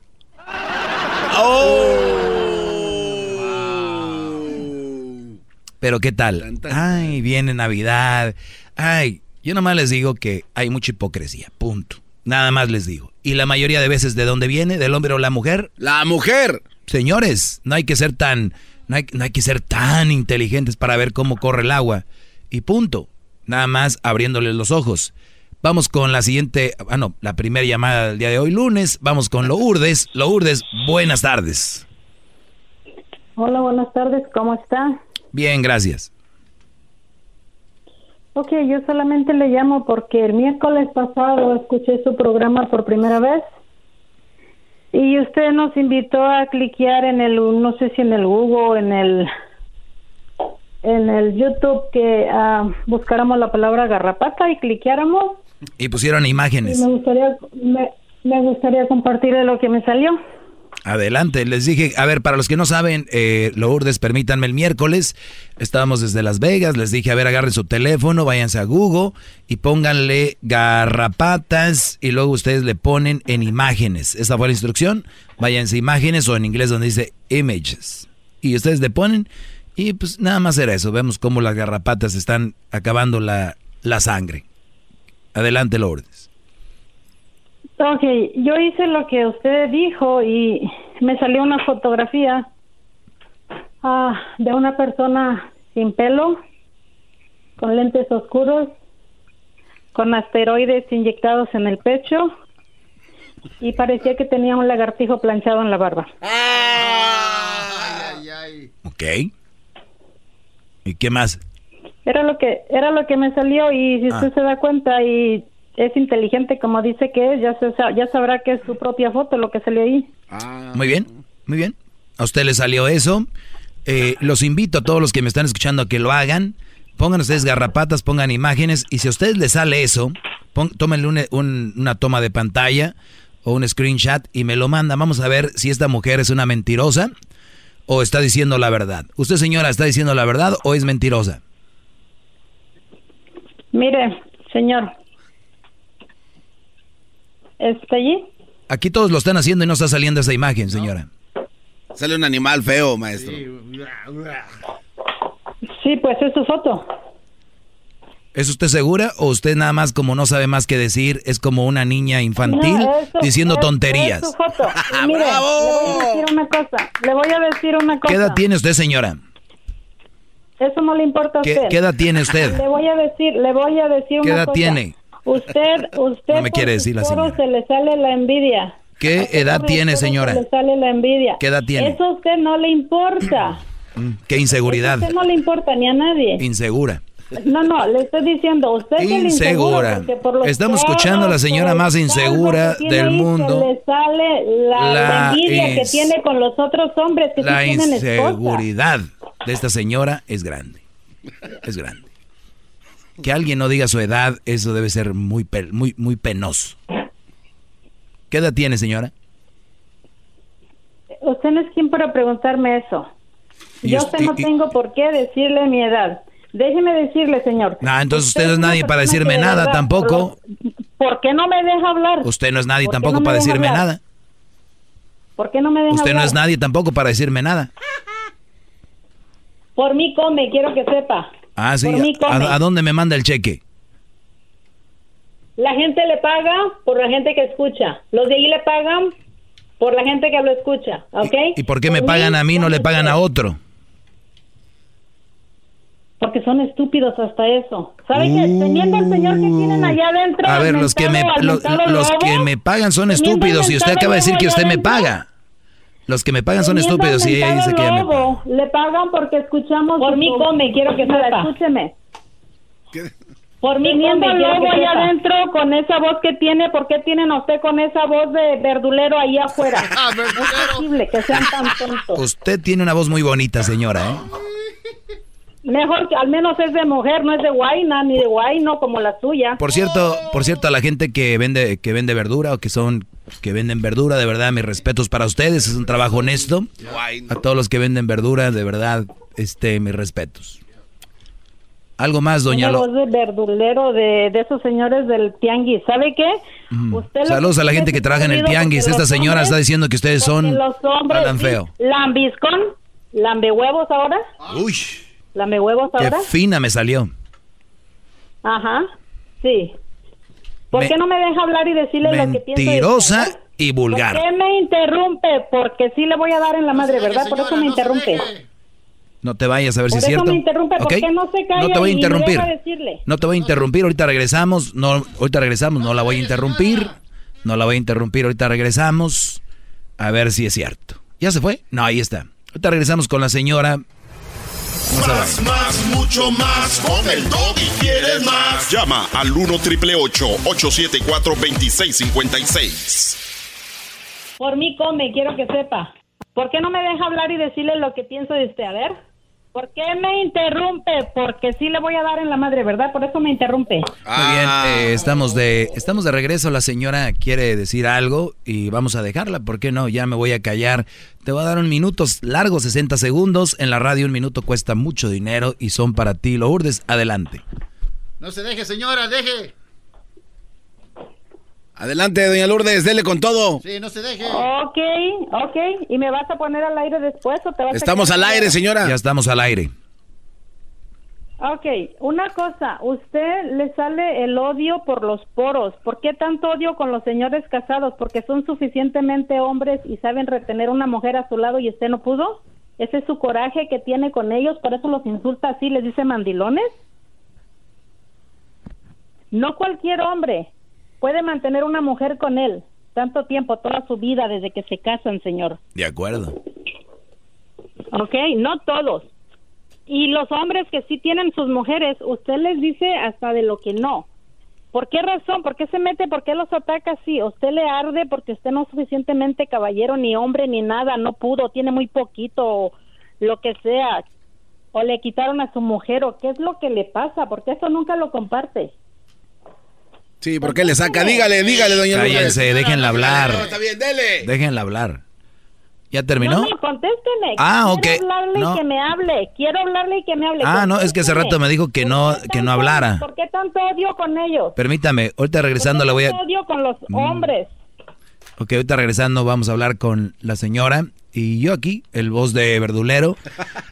Pero ¿qué tal? Ay, viene Navidad. Ay, yo nomás les digo que hay mucha hipocresía. Punto. Nada más les digo. Y la mayoría de veces, ¿de dónde viene? ¿Del hombre o la mujer? La mujer. Señores, no hay que ser tan, no hay, no hay que ser tan inteligentes para ver cómo corre el agua. Y punto. Nada más abriéndoles los ojos. Vamos con la siguiente, ah no, la primera llamada del día de hoy, lunes. Vamos con Lourdes. Lourdes, buenas tardes. Hola, buenas tardes, ¿cómo está? Bien, gracias. Ok, yo solamente le llamo porque el miércoles pasado escuché su programa por primera vez y usted nos invitó a cliquear en el, no sé si en el Google, en el, en el YouTube que ah, buscáramos la palabra garrapata y cliqueáramos. Y pusieron Y imágenes. me gustaría, me, me gustaría compartirle lo que me salió. Adelante, les dije, a ver, para los que no saben, eh, Lourdes, permítanme el miércoles, estábamos desde Las Vegas, les dije, a ver, agarren su teléfono, váyanse a Google y pónganle garrapatas y luego ustedes le ponen en imágenes. Esa fue la instrucción, váyanse imágenes o en inglés donde dice images. Y ustedes le ponen y pues nada más era eso, vemos cómo las garrapatas están acabando la, la sangre. Adelante, Lourdes. Ok, yo hice lo que usted dijo y me salió una fotografía ah, de una persona sin pelo, con lentes oscuros, con asteroides inyectados en el pecho y parecía que tenía un lagartijo planchado en la barba. Ok. ¿Y qué más? Era lo que era lo que me salió y si usted Ah. se da cuenta y es inteligente como dice que es, ya se ya sabrá que es su propia foto lo que salió ahí. Muy bien, muy bien. A usted le salió eso. Eh, los invito a todos los que me están escuchando a que lo hagan. Pongan ustedes garrapatas, pongan imágenes. Y si a ustedes les sale eso, pon- tómenle un- un- una toma de pantalla o un screenshot y me lo mandan. Vamos a ver si esta mujer es una mentirosa o está diciendo la verdad. ¿Usted, señora, está diciendo la verdad o es mentirosa? Mire, señor. ¿Está allí? Aquí todos lo están haciendo y no está saliendo esa imagen, señora. Sale un animal feo, maestro. Sí, pues es su foto. ¿Es usted segura o usted nada más como no sabe más que decir es como una niña infantil No, eso- diciendo es- tonterías? es su foto. [LAUGHS] Mire, le voy a decir una cosa. Le voy a decir una cosa. ¿Qué edad tiene usted, señora? Eso no le importa a ¿Qué- usted. qué edad tiene usted? Le voy a decir, le voy a decir ¿Qué una edad cosa. tiene? Usted, usted No me quiere decir la señora. se le sale la envidia. ¿Qué edad tiene, señora? Se le sale la envidia. ¿Qué edad tiene? Eso a usted no le importa. [CLEARS THROAT] Mm, ¿Qué inseguridad? A usted no le importa ni a nadie. Insegura. No, no, le estoy diciendo, usted es Insegura. Estamos escuchando a la señora más insegura del mundo. Le sale la, La envidia que tiene con los otros hombres que sí La tienen esposa. inseguridad de esta señora es grande. Es grande. Que alguien no diga su edad, eso debe ser muy, muy, muy penoso. ¿Qué edad tiene, señora? Usted no es quien para preguntarme eso. Yo usted no y- tengo por qué decirle mi edad. Déjeme decirle, señor. No, entonces usted no es nadie para decirme nada tampoco. ¿Por qué no me deja hablar? Usted no es nadie ¿Por qué tampoco no para decirme hablar? nada. ¿Por qué no me deja Usted no es nadie tampoco para decirme nada. Por mí come, quiero que sepa. Ah, sí. Por mí come. ¿A, a dónde me manda el cheque? La gente le paga por la gente que escucha. Los de ahí le pagan por la gente que lo escucha, ¿ok? ¿Y por qué me pagan mí, a mí no le pagan a otro? Porque son estúpidos hasta eso. ¿Sabe que teniendo al señor que tienen allá adentro? Uh. A ver, los que me los, lobo, que me pagan son estúpidos y usted acaba de decir que usted me paga. Los que me pagan son estúpidos y ella dice que ella me paga. Le pagan porque escuchamos... Por mí come, quiero que sepa. Escúcheme. Por mí come, que allá adentro con esa voz que tiene, ¿por qué tienen a usted con esa voz de verdulero ahí afuera? [LAUGHS] No es posible que sean tan tontos. Usted tiene una voz muy bonita, señora, ¿eh? Mejor que al menos es de mujer, no es de guayna ni de guayno como la suya. Por cierto, por cierto, a la gente que vende, que vende verdura o que son, que venden verdura, de verdad, mis respetos para ustedes, es un trabajo honesto. A todos los que venden verdura, de verdad, este, mis respetos. Algo más, doña Lo. de verdulero de, de esos señores del tianguis. ¿Sabe qué? Usted Saludos a la gente que trabaja en el tianguis. Esta señora hombres- está diciendo que ustedes son los hombres, sí, feo. Lambiscón, lambe huevos ahora, Uy, lambe huevos qué ahora. fina me salió. Ajá, sí. ¿Por Me- qué no me deja hablar y decirle lo que pienso? Mentirosa y ¿Por vulgar. qué me interrumpe? Porque sí le voy a dar en la madre, ¿verdad? Por eso me interrumpe. No te vayas a ver si Por es eso cierto. me interrumpe, ¿por ¿ok? qué no se calla No te voy a interrumpir. deja decirle? No te voy a interrumpir. Ahorita regresamos. No, ahorita regresamos. No la voy a interrumpir. No la voy a interrumpir. Ahorita regresamos. A ver si es cierto. ¿Ya se fue? No, ahí está. Ahorita regresamos con la señora. Más, más, mucho más. Con el y quieres más. Llama al 1 triple 874 2656. Por mí come, quiero que sepa. ¿Por qué no me deja hablar y decirle lo que pienso de usted? A ver. ¿Por qué me interrumpe? Porque sí le voy a dar en la madre, ¿verdad? Por eso me interrumpe. Muy bien, eh, estamos de estamos de regreso. La señora quiere decir algo y vamos a dejarla. ¿Por qué no? Ya me voy a callar. Te voy a dar un minuto largo, 60 segundos. En la radio un minuto cuesta mucho dinero y son para ti. Lourdes, adelante. No se deje, señora, deje. Adelante, doña Lourdes, dele con todo. Sí, no se deje. Ok, ok. ¿Y me vas a poner al aire después o te vas a Estamos al aire, señora. Ya estamos al aire. Ok, una cosa, usted le sale el odio por los poros. ¿Por qué tanto odio con los señores casados? ¿Porque son suficientemente hombres y saben retener una mujer a su lado y usted no pudo? ¿Ese es su coraje que tiene con ellos? ¿Por eso los insulta así, les dice mandilones? No cualquier hombre puede mantener una mujer con él tanto tiempo, toda su vida, desde que se casan, señor. De acuerdo. Ok, no todos. Y los hombres que sí tienen sus mujeres, usted les dice hasta de lo que no. ¿Por qué razón? ¿Por qué se mete? ¿Por qué los ataca así? ¿Usted le arde porque usted no es suficientemente caballero, ni hombre, ni nada? No pudo, tiene muy poquito, o lo que sea. O le quitaron a su mujer, o qué es lo que le pasa, porque eso nunca lo comparte. Sí, ¿por qué le saca? Dígale, dígale, doña Lourdes. Cállense, déjenla hablar. No, está bien, dele. Déjenla hablar. ¿Ya terminó? No, contésteme. Ah, Quiero ok. hablarle No. y que me hable. Quiero hablarle y que me hable. Ah, no, es que hace rato me dijo que no, que no hablara. ¿Por qué tanto odio con ellos? Permítame, ahorita regresando le voy a... Tanto odio con los Mm. hombres. Ok, ahorita regresando vamos a hablar con la señora y yo aquí, el voz de verdulero,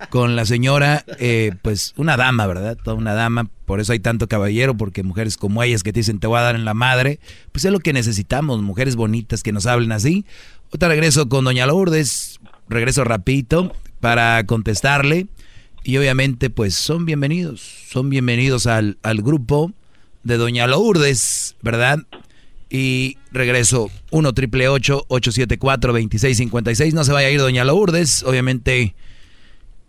con la señora, eh, pues una dama, ¿verdad? Toda una dama, por eso hay tanto caballero, porque mujeres como ellas que te dicen te voy a dar en la madre, pues es lo que necesitamos, mujeres bonitas que nos hablen así. Ahorita regreso con doña Lourdes, regreso rapidito para contestarle y obviamente pues son bienvenidos, son bienvenidos al, al grupo de doña Lourdes, ¿verdad? Y regreso 1 triple 874 2656. No se vaya a ir Doña Lourdes. Obviamente,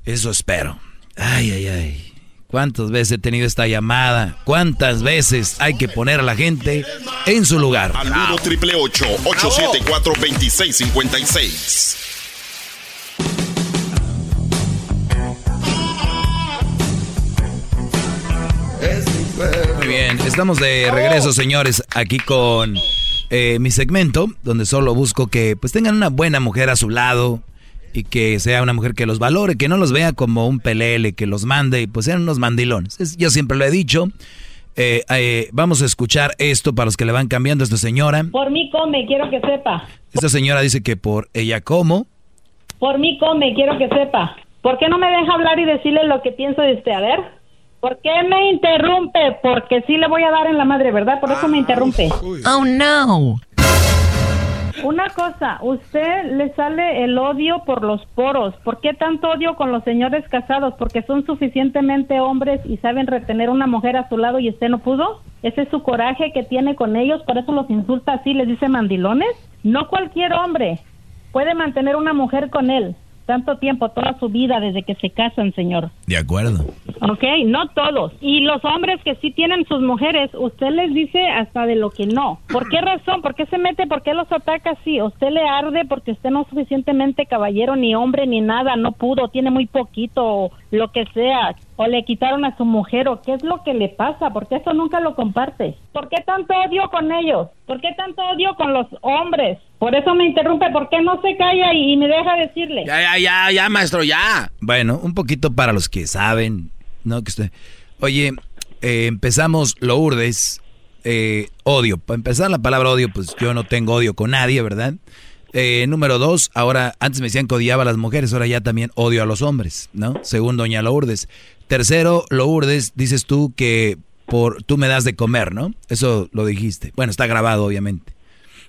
eso espero. Ay, ay, ay. ¿Cuántas veces he tenido esta llamada? ¿Cuántas veces hay que poner a la gente en su lugar? Al 1 triple 874 2656. Muy bien, estamos de regreso, señores, aquí con eh, mi segmento, donde solo busco que pues tengan una buena mujer a su lado y que sea una mujer que los valore, que no los vea como un pelele, que los mande y pues sean unos mandilones. Es- yo siempre lo he dicho. Eh, eh, vamos a escuchar esto para los que le van cambiando a esta señora. Por mí come, quiero que sepa. Esta señora dice que por ella como. Por mí come, quiero que sepa. ¿Por qué no me deja hablar y decirle lo que pienso de usted? A ver. ¿Por qué me interrumpe? Porque sí le voy a dar en la madre, ¿verdad? Por eso me interrumpe. Oh no. Una cosa, usted le sale el odio por los poros. ¿Por qué tanto odio con los señores casados? ¿Porque son suficientemente hombres y saben retener una mujer a su lado y usted no pudo? ¿Ese es su coraje que tiene con ellos? ¿Por eso los insulta así, les dice mandilones? No cualquier hombre puede mantener una mujer con él tanto tiempo, toda su vida desde que se casan, señor. De acuerdo. Ok, no todos. Y los hombres que sí tienen sus mujeres, usted les dice hasta de lo que no. ¿Por qué razón? ¿Por qué se mete? ¿Por qué los ataca así? Usted le arde porque usted no es suficientemente caballero, ni hombre, ni nada, no pudo, tiene muy poquito, o lo que sea. O le quitaron a su mujer, o qué es lo que le pasa, porque eso nunca lo comparte. ¿Por qué tanto odio con ellos? ¿Por qué tanto odio con los hombres? Por eso me interrumpe, ¿por qué no se calla y, y me deja decirle? Ya, ya, ya, ya, maestro, ya. Bueno, un poquito para los que saben, ¿no? Que usted... Oye, eh, empezamos Lourdes, eh, odio. Para empezar la palabra odio, pues yo no tengo odio con nadie, ¿verdad? Eh, número dos, ahora, antes me decían que odiaba a las mujeres, ahora ya también odio a los hombres, ¿no? Según doña Lourdes. Tercero, Lourdes, dices tú que por tú me das de comer, ¿no? Eso lo dijiste. Bueno, está grabado, obviamente.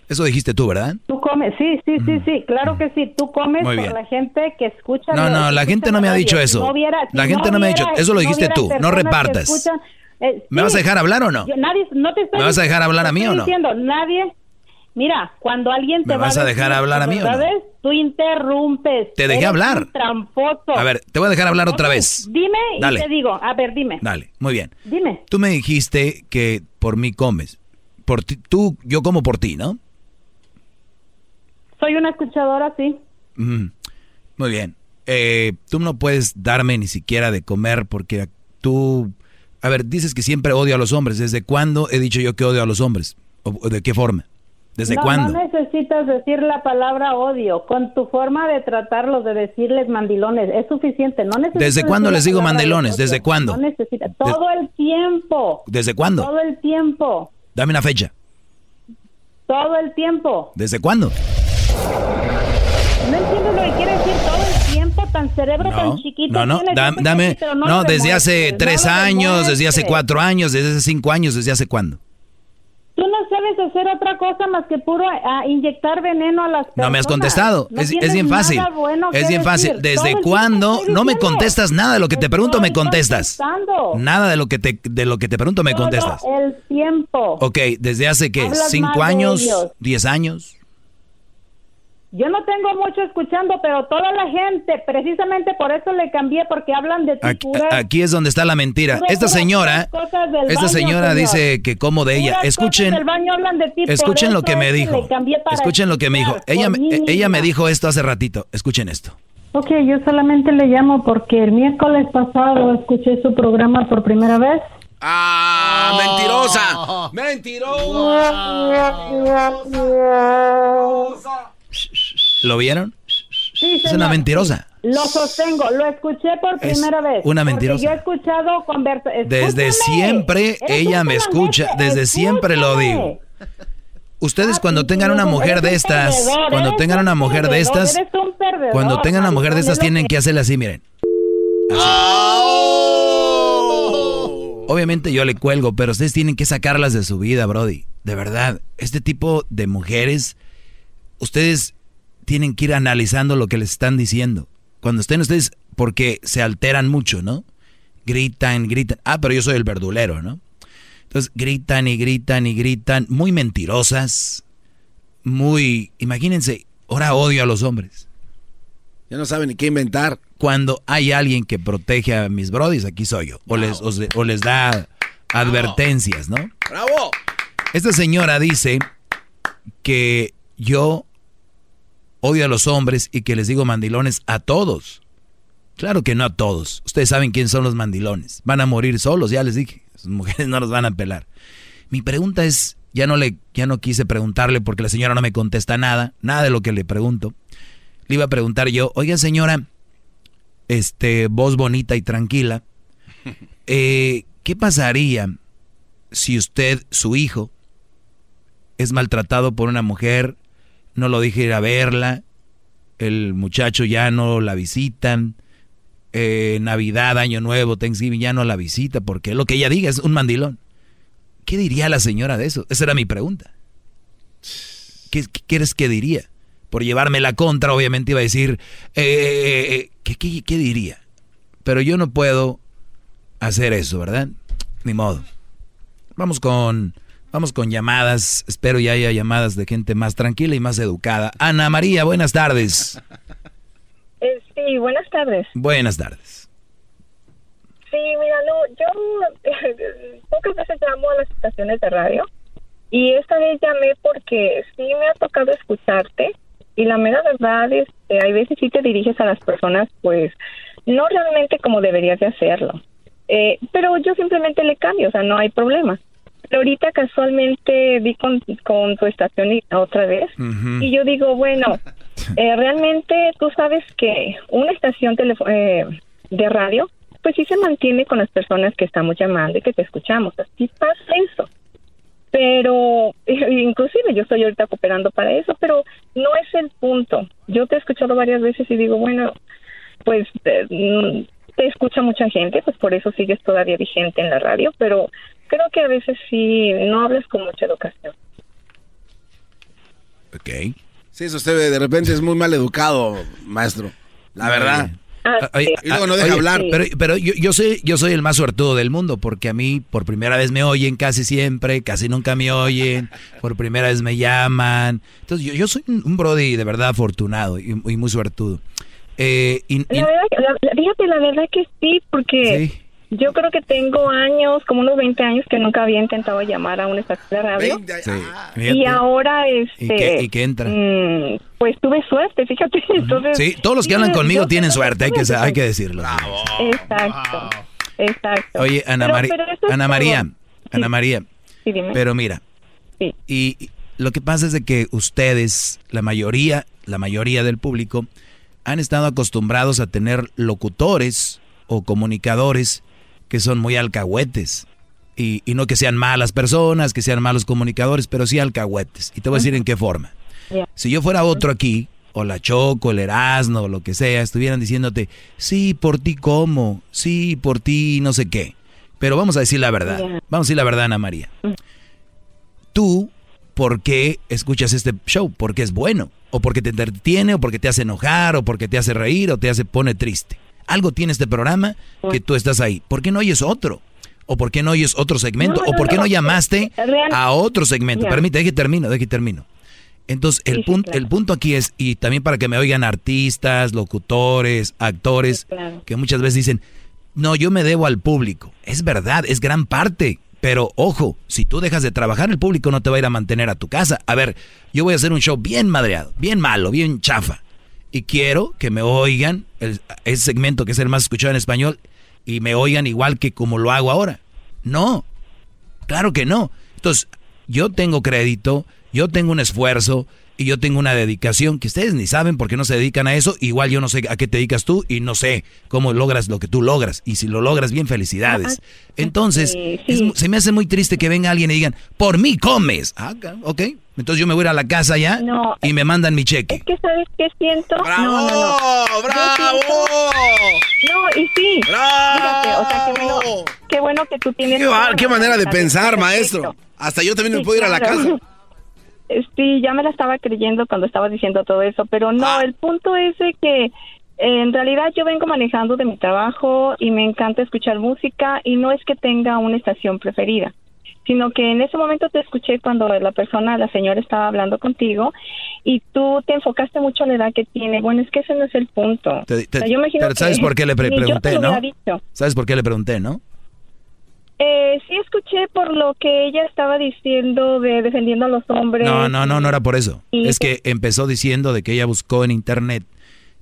Eso dijiste tú, ¿verdad? Tú comes, sí, sí, sí, sí, claro que sí. Tú comes por la gente que escucha. No, no, la gente no me ha dicho eso. No viera- si La gente no me ha dicho- eso lo dijiste viera tú, no repartas. escuchan, eh, ¿Me vas a dejar hablar o no? Yo- nadie, no te estoy ¿Me vas a dejar hablar a mí o no? diciendo, nadie. Mira, cuando alguien te ¿Me va vas a dejar decir hablar a mí o no? Tú interrumpes. Te dejé hablar. tramposo. A ver, te voy a dejar hablar otra vez. Dime Dale. y te digo. A ver, dime. Dale, muy bien. Dime. Tú me dijiste que por mí comes. Por ti, tú, yo como por ti, ¿no? Soy una escuchadora, sí. Muy bien. Eh, tú no puedes darme ni siquiera de comer porque tú... A ver, dices que siempre odio a los hombres. ¿Desde cuándo he dicho yo que odio a los hombres? ¿O o de qué forma? ¿Desde no, cuándo? No necesitas decir la palabra odio. Con tu forma de tratarlos, de decirles mandilones, es suficiente. No necesitas ¿Desde cuándo les digo mandilones? ¿Desde cuándo? No necesitas. Todo el tiempo. ¿Desde cuándo? Todo el tiempo. Dame una fecha. Todo el tiempo. ¿Desde cuándo? No entiendo lo que quiere decir todo el tiempo, tan cerebro tan No, chiquito. no, no, dame, chiquito, no, te desde hace tres no años, desde hace cuatro años, desde hace cinco años, desde hace cuándo. Tú no sabes hacer otra cosa más que puro ah, inyectar veneno a las personas. No me has contestado, No es, bien fácil, bueno es bien fácil. Todo ¿Desde cuándo no me contestas nada de lo que te pregunto me contestas? contestando. Nada de lo que te de lo que te pregunto me Todo contestas. el tiempo. Ok, desde hace qué, Hablas cinco años, diez años. Yo no tengo mucho escuchando, pero toda la gente, precisamente por eso le cambié, porque hablan de ti Aquí, puras- aquí es donde está la mentira. Esta señora, cosas del esta baño, señora señor. dice que como de ella. Puras Escuchen, cosas del baño hablan de ti, por escuchen lo que me dijo. le cambié para Escuchen lo que me dijo. Ella, ella me misma. dijo esto hace ratito. Escuchen esto. Ok, yo solamente le llamo porque el miércoles pasado escuché su programa por primera vez. ¡Ah, mentirosa! ¡Mentirosa! ¿Lo vieron? Sí, Es señor. una mentirosa. Lo sostengo, lo escuché por Es primera vez. una mentirosa. Yo he escuchado conversaciones. Desde siempre ella me escucha, desde siempre lo digo. Ustedes cuando tengan una mujer de estas, cuando tengan una mujer de estas, cuando tengan una mujer de estas tienen que hacerle así, miren. Obviamente yo le cuelgo, pero ustedes tienen que sacarlas de su vida, Brody. De verdad, este tipo de mujeres, ustedes tienen que ir analizando lo que les están diciendo. Cuando estén ustedes, porque se alteran mucho, ¿no? Gritan, gritan. Ah, pero yo soy el verdulero, ¿no? Entonces gritan y gritan y gritan, muy mentirosas, muy, imagínense, ahora odio a los hombres. Ya no saben ni qué inventar. Cuando hay alguien que protege a mis brodis, aquí soy yo. O les, o les da advertencias, ¿no? ¡Bravo! Esta señora dice que yo odio a los hombres y que les digo mandilones a todos. Claro que no a todos. Ustedes saben quién son los mandilones. Van a morir solos, ya les dije. [LAUGHS] Sus mujeres no los van a pelar. Mi pregunta es, ya no le, ya no quise preguntarle porque la señora no me contesta nada, nada de lo que le pregunto. Le iba a preguntar yo, oiga señora, este, voz bonita y tranquila, [LAUGHS] eh, ¿qué pasaría si usted, su hijo, es maltratado por una mujer, no lo dije ir a verla, el muchacho ya no la visitan, eh, Navidad, Año Nuevo, Thanksgiving ya no la visita, porque lo que ella diga es un mandilón. ¿Qué diría la señora de eso? Esa era mi pregunta. ¿Qué, qué quieres que diría? Por llevarme la contra, obviamente iba a decir, eh, eh, ¿qué, qué, qué diría? Pero yo no puedo hacer eso, ¿verdad? Ni modo. Vamos con, vamos con llamadas. Espero ya haya llamadas de gente más tranquila y más educada. Ana María, buenas tardes. Eh, sí, buenas tardes. Buenas tardes. Sí, mira, no, yo [LAUGHS] pocas veces llamo a las estaciones de radio y esta vez llamé porque sí me ha tocado escucharte y la mera verdad es que hay veces sí te diriges a las personas pues no realmente como deberías de hacerlo. Eh, pero yo simplemente le cambio, o sea, no hay problema. Pero ahorita casualmente vi con, con tu estación otra vez y yo digo, bueno, [LAUGHS] eh, realmente tú sabes que una estación eh, de radio, pues sí se mantiene con las personas que estamos llamando y que te escuchamos. Así pasa eso. Pero, [LAUGHS] inclusive yo estoy ahorita cooperando para eso, pero no es el punto. Yo te he escuchado varias veces y digo, bueno, pues eh, mm, te escucha mucha gente, pues por eso sigues todavía vigente en la radio, pero creo que a veces sí no hablas con mucha educación. Ok. Sí, eso usted de repente es muy mal educado, maestro. La verdad. Ah, Oye, Y luego no deja oye, hablar. Pero, pero yo, yo soy, yo soy el más suertudo del mundo porque a mí por primera vez me oyen casi siempre, casi nunca me oyen, por primera vez me llaman. Entonces yo, yo soy un un brody de verdad afortunado y, y muy suertudo. Eh, y- y- La verdad, la, la- fíjate, la verdad que sí, porque yo creo que tengo años, como unos 20 años, que nunca había intentado llamar a una estación de radio. sí, Y ahora, este... ¿Y qué- y qué entra? mm, pues tuve suerte, fíjate. [LAUGHS] Entonces, sí, todos los que sí, hablan conmigo tienen suerte, hay que, hay que decirlo. Exacto, exacto. Oye, Ana, Pero- Mari- pero eso es Ana. María, Ana María, Sí, dime. pero mira, Sí. y y lo que pasa es de que ustedes, la mayoría, la mayoría del público, han estado acostumbrados a tener locutores o comunicadores que son muy alcahuetes. Y, y no que sean malas personas, que sean malos comunicadores, pero sí alcahuetes. Y te voy a decir en qué forma. Si yo fuera otro aquí, o la Choco, el Erasmo, lo que sea, estuvieran diciéndote, sí, por ti como, sí, por ti no sé qué. Pero vamos a decir la verdad. Vamos a decir la verdad, Ana María. Tú, ¿por qué escuchas este show? Porque es bueno. O porque te entretiene, o porque te hace enojar, o porque te hace reír, o te hace pone triste. Algo tiene este programa que tú estás ahí. ¿Por qué no oyes otro? ¿O por qué no oyes otro segmento? No, ¿O por qué no llamaste Real- a otro segmento? Ya. Permite, deje termino, deje termino. Entonces, el, Sí, punto, claro. el punto aquí es, y también para que me oigan artistas, locutores, actores, claro. que muchas veces dicen, no, yo me debo al público. Es verdad, es gran parte. Pero ojo, si tú dejas de trabajar, el público no te va a ir a mantener a tu casa. A ver, yo voy a hacer un show bien madreado, bien malo, bien chafa. Y quiero que me oigan, el- ese segmento que es el más escuchado en español, y me oigan igual que como lo hago ahora. No, claro que no. Entonces, yo tengo crédito, yo tengo un esfuerzo y yo tengo una dedicación que ustedes ni saben por qué no se dedican a eso. Igual yo no sé a qué te dedicas tú y no sé cómo logras lo que tú logras. Y si lo logras bien, felicidades. Entonces, es mu- se me hace muy triste que venga alguien y digan, por mí comes. Ah, ok. Entonces yo me voy a ir a la casa ya No. y me mandan mi cheque. Es que sabes qué siento. ¡Bravo! No, no, no. ¡Bravo! No, y sí. Fíjate, o sea, qué bueno, qué bueno que tú tienes. Qué, va- manera de pensar, perfecto. maestro. Hasta yo también me Sí, puedo ir a la claro. casa. [LAUGHS] Sí, ya me la estaba creyendo cuando estaba diciendo todo eso, pero no, Ah. el punto es de que eh, en realidad yo vengo manejando de mi trabajo y me encanta escuchar música y no es que tenga una estación preferida, sino que en ese momento te escuché cuando la persona, la señora estaba hablando contigo y tú te enfocaste mucho en la edad que tiene. Bueno, es que ese no es el punto. Te- te- O sea, yo imagino pero ¿sabes que por qué le pre- yo pregunté, no? dicho. ¿Sabes por qué le pregunté, no? Eh, sí escuché por lo que ella estaba diciendo de defendiendo a los hombres. No, no, no, no era por eso. Y- Es que empezó diciendo de que ella buscó en internet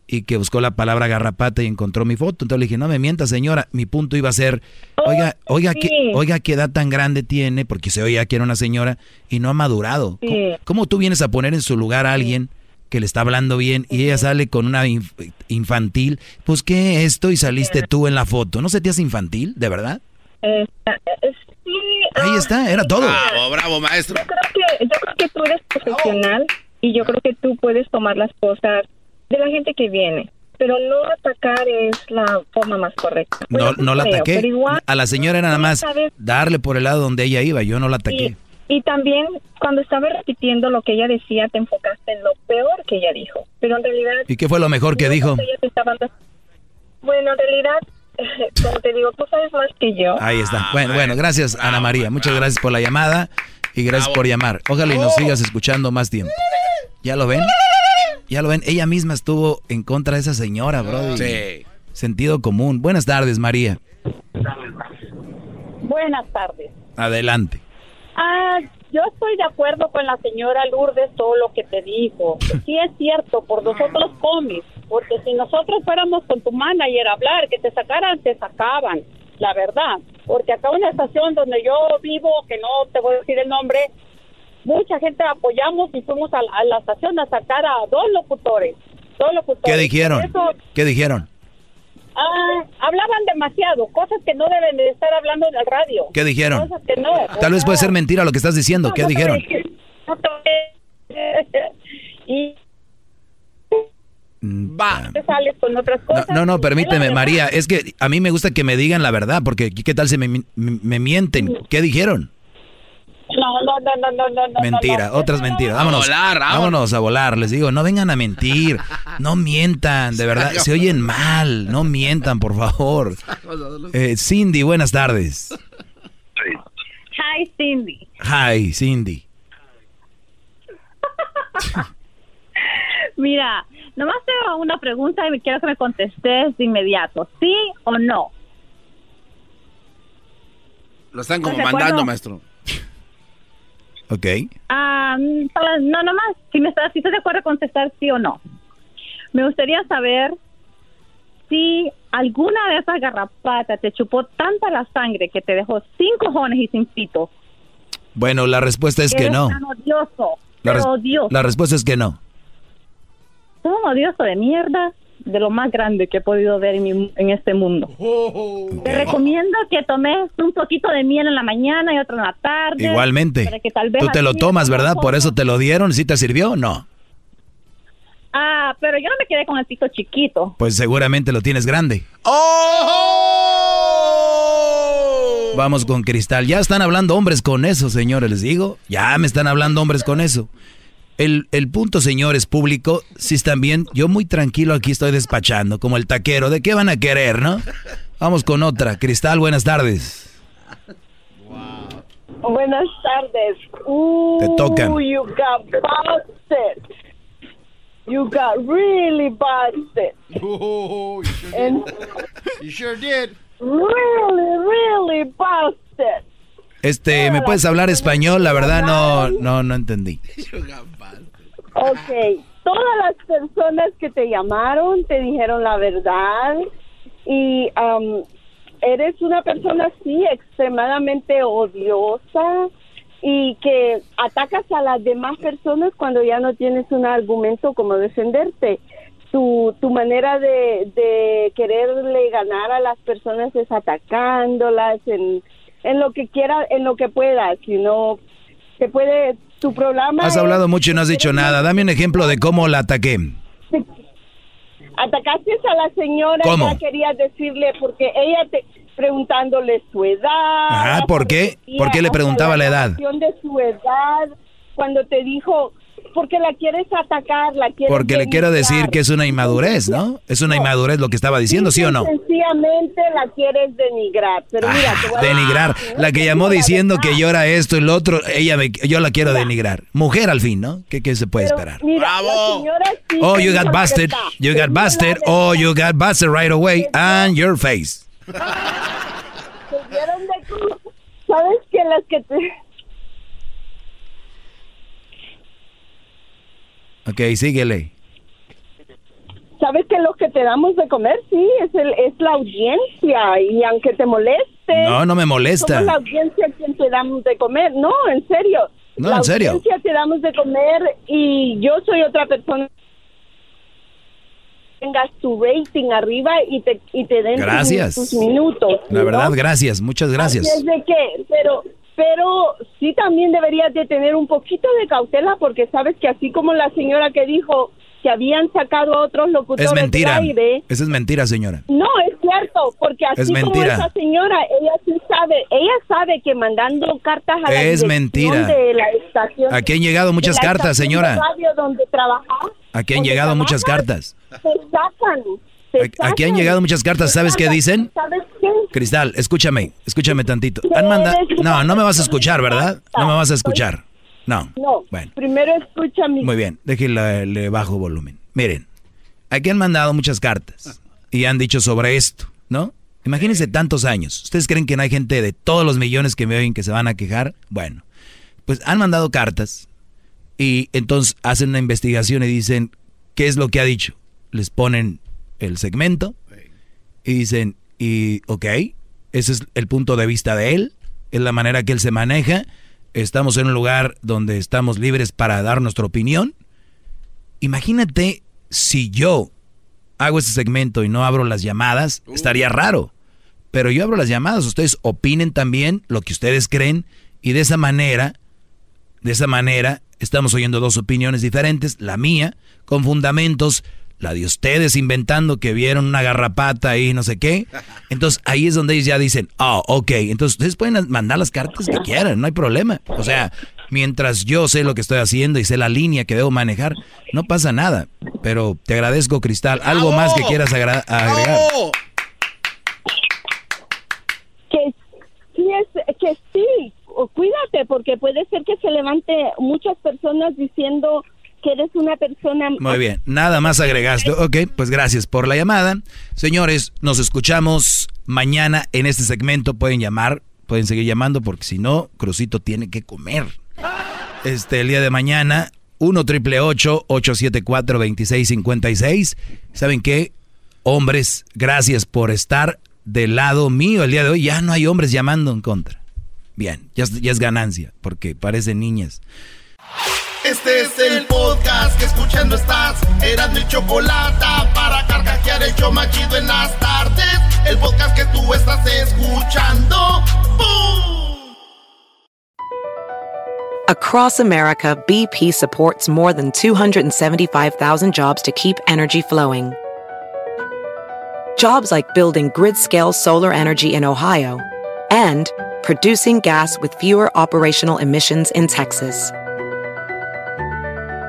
y que buscó la palabra garrapata y encontró mi foto. Entonces le dije, no me mienta, señora. Mi punto iba a ser, oiga, oiga, sí. qué, oiga, qué edad tan grande tiene, porque se oía que era una señora y no ha madurado. Sí. ¿Cómo, cómo tú vienes a poner en su lugar a alguien que le está hablando bien y ella sale con una inf- infantil? Pues, ¿qué esto? Y saliste tú en la foto. ¿No se te hace infantil, de verdad? Eh, eh, sí, Ahí ah, está, era todo. Bravo, bravo, maestro. Yo creo que yo creo que tú eres profesional y yo creo que tú puedes tomar las cosas de la gente que viene, pero no atacar es la forma más correcta. No, no la creo, ataqué. pero igual, A la señora era nada más sabes- darle por el lado donde ella iba. Yo no la ataqué. y, y también cuando estaba repitiendo lo que ella decía, te enfocaste en lo peor que ella dijo, pero en realidad ¿Y qué fue lo mejor que dijo? ella te estaba dando- Bueno, en realidad, [LAUGHS] como te digo, tú sabes más que yo. Ahí está. Bueno, bueno, gracias Ana María. Muchas gracias por la llamada y gracias por llamar. Ojalá y nos sigas escuchando más tiempo. ¿Ya lo ven? Ya lo ven, ella misma estuvo en contra de esa señora, bro. Sí. Sentido común. Buenas tardes, María. Buenas tardes. Adelante. Ah, yo estoy de acuerdo con la señora Lourdes todo lo que te dijo. Sí es cierto, por nosotros comes, porque si nosotros fuéramos con tu manager a hablar, que te sacaran, te sacaban, la verdad. Porque acá en una estación donde yo vivo, que no te voy a decir el nombre, mucha gente apoyamos y fuimos a, a la estación a sacar a dos locutores. Dos locutores. ¿Qué dijeron? Eso, ¿Qué dijeron? ah, hablaban demasiado, cosas que no deben de estar hablando en el radio. ¿Qué dijeron? Cosas que no. Tal vez puede ser mentira lo que estás diciendo. ¿Qué No a dijeron? [LAUGHS] y Va. te sales con otras No, cosas. no, no, permíteme, María. Es que a mí me gusta que me digan la verdad, porque ¿qué tal si me, me- me mienten? ¿Qué dijeron? No, no, no, no, no, no. Mentira, otras mentiras. Vámonos. A volar, vámonos. vámonos a volar. Les digo, no vengan a mentir. [LAUGHS] No mientan, de verdad. Se oyen mal. No mientan, por favor. Eh, Cindy, buenas tardes. Hi, Cindy. Hi, Cindy. [LAUGHS] Mira, nomás tengo una pregunta y me quiero que me contestes de inmediato. ¿Sí o no? Lo están como ¿Estás de mandando, acuerdo? maestro. Ok. Ah, para- no, nomás, si, me estás, si estás de acuerdo contestar sí o no. Me gustaría saber si alguna de esas garrapatas te chupó tanta la sangre que te dejó sin cojones y sin pito. Bueno, la respuesta es que no. tan odioso, La, res- odioso. la respuesta es que no. Un odioso de mierda de lo más grande que he podido ver en, mi- en este mundo. Te recomiendo que tomes un poquito de miel en la mañana y otro en la tarde. Igualmente. para que tal vez Tú te lo tomas, ¿verdad? Por eso te lo dieron. ¿Sí te sirvió? No. Ah, pero yo no me quedé con el pito chiquito. Pues seguramente lo tienes grande. Vamos con Cristal. Ya están hablando hombres con eso, señores, les digo. Ya me están hablando hombres con eso. El, el punto, señores, público, si están bien, yo muy tranquilo aquí estoy despachando, como el taquero. ¿De qué van a querer, no? Vamos con otra. Cristal, buenas tardes. Buenas tardes. Te tocan. You got busted. You got really busted. And You sure did. really, really busted. Este, ¿me puedes hablar español? La verdad no, no, no entendí. Ok, todas las personas que te llamaron te dijeron la verdad y am, eres una persona así extremadamente odiosa y que atacas a las demás personas cuando ya no tienes un argumento como defenderte. Tu, tu manera de, de quererle ganar a las personas es atacándolas en, en lo que quiera, en lo que puedas, si no te puede, tu programa Has es- hablado mucho y no has dicho nada. Dame un ejemplo de cómo la ataqué. Atacaste a la señora, ¿Cómo? ya querías decirle, porque ella te preguntándole su edad. Ajá, ¿por qué? ¿Por qué le preguntaba la edad? grabación de su edad, cuando te dijo, porque la quieres atacar, la quieres Porque le quiero decir que es una inmadurez, ¿no? Es una inmadurez lo que estaba diciendo, ¿sí o no? Sencillamente la quieres denigrar. Pero mira, te voy a- Denigrar. La que llamó diciendo que yo era esto y lo otro, ella me, yo la quiero denigrar. Mujer al fin, ¿no? ¿Qué, qué se puede Pero esperar? mira, sí Oh, you got busted. You got busted. Oh, you got busted right away. And your face. [LAUGHS] ¿Sabes que las que te... Ok, síguele. Sabes que lo que te damos de comer, sí, es, el, es la audiencia y aunque te moleste. No, no me molesta. Somos la audiencia quien te damos de comer. No, en serio. No, la en serio. audiencia te damos de comer y yo soy otra persona. Tengas tu rating arriba y te, y te den tus- Gracias. tus, minutos. La ¿no? verdad, gracias. Muchas gracias. Así es de que, pero, pero sí también deberías de tener un poquito de cautela porque sabes que así como la señora que dijo que habían sacado a otros locutores Es mentira. del aire, Esa es mentira, señora. no, es cierto, porque así Es como esa señora, ella sí sabe, ella sabe que mandando cartas a la Es mentira. de la estación. Aquí han llegado muchas cartas, señora. radio donde trabaja, Aquí han llegado muchas cartas. Sacan. Aquí han llegado muchas cartas. ¿Sabes qué dicen? ¿Sabes qué? Cristal, escúchame, escúchame tantito. Han manda- No, no me vas a escuchar, ¿verdad? No me vas a escuchar. No. No. Bueno. Primero escucha mi... Muy bien, déjenle le bajo volumen. Miren, aquí han mandado muchas cartas y han dicho sobre esto, ¿no? Imagínense tantos años. ¿Ustedes creen que no hay gente de todos los millones que me oyen que se van a quejar? Bueno, pues han mandado cartas y entonces hacen una investigación y dicen, ¿qué es lo que ha dicho? Les ponen el segmento y dicen, y ok, ese es el punto de vista de él, es la manera que él se maneja, estamos en un lugar donde estamos libres para dar nuestra opinión. Imagínate si yo hago ese segmento y no abro las llamadas, estaría raro. Pero yo abro las llamadas, ustedes opinen también lo que ustedes creen y de esa manera, de esa manera, estamos oyendo dos opiniones diferentes, la mía, con fundamentos, la de ustedes inventando que vieron una garrapata ahí, no sé qué. Entonces ahí es donde ellos ya dicen, oh, ok, entonces ustedes pueden mandar las cartas que quieran, no hay problema. O sea, mientras yo sé lo que estoy haciendo y sé la línea que debo manejar, no pasa nada. Pero te agradezco, Cristal. ¿Algo más que quieras agregar? que sí es que sí cuídate porque puede ser que se levante muchas personas diciendo que eres una persona Muy bien, nada más agregaste. Ok, pues gracias por la llamada. Señores, nos escuchamos mañana en este segmento. Pueden llamar, pueden seguir llamando porque si no, Crucito tiene que comer. Este, el día de mañana, 1 triple 874 2656 ¿Saben qué? Hombres, gracias por estar del lado mío el día de hoy. Ya no hay hombres llamando en contra. Bien, ya, es- ya es ganancia porque parecen niñas. Este es el podcast que escuchando estás. Mi chocolate para carcajear el en las tardes. El podcast que tú estás escuchando. ¡Bum! Across America, BP supports more than 275,000 jobs to keep energy flowing. Jobs like building grid scale solar energy in Ohio and producing gas with fewer operational emissions in Texas.